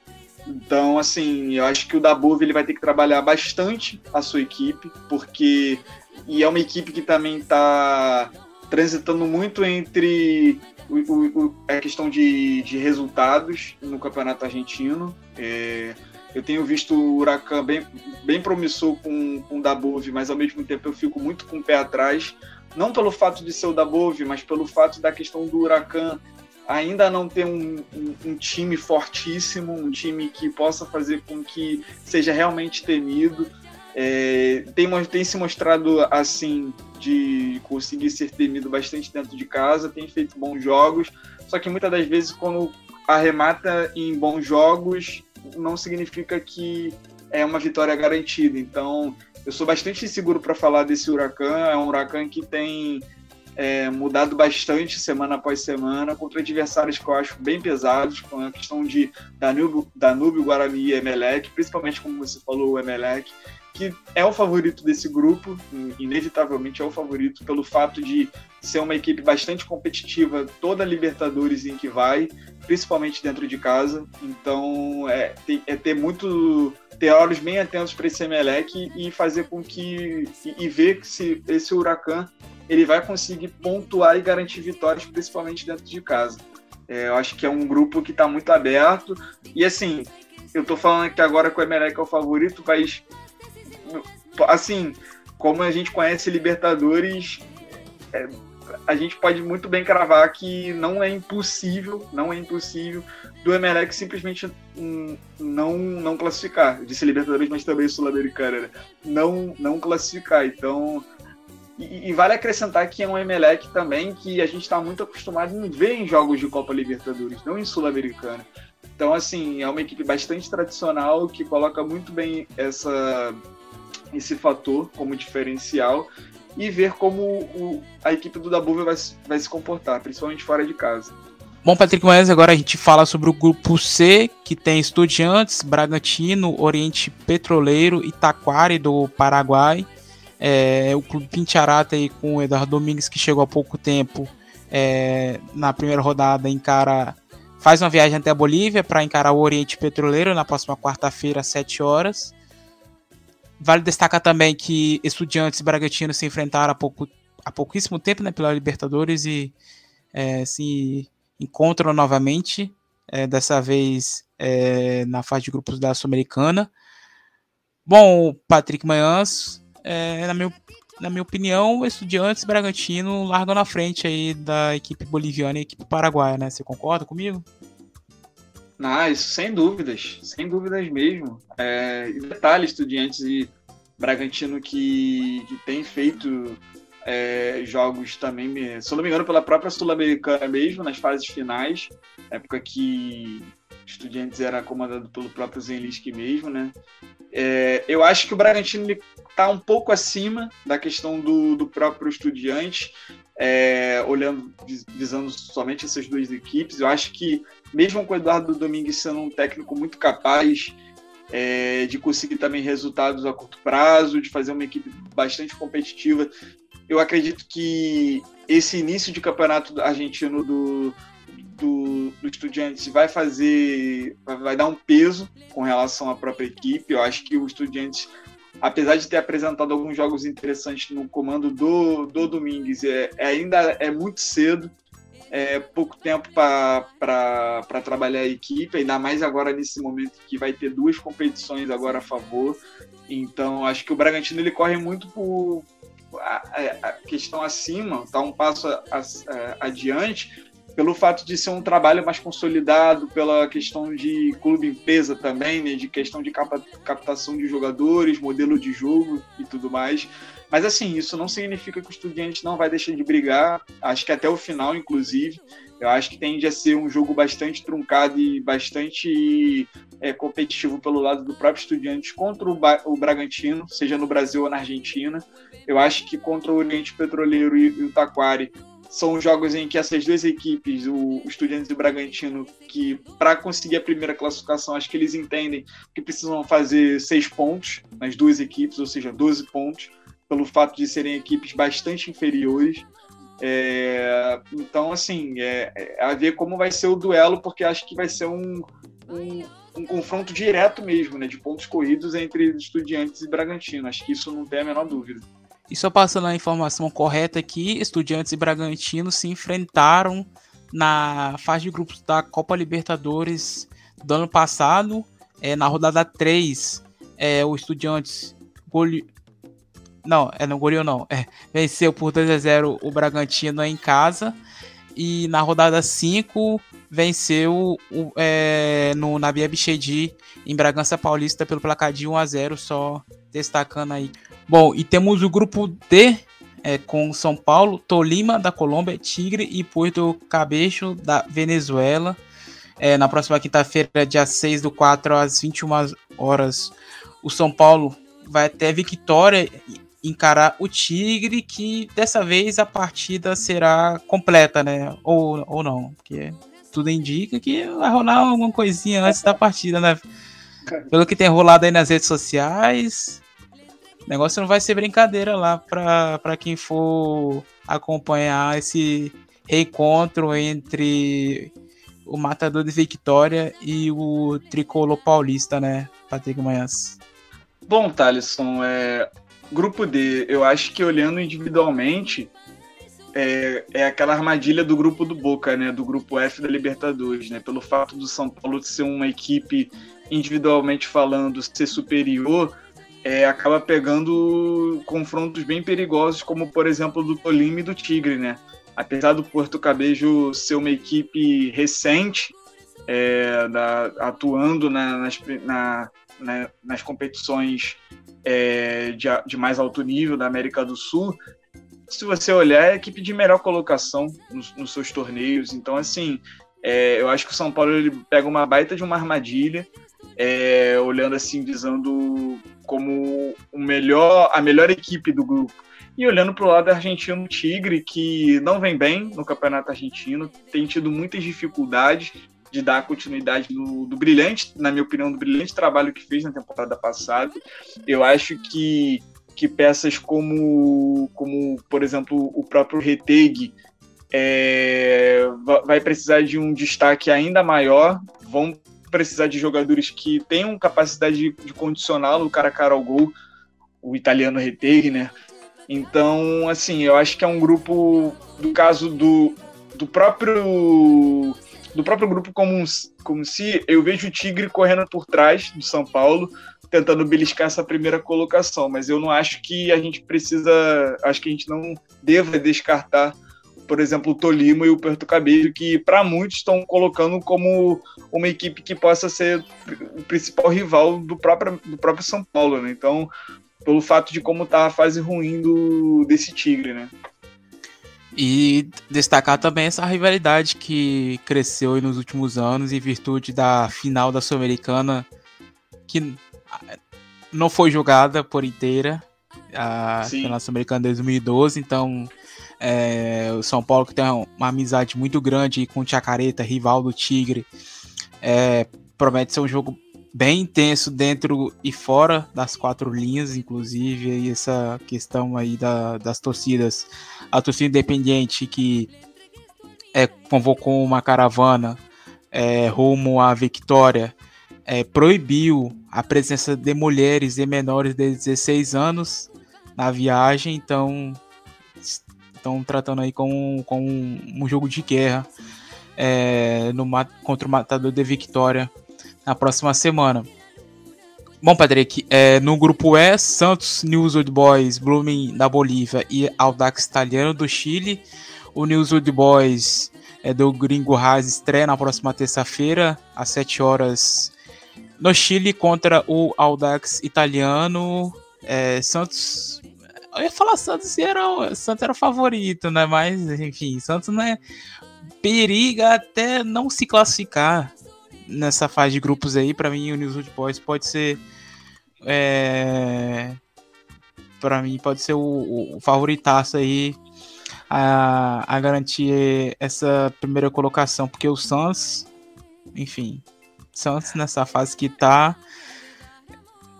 Speaker 3: Então, assim, eu acho que o Dabov ele vai ter que trabalhar bastante a sua equipe, porque e é uma equipe que também está transitando muito entre o, o, a questão de, de, resultados no campeonato argentino. É, eu tenho visto o Huracan bem, bem promissor com, com o Dabov, mas ao mesmo tempo eu fico muito com o pé atrás, não pelo fato de ser o Dabov, mas pelo fato da questão do Huracan ainda não ter um, um, um, time fortíssimo, um time que possa fazer com que seja realmente temido. É, tem, tem se mostrado assim de conseguir ser temido bastante dentro de casa, tem feito bons jogos, só que muitas das vezes quando arremata em bons jogos não significa que é uma vitória garantida. Então eu sou bastante inseguro para falar desse Huracan. É um Huracan que tem é, mudado bastante semana após semana contra adversários que eu acho bem pesados, com a questão de Danúbio, Danúbio Guarani e Emelec, principalmente como você falou, o Emelec, que é o favorito desse grupo, inevitavelmente é o favorito pelo fato de ser uma equipe bastante competitiva toda Libertadores em que vai, principalmente dentro de casa. Então é, é ter muito ter olhos bem atentos para esse Emelec e fazer com que e, e ver se esse Huracan ele vai conseguir pontuar e garantir vitórias, principalmente dentro de casa. É, eu acho que é um grupo que está muito aberto e assim eu estou falando que agora que o Emelec é o favorito, mas assim, como a gente conhece Libertadores, é, a gente pode muito bem cravar que não é impossível, não é impossível do Emelec simplesmente não não classificar. Eu disse Libertadores, mas também Sul-Americana, né? não não classificar. Então, E, e, vale acrescentar que é um Emelec também que a gente está muito acostumado em ver em jogos de Copa Libertadores, não em Sul-Americana. Então, assim, é uma equipe bastante tradicional que coloca muito bem essa, esse fator como diferencial e ver como o, a equipe do Dabúvia vai, vai se comportar, principalmente fora de casa.
Speaker 2: Bom, Patrick Manhãs, agora a gente fala sobre o grupo C, que tem Estudiantes, Bragantino, Oriente Petroleiro e Taquari do Paraguai. É, o Clube Pintiarata aí com o Eduardo Domingues, que chegou há pouco tempo é, na primeira rodada, encara faz uma viagem até a Bolívia para encarar o Oriente Petroleiro na próxima quarta-feira, às 7 horas. Vale destacar também que Estudiantes e Bragantino se enfrentaram há, pouco, há pouquíssimo tempo né, pela Libertadores e é, se encontram novamente, é, dessa vez é, na fase de grupos da Sul-Americana. Bom, Patrick Manhãs, é, na, meu, na minha opinião, Estudiantes e Bragantino largam na frente aí da equipe boliviana e equipe paraguaia, né? Você concorda comigo?
Speaker 3: Ah, isso sem dúvidas, sem dúvidas mesmo. É, e detalhe, Estudiantes e Bragantino que, que tem feito é, jogos também, se não me engano, pela própria Sul-Americana mesmo, nas fases finais, época que Estudiantes era comandado pelo próprio Zenlisk mesmo, né? É, eu acho que o Bragantino está um pouco acima da questão do, do próprio Estudiante, é, olhando, visando somente essas duas equipes. Eu acho que, mesmo com o Eduardo Domingues sendo um técnico muito capaz é, de conseguir também resultados a curto prazo, de fazer uma equipe bastante competitiva, eu acredito que esse início de campeonato argentino do, do, do Estudiantes vai fazer, vai dar um peso com relação à própria equipe. Eu acho que o Estudiantes, apesar de ter apresentado alguns jogos interessantes no comando do, do Domingues, é, é ainda é muito cedo, é pouco tempo para trabalhar a equipe, ainda mais agora nesse momento que vai ter duas competições agora a favor. Então, acho que o Bragantino ele corre muito por a, a questão acima, está um passo a, a, adiante, pelo fato de ser um trabalho mais consolidado, pela questão de clube-empresa também, né, de questão de captação de jogadores, modelo de jogo e tudo mais. Mas assim, isso não significa que o Estudiante não vai deixar de brigar, acho que até o final, inclusive. Eu acho que tende a ser um jogo bastante truncado e bastante é, competitivo pelo lado do próprio Estudiantes contra o, o Bragantino, seja no Brasil ou na Argentina. Eu acho que contra o Oriente Petroleiro e, e o Taquari são jogos em que essas duas equipes, o Estudiantes e o Bragantino, que para conseguir a primeira classificação, acho que eles entendem que precisam fazer seis pontos nas duas equipes, ou seja, 12 pontos, pelo fato de serem equipes bastante inferiores. É, então, assim, é, é, a ver como vai ser o duelo, porque acho que vai ser um, um, um, confronto direto mesmo, né, de pontos corridos entre Estudiantes e Bragantino. Acho que isso não tem a menor dúvida.
Speaker 2: E só passando a informação correta aqui, Estudiantes e Bragantino se enfrentaram na fase de grupos da Copa Libertadores do ano passado. É, na rodada 3, é, o Estudiantes gole... Não, é, não goleou não. É, venceu por 2 a 0 o Bragantino em casa. E na rodada 5 venceu o, é, no Nabia Bichedi em Bragança Paulista pelo placar de 1 a 0 só destacando aí Bom, e temos o grupo D é, com São Paulo, Tolima da Colômbia, Tigre e Porto Cabeixo da Venezuela. É, na próxima quinta-feira, dia 6 do 4 às 21 horas, o São Paulo vai até Vitória encarar o Tigre, que dessa vez a partida será completa, né? Ou, ou não, porque tudo indica que vai rolar alguma coisinha antes da partida, né? Pelo que tem rolado aí nas redes sociais, o negócio não vai ser brincadeira lá para quem for acompanhar esse reencontro entre o Matador de Victória e o Tricolor Paulista, né, Patrick Manhãs?
Speaker 3: Bom, Thalisson, é, grupo D, eu acho que olhando individualmente, é, é, aquela armadilha do grupo do Boca, né? Do grupo F da Libertadores, né? Pelo fato do São Paulo ser uma equipe individualmente falando ser superior, é, acaba pegando confrontos bem perigosos, como por exemplo do Tolima e do Tigre, né? Apesar do Porto Cabejo ser uma equipe recente, é, da, atuando na, nas, na, na, nas competições é, de, de, mais alto nível da América do Sul, se você olhar, é a equipe de melhor colocação nos, nos seus torneios. Então, assim, é, eu acho que o São Paulo ele pega uma baita de uma armadilha, é, olhando assim, visando como o melhor, a melhor equipe do grupo. E olhando para o lado argentino, Tigre, que não vem bem no campeonato argentino, tem tido muitas dificuldades de dar continuidade do, do brilhante, na minha opinião, do brilhante trabalho que fez na temporada passada. Eu acho que, que peças como, como, por exemplo, o próprio Reteg é, vai precisar de um destaque ainda maior, vão precisar de jogadores que tenham capacidade de, de condicioná-lo cara a cara ao gol, o italiano Reteg, né? Então, assim, eu acho que é um grupo, do caso do, do próprio do próprio grupo como, como se eu vejo o Tigre correndo por trás do São Paulo, tentando beliscar essa primeira colocação, mas eu não acho que a gente precisa, acho que a gente não deva descartar, por exemplo, o Tolima e o Porto Cabello, que para muitos estão colocando como uma equipe que possa ser o principal rival do próprio, do próprio São Paulo, né? Então, pelo fato de como tá a fase ruim do, desse Tigre, né?
Speaker 2: E destacar também essa rivalidade que cresceu nos últimos anos em virtude da final da Sul-Americana, que não foi jogada por inteira, a Sim. final Sul-Americana de 2012, então é, o São Paulo que tem uma amizade muito grande com o Chacareta, rival do Tigre, é, promete ser um jogo bem intenso dentro e fora das quatro linhas, inclusive aí essa questão aí da, das torcidas, a torcida independente que é, convocou uma caravana é, rumo à Vitória, é, proibiu a presença de mulheres e menores de 16 anos na viagem, então estão tratando aí com, com um, jogo de guerra é, no, contra o Matador de Vitória na próxima semana. Bom, Patrick, é, no grupo E, Santos, News Old Boys, Blooming da Bolívia e Audax Italiano do Chile. O News Old Boys é do Gringo Haas estreia na próxima terça-feira, às 7 horas, no Chile, contra o Audax Italiano. É, Santos. Eu ia falar Santos era, Santos era o favorito, né? Mas, enfim, Santos não é. Periga até não se classificar nessa fase de grupos aí, para mim o News Boys pode ser é, para mim pode ser o, o favoritaço aí a, a garantir essa primeira colocação, porque o Suns, enfim, Suns nessa fase que tá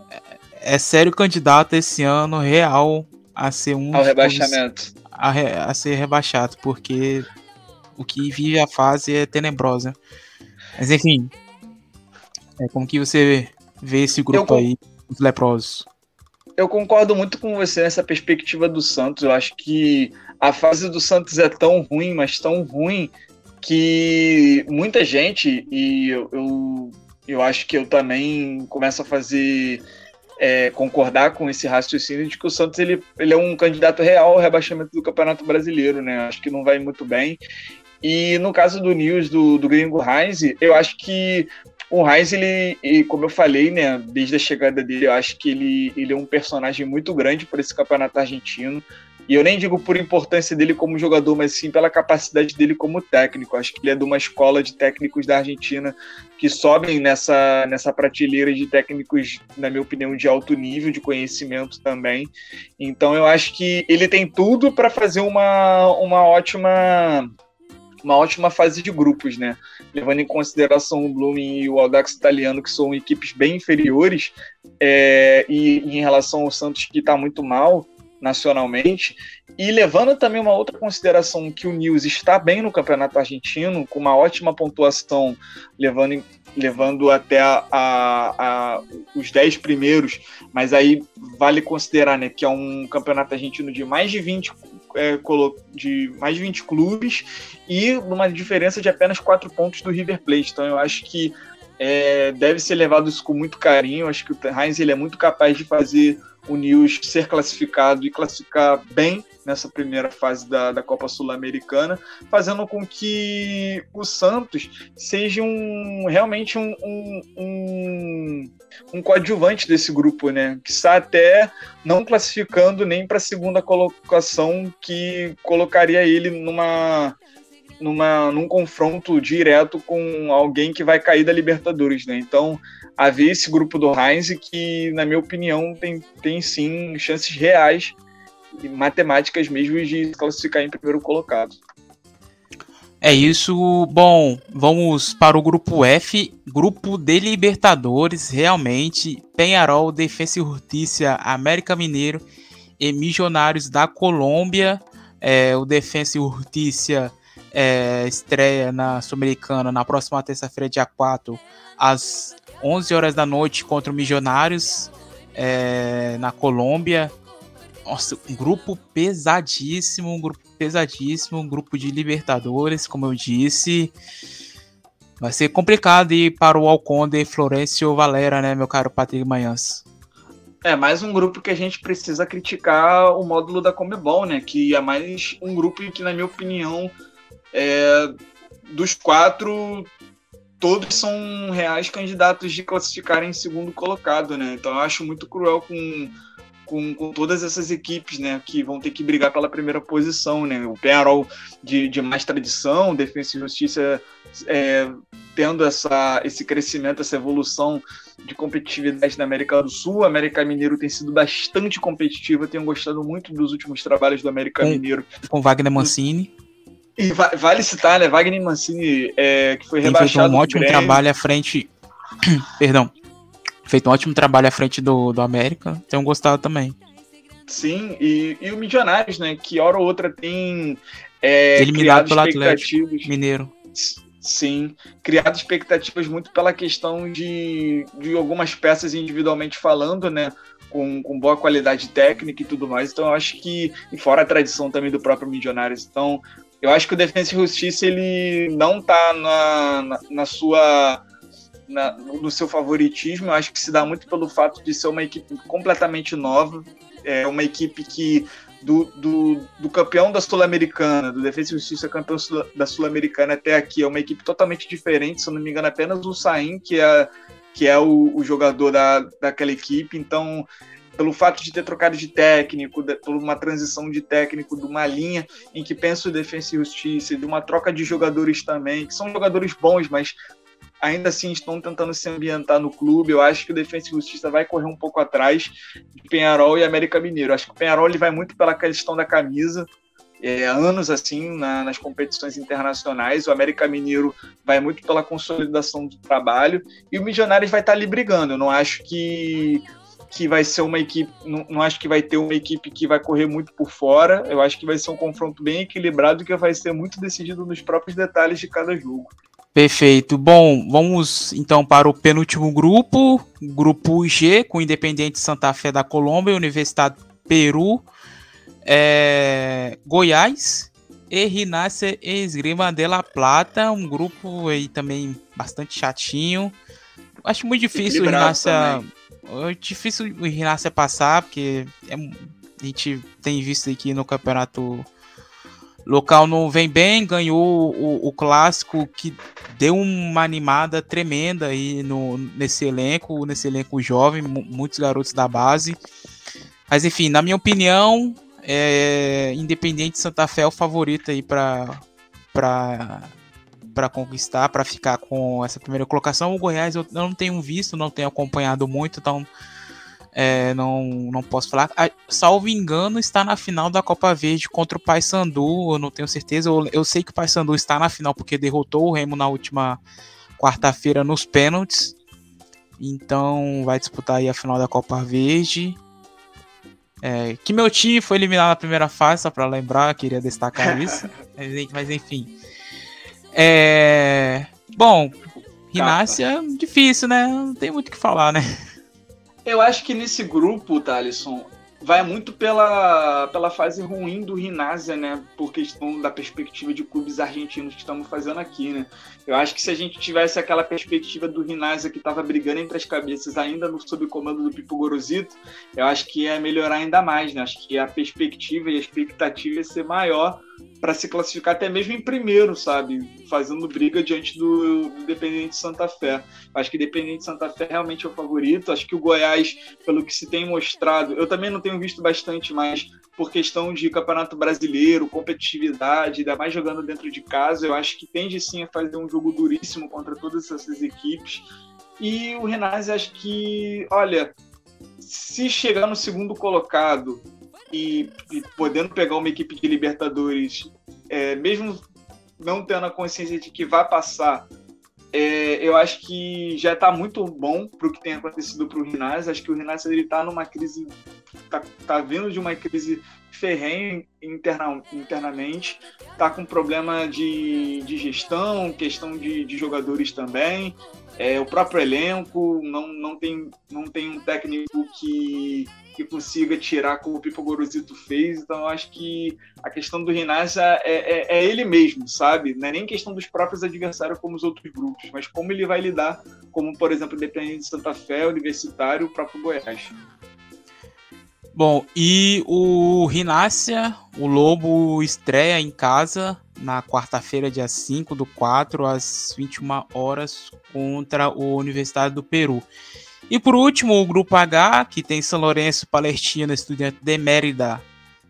Speaker 2: é, é sério candidato esse ano real a ser um
Speaker 3: ao rebaixamento.
Speaker 2: A, a ser rebaixado, porque o que vive a fase é tenebrosa. Mas enfim, é, como que você vê esse grupo eu, aí, os leprosos?
Speaker 3: Eu concordo muito com você nessa perspectiva do Santos. Eu acho que a fase do Santos é tão ruim, mas tão ruim, que muita gente, e eu, eu, eu acho que eu também começo a fazer. É, concordar com esse raciocínio de que o Santos ele, ele é um candidato real ao rebaixamento do Campeonato Brasileiro, né? Acho que não vai muito bem. E no caso do News do, do Gringo Heinz, eu acho que o Heinz, ele, como eu falei, né, desde a chegada dele, eu acho que ele, ele é um personagem muito grande por esse campeonato argentino. E eu nem digo por importância dele como jogador, mas sim pela capacidade dele como técnico. Acho que ele é de uma escola de técnicos da Argentina que sobem nessa, nessa prateleira de técnicos, na minha opinião, de alto nível de conhecimento também. Então eu acho que ele tem tudo para fazer uma, uma ótima uma ótima fase de grupos, né? Levando em consideração o Blooming e o Audax italiano, que são equipes bem inferiores, é, e, e em relação ao Santos, que está muito mal nacionalmente, e levando também uma outra consideração que o News está bem no campeonato argentino, com uma ótima pontuação, levando, levando até a, a, a, os 10 primeiros, mas aí vale considerar né, que é um campeonato argentino de mais de 20 é, de mais de 20 clubes e numa diferença de apenas 4 pontos do River Plate. Então eu acho que é, deve ser levado isso com muito carinho. Eu acho que o Heinz ele é muito capaz de fazer o News ser classificado e classificar bem nessa primeira fase da, da Copa Sul-Americana, fazendo com que o Santos seja um, realmente um, um, um, um coadjuvante desse grupo, né? Que está até não classificando nem para a segunda colocação, que colocaria ele numa numa, num confronto direto com alguém que vai cair da Libertadores, né? Então, haver esse grupo do Heinz que, na minha opinião, tem, tem sim chances reais e matemáticas mesmo de classificar em primeiro colocado.
Speaker 2: É isso. Bom, vamos para o grupo F, grupo de Libertadores, realmente. Penharol, Defensa e Justiça, América Mineiro e Missionários da Colômbia. É, o Defensa e Justiça é, estreia na Sul-Americana na próxima terça-feira, dia 4, às 11 horas da noite contra o Missionários é, na Colômbia. Nossa, um grupo pesadíssimo, um grupo pesadíssimo, um grupo de Libertadores, como eu disse. Vai ser complicado ir para o Alconde, Florencio Valera, né, meu caro Patrick Manhãs?
Speaker 3: É mais um grupo que a gente precisa criticar o módulo da Comebol, né? Que é mais um grupo que, na minha opinião, é, dos quatro, todos são reais candidatos de classificarem em segundo colocado, né? Então eu acho muito cruel com, com, com, todas essas equipes, né? Que vão ter que brigar pela primeira posição, né? O Penarol de, de mais tradição, Defesa e Justiça é, tendo essa, esse crescimento, essa evolução de competitividade na América do Sul. O América Mineiro tem sido bastante competitivo. Eu tenho gostado muito dos últimos trabalhos do América
Speaker 2: com,
Speaker 3: Mineiro.
Speaker 2: Com Wagner Mancini.
Speaker 3: E vale citar, né? Wagner Mancini, é, que foi Tem rebaixado.
Speaker 2: Feito um ótimo trabalho à frente. [clears throat] Perdão. Feito um ótimo trabalho à frente do, do América. Tenho gostado também.
Speaker 3: Sim, e, e o Milionários, né? Que hora ou outra tem. É,
Speaker 2: Eliminado pelo Atlético Mineiro.
Speaker 3: Sim, criado expectativas muito pela questão de, de algumas peças individualmente falando, né? Com, com boa qualidade técnica e tudo mais. Então, eu acho que, e fora a tradição também do próprio Milionários. Então, eu acho que o Defensa e Justiça ele não está na, na, na, sua na, no seu favoritismo. Eu acho que se dá muito pelo fato de ser uma equipe completamente nova, é uma equipe que do, do, do campeão da Sul-Americana, do Defensa e Justiça campeão da Sul-Americana até aqui, é uma equipe totalmente diferente. Se eu não me engano, apenas o Sain que é que é o, o jogador da, daquela equipe. Então pelo fato de ter trocado de técnico, de, por uma transição de técnico de uma linha em que penso defesa e justiça, de uma troca de jogadores também, que são jogadores bons, mas ainda assim estão tentando se ambientar no clube. Eu acho que o Defensa e Justiça vai correr um pouco atrás de Penharol e América Mineiro. Acho que o Penharol ele vai muito pela questão da camisa. É, anos assim na, nas competições internacionais. O América Mineiro vai muito pela consolidação do trabalho e o Milionários vai estar ali brigando. Eu não acho que que vai ser uma equipe, não, não, acho que vai ter uma equipe que vai correr muito por fora. Eu acho que vai ser um confronto bem equilibrado que vai ser muito decidido nos próprios detalhes de cada jogo.
Speaker 2: Perfeito. Bom, vamos então para o penúltimo grupo, grupo G, com Independente Santa Fé da Colômbia, Universidade Peru, é, Goiás e Rinácia e Esgrima de La Plata, um grupo aí também bastante chatinho. Acho muito difícil o Rinácia é difícil o Rinácia passar, porque é, a gente tem visto aqui no campeonato local não vem bem, ganhou o, o, clássico que deu uma animada tremenda aí no, nesse elenco, nesse elenco jovem, muitos garotos da base. Mas enfim, na minha opinião, é, Independente Santa Fé é o favorito aí para para conquistar, para ficar com essa primeira colocação. O Goiás eu não tenho visto, não tenho acompanhado muito, então é, não, não posso falar. Ah, salvo engano, está na final da Copa Verde contra o Paysandu, eu não tenho certeza. Eu, eu sei que o Paysandu está na final porque derrotou o Remo na última quarta-feira nos pênaltis. Então vai disputar aí a final da Copa Verde. É, que meu time foi eliminado na primeira fase, só para lembrar, queria destacar [laughs] isso. mas enfim. É... Bom, Rinácia, difícil, né? Não tem muito o que falar, né?
Speaker 3: Eu acho que nesse grupo, Thalisson, vai muito pela, pela fase ruim do Rinásia, né? Por questão da perspectiva de clubes argentinos que estamos fazendo aqui, né? Eu acho que se a gente tivesse aquela perspectiva do Rinásia que estava brigando entre as cabeças ainda no sob comando do Pipo Gorosito, eu acho que ia melhorar ainda mais, né? Acho que a perspectiva e a expectativa ia ser maior para se classificar até mesmo em primeiro, sabe? Fazendo briga diante do, do Independente Santa Fé. Acho que Independente Santa Fé realmente é o favorito. Acho que o Goiás, pelo que se tem mostrado, eu também não tenho visto bastante, mas por questão de campeonato brasileiro, competitividade, ainda mais jogando dentro de casa, eu acho que tende sim a fazer um jogo duríssimo contra todas essas equipes. E o Renazzi, acho que, olha, se chegar no segundo colocado e, e podendo pegar uma equipe de Libertadores, é, mesmo não tendo a consciência de que vai passar, é, eu acho que já está muito bom para o que tem acontecido para o Rinaz. Acho que o Rinaz está numa crise, está tá vindo de uma crise ferrenha interna, internamente, está com problema de, de gestão, questão de, de jogadores também. É, o próprio elenco não, não, tem, não tem um técnico que que consiga tirar como o Pipo Gorosito fez. Então, acho que a questão do Rinasa é, é, é, ele mesmo, sabe? Não é nem questão dos próprios adversários como os outros grupos, mas como ele vai lidar, como, por exemplo, Independente de Santa Fé, Universitário, o próprio Goiás.
Speaker 2: Bom, e o Rinácia, o Lobo estreia em casa na quarta-feira, dia 5 do 4, às 21 horas, contra o Universitário do Peru. E por último, o grupo H, que tem São Lourenço, Palestina, Estudiante de Mérida,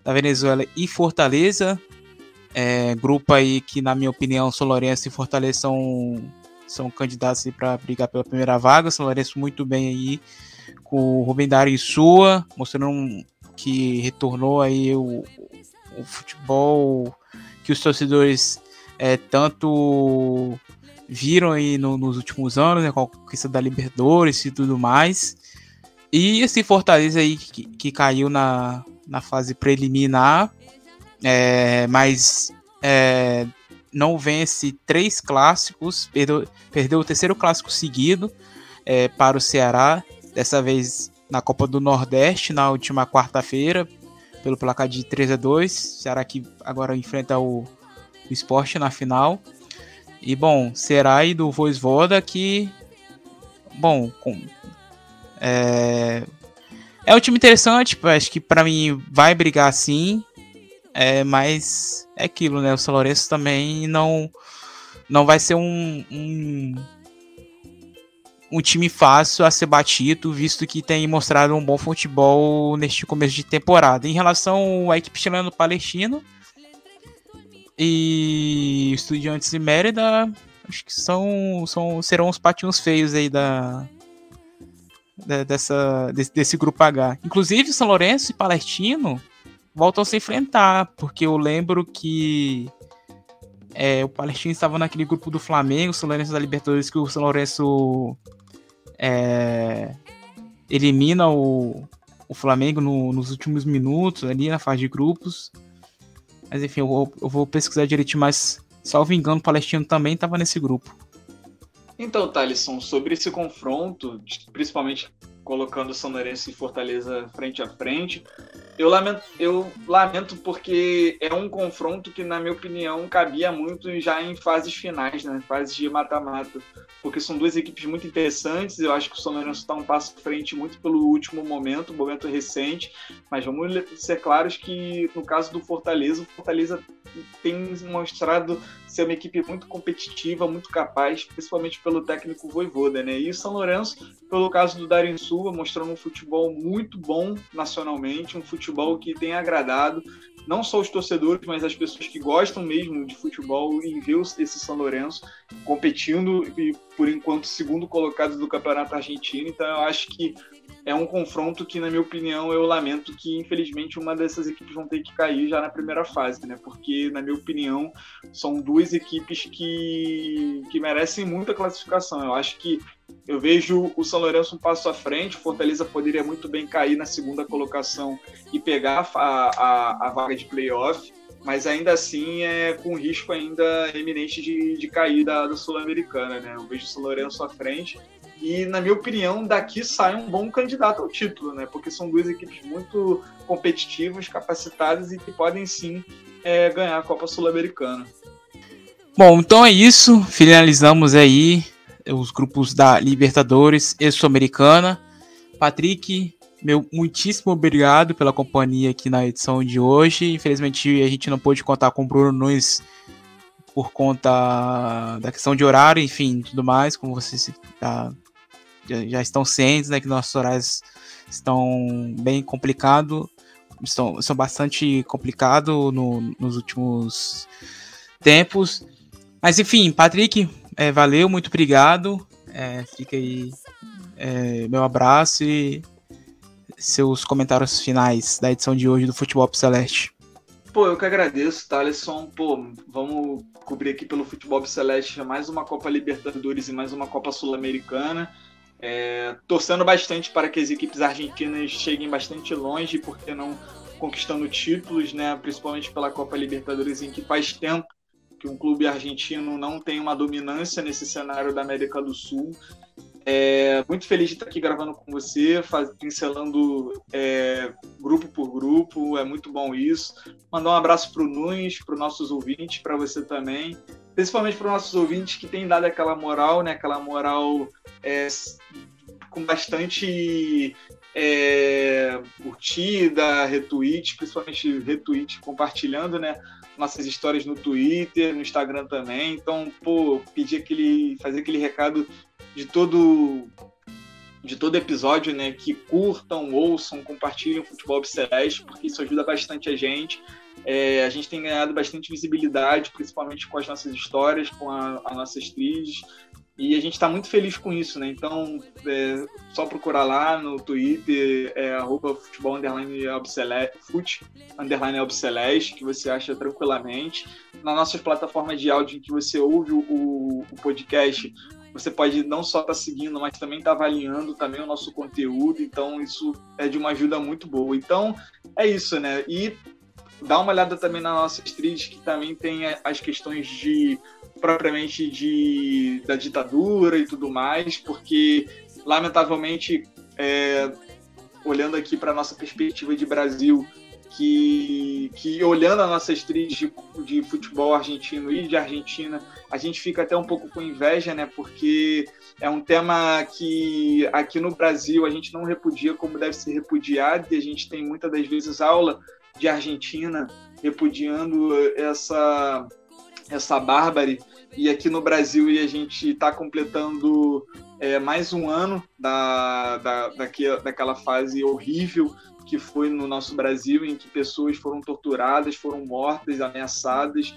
Speaker 2: da Venezuela e Fortaleza. É, grupo aí que, na minha opinião, São Lourenço e Fortaleza são, são candidatos para brigar pela primeira vaga. São Lourenço muito bem aí com o Rubem Dari Sua, mostrando que retornou aí o, o futebol que os torcedores é, tanto viram aí no, nos últimos anos, né, com a conquista da Libertadores e tudo mais. E esse Fortaleza aí que, que caiu na, na fase preliminar, é, mas é, não vence três clássicos, perdeu, perdeu o terceiro clássico seguido é, para o Ceará, dessa vez na Copa do Nordeste, na última quarta-feira, pelo placar de 3 a 2 Ceará que agora enfrenta o, o esporte na final. E bom, será aí do Voivoda que. Bom, com, é, é um time interessante, acho que para mim vai brigar sim. É, mas é aquilo, né? O São Lourenço também não, não vai ser um, um, um time fácil a ser batido, visto que tem mostrado um bom futebol neste começo de temporada. Em relação à equipe chilena palestino, e Estudiantes e Mérida, acho que são, são serão os patinhos feios aí da, da dessa, desse, desse, grupo H. Inclusive, São Lourenço e Palestino voltam a se enfrentar, porque eu lembro que é, o Palestino estava naquele grupo do Flamengo, São Lourenço da Libertadores, que o São Lourenço é, elimina o, o Flamengo no, nos últimos minutos, ali na fase de grupos. Mas enfim, eu vou, eu vou pesquisar direitinho, mas salvo engano, o Palestino também estava nesse grupo.
Speaker 3: Então, Thalisson, sobre esse confronto, principalmente colocando São Lourenço e Fortaleza frente a frente, eu lamento, eu lamento porque é um confronto que, na minha opinião, cabia muito já em fases finais, né? fases de mata-mata. Porque são duas equipes muito interessantes. Eu acho que o Lourenço está um passo frente muito pelo último momento, momento recente. Mas vamos ser claros que, no caso do Fortaleza, o Fortaleza tem mostrado ser uma equipe muito competitiva, muito capaz, principalmente pelo técnico Voivoda, né? E o São Lourenço, pelo caso do Darin Silva, mostrando um futebol muito bom nacionalmente, um futebol que tem agradado não só os torcedores, mas as pessoas que gostam mesmo de futebol em ver esse São Lourenço competindo e, por enquanto, segundo colocado do Campeonato Argentino. Então, eu acho que é um confronto que, na minha opinião, eu lamento que, infelizmente, uma dessas equipes vão ter que cair já na primeira fase, né? Porque, na minha opinião, são duas equipes que, que merecem muita classificação. Eu acho que eu vejo o São Lourenço um passo à frente, Fortaleza poderia muito bem cair na segunda colocação e pegar a, a, a vaga de playoff, mas ainda assim é com risco ainda eminente de, de cair da, da Sul-Americana, né? Eu vejo o São Lourenço à frente E, na minha opinião, daqui sai um bom candidato ao título, né? Porque são duas equipes muito competitivas, capacitadas e que podem sim é, ganhar a Copa Sul-Americana.
Speaker 2: Bom, então é isso. Finalizamos aí os grupos da Libertadores e Sul-Americana. Patrick, meu muitíssimo obrigado pela companhia aqui na edição de hoje. Infelizmente a gente não pôde contar com o Bruno Nunes por conta da questão de horário, enfim, tudo mais, como vocês já, já estão cientes, né, que nossos horários estão bem complicados, estão, são bastante complicados no, nos últimos tempos. Mas enfim, Patrick, é, valeu, muito obrigado. É, fica aí é, meu abraço e seus comentários finais da edição de hoje do Futebol Celeste.
Speaker 3: Pô, eu que agradeço, Thaleson. Pô, vamos cobrir aqui pelo Futebol Celeste mais uma Copa Libertadores e mais uma Copa Sul-Americana. É, torcendo bastante para que as equipes argentinas cheguem bastante longe, porque não conquistando títulos, né? Principalmente pela Copa Libertadores, em que faz tempo que um clube argentino não tem uma dominância nesse cenário da América do Sul. É, muito feliz de estar aqui gravando com você, faz, pincelando é, grupo por grupo, é muito bom isso. Mandar um abraço para o Nunes, para os nossos ouvintes, para você também, principalmente para os nossos ouvintes que têm dado aquela moral, né, aquela moral é, com bastante é, curtida, retweet, principalmente retweet compartilhando, né? Nossas histórias no Twitter, no Instagram também. Então, pô, pedir aquele, fazer aquele recado de todo de todo episódio, né? Que curtam, ouçam, compartilhem o Futebol Celeste, porque isso ajuda bastante a gente. É, a gente tem ganhado bastante visibilidade, principalmente com as nossas histórias, com a, as nossas trilhas. E a gente está muito feliz com isso, né? Então, é só procurar lá no Twitter, é, arroba futebol underline fute underline obseleste, que você acha tranquilamente. Nas nossas plataformas de áudio em que você ouve o, o podcast, você pode não só estar tá seguindo, mas também estar tá avaliando também o nosso conteúdo. Então, isso é de uma ajuda muito boa. Então, é isso, né? E dá uma olhada também nas nossas trilhas, que também tem as questões de propriamente de da ditadura e tudo mais, porque lamentavelmente, é, olhando aqui para nossa perspectiva de Brasil, que, que olhando as nossas trilhas de, de, futebol argentino e de Argentina, a gente fica até um pouco com inveja, né? Porque é um tema que aqui no Brasil a gente não repudia como deve ser repudiado, e a gente tem muitas das vezes aula de Argentina repudiando essa essa bárbare e aqui no Brasil e a gente está completando é, mais um ano da, da, daquela fase horrível que foi no nosso Brasil, em que pessoas foram torturadas, foram mortas, ameaçadas,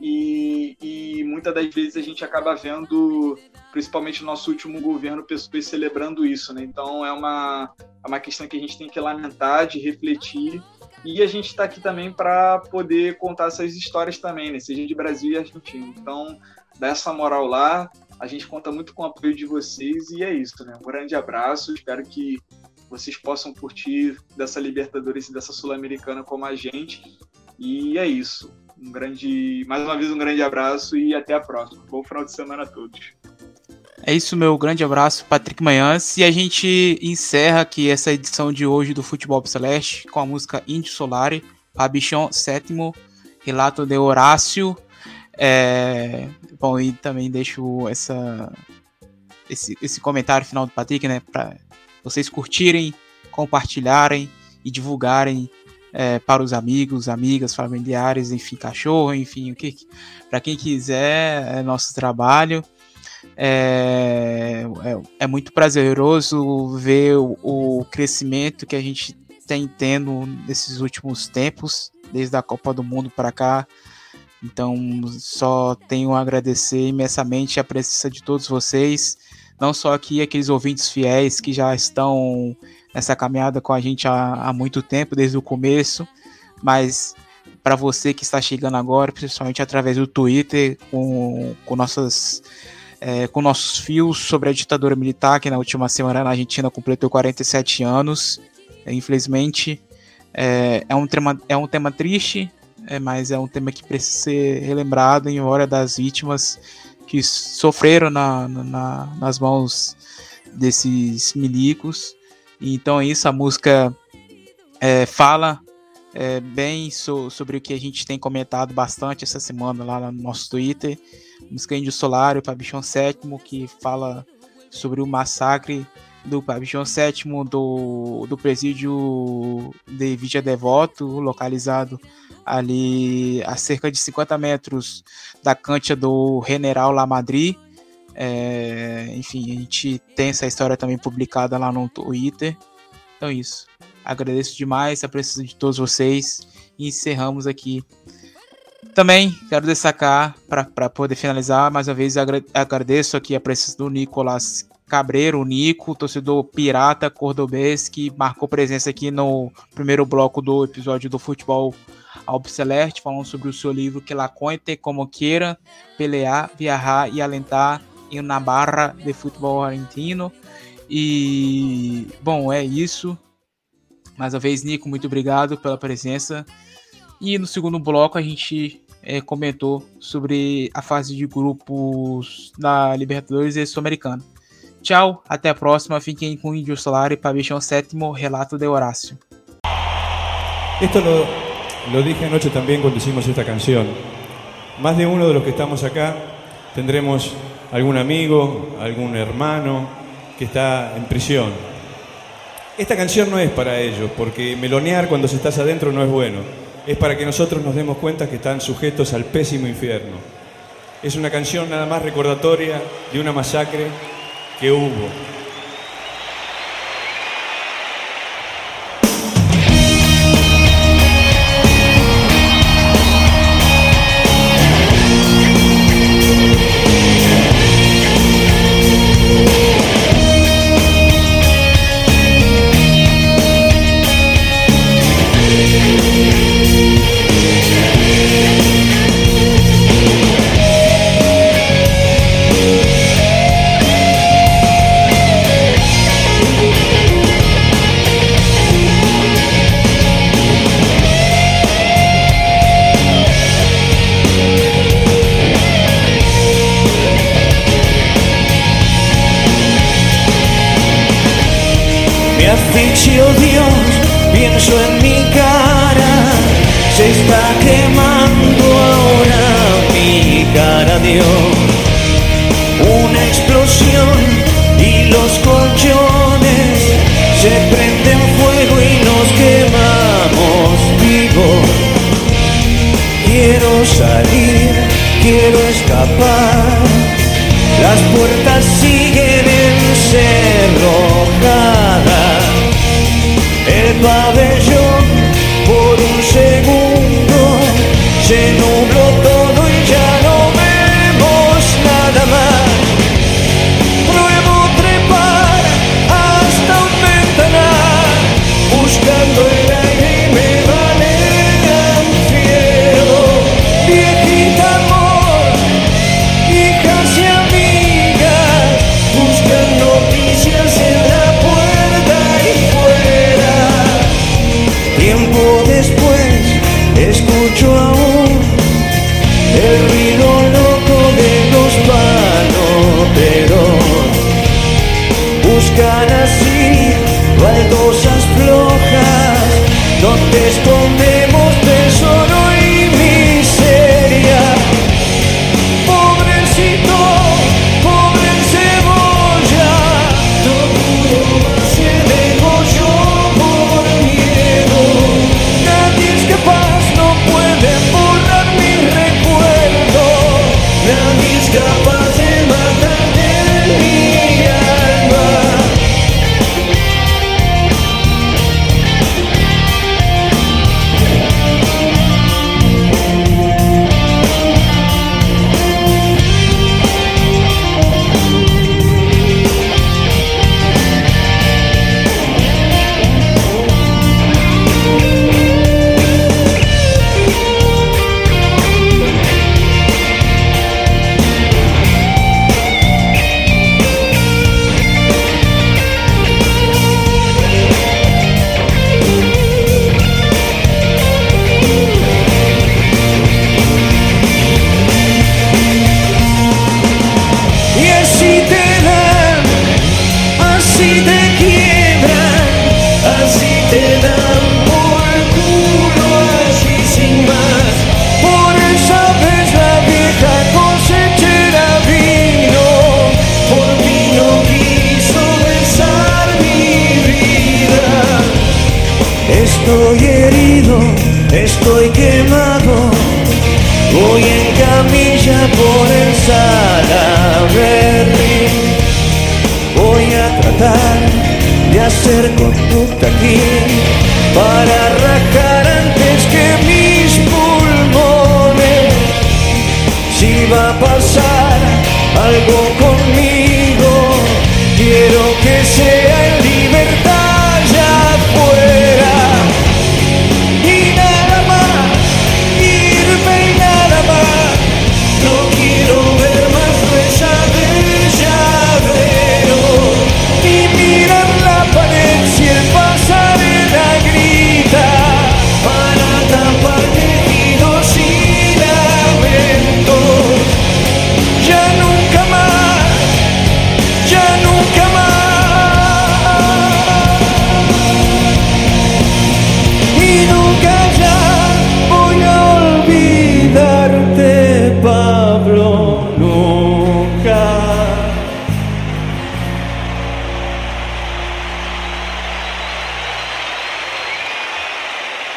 Speaker 3: e, e, muitas das vezes a gente acaba vendo, principalmente no nosso último governo, pessoas celebrando isso. Né? Então é uma, é uma questão que a gente tem que lamentar, de refletir e a gente está aqui também para poder contar essas histórias também, né? seja de Brasil e Argentina. Então, dá essa moral lá. A gente conta muito com o apoio de vocês e é isso, né? Um grande abraço. Espero que vocês possam curtir dessa Libertadores e dessa Sul-Americana como a gente. E é isso. Um grande, mais uma vez um grande abraço e até a próxima. Bom final de semana a todos.
Speaker 2: É isso, meu grande abraço, Patrick Manhãs. E a gente encerra aqui essa edição de hoje do Futebol Celeste com a música Indy Solare, Pabichon sétimo, relato de Horácio. É... Bom, e também deixo essa, esse, esse comentário final do Patrick, né, para vocês curtirem, compartilharem e divulgarem é, para os amigos, amigas, familiares, enfim, cachorro, enfim, o que para quem quiser é nosso trabalho. É, é, é, muito prazeroso ver o, o, crescimento que a gente tem tendo nesses últimos tempos, desde a Copa do Mundo para cá. Então, só tenho a agradecer imensamente a presença de todos vocês, não só aqui aqueles ouvintes fiéis que já estão nessa caminhada com a gente há, há muito tempo, desde o começo, mas para você que está chegando agora, principalmente através do Twitter, com, com nossas é, com nossos fios sobre a ditadura militar, que na última semana na Argentina completou 47 anos. É, infelizmente, é, é, um tema, é um tema triste, é, mas é um tema que precisa ser relembrado em memória das vítimas que sofreram na, na, nas mãos desses milicos. Então é isso, a música é, fala é, bem so, sobre o que a gente tem comentado bastante essa semana lá no nosso Twitter. Música Índio Solário, Pabichão Sétimo, que fala sobre o massacre do Pabichão Sétimo do, do presídio de Vidia Devoto, localizado ali a cerca de 50 metros da cancha do General La Madrid. É, enfim, a gente tem essa história também publicada lá no Twitter. Então é isso. Agradeço demais a presença de todos vocês e encerramos aqui. Também quero destacar, para poder finalizar, mais uma vez agradeço aqui a presença do Nicolas Cabreiro, o Nico, torcedor pirata cordobês, que marcou presença aqui no primeiro bloco do episódio do Futebol Albiceleste, falando sobre o seu livro Que la como quiera, pelear, viajar e alentar em uma barra de futebol argentino. E, bom, é isso. Mais uma vez, Nico, muito obrigado pela presença. E no segundo bloco a gente é, comentou sobre a fase de grupos da Libertadores e Sul-Americana. Tchau, até a próxima. Fiquem com Índio Solar y Pabellón Séptimo, Relato de Horacio.
Speaker 5: Esto lo, lo dije anoche también cuando hicimos esta canción. Más de uno de los que estamos acá tendremos algún amigo, algún hermano que está en prisión. Esta canción no es para ellos, porque melonear cuando se estás adentro no es bueno. Es para que nosotros nos demos cuenta que están sujetos al pésimo infierno. Es una canción nada más recordatoria de una masacre que hubo. Me asfixio Dios, pienso en mi cara, se está quemando ahora mi cara Dios. Una explosión y los colchones se prenden fuego y nos quemamos vivos. Quiero salir, quiero escapar, las puertas sí Love. ganas y no flojas, no te.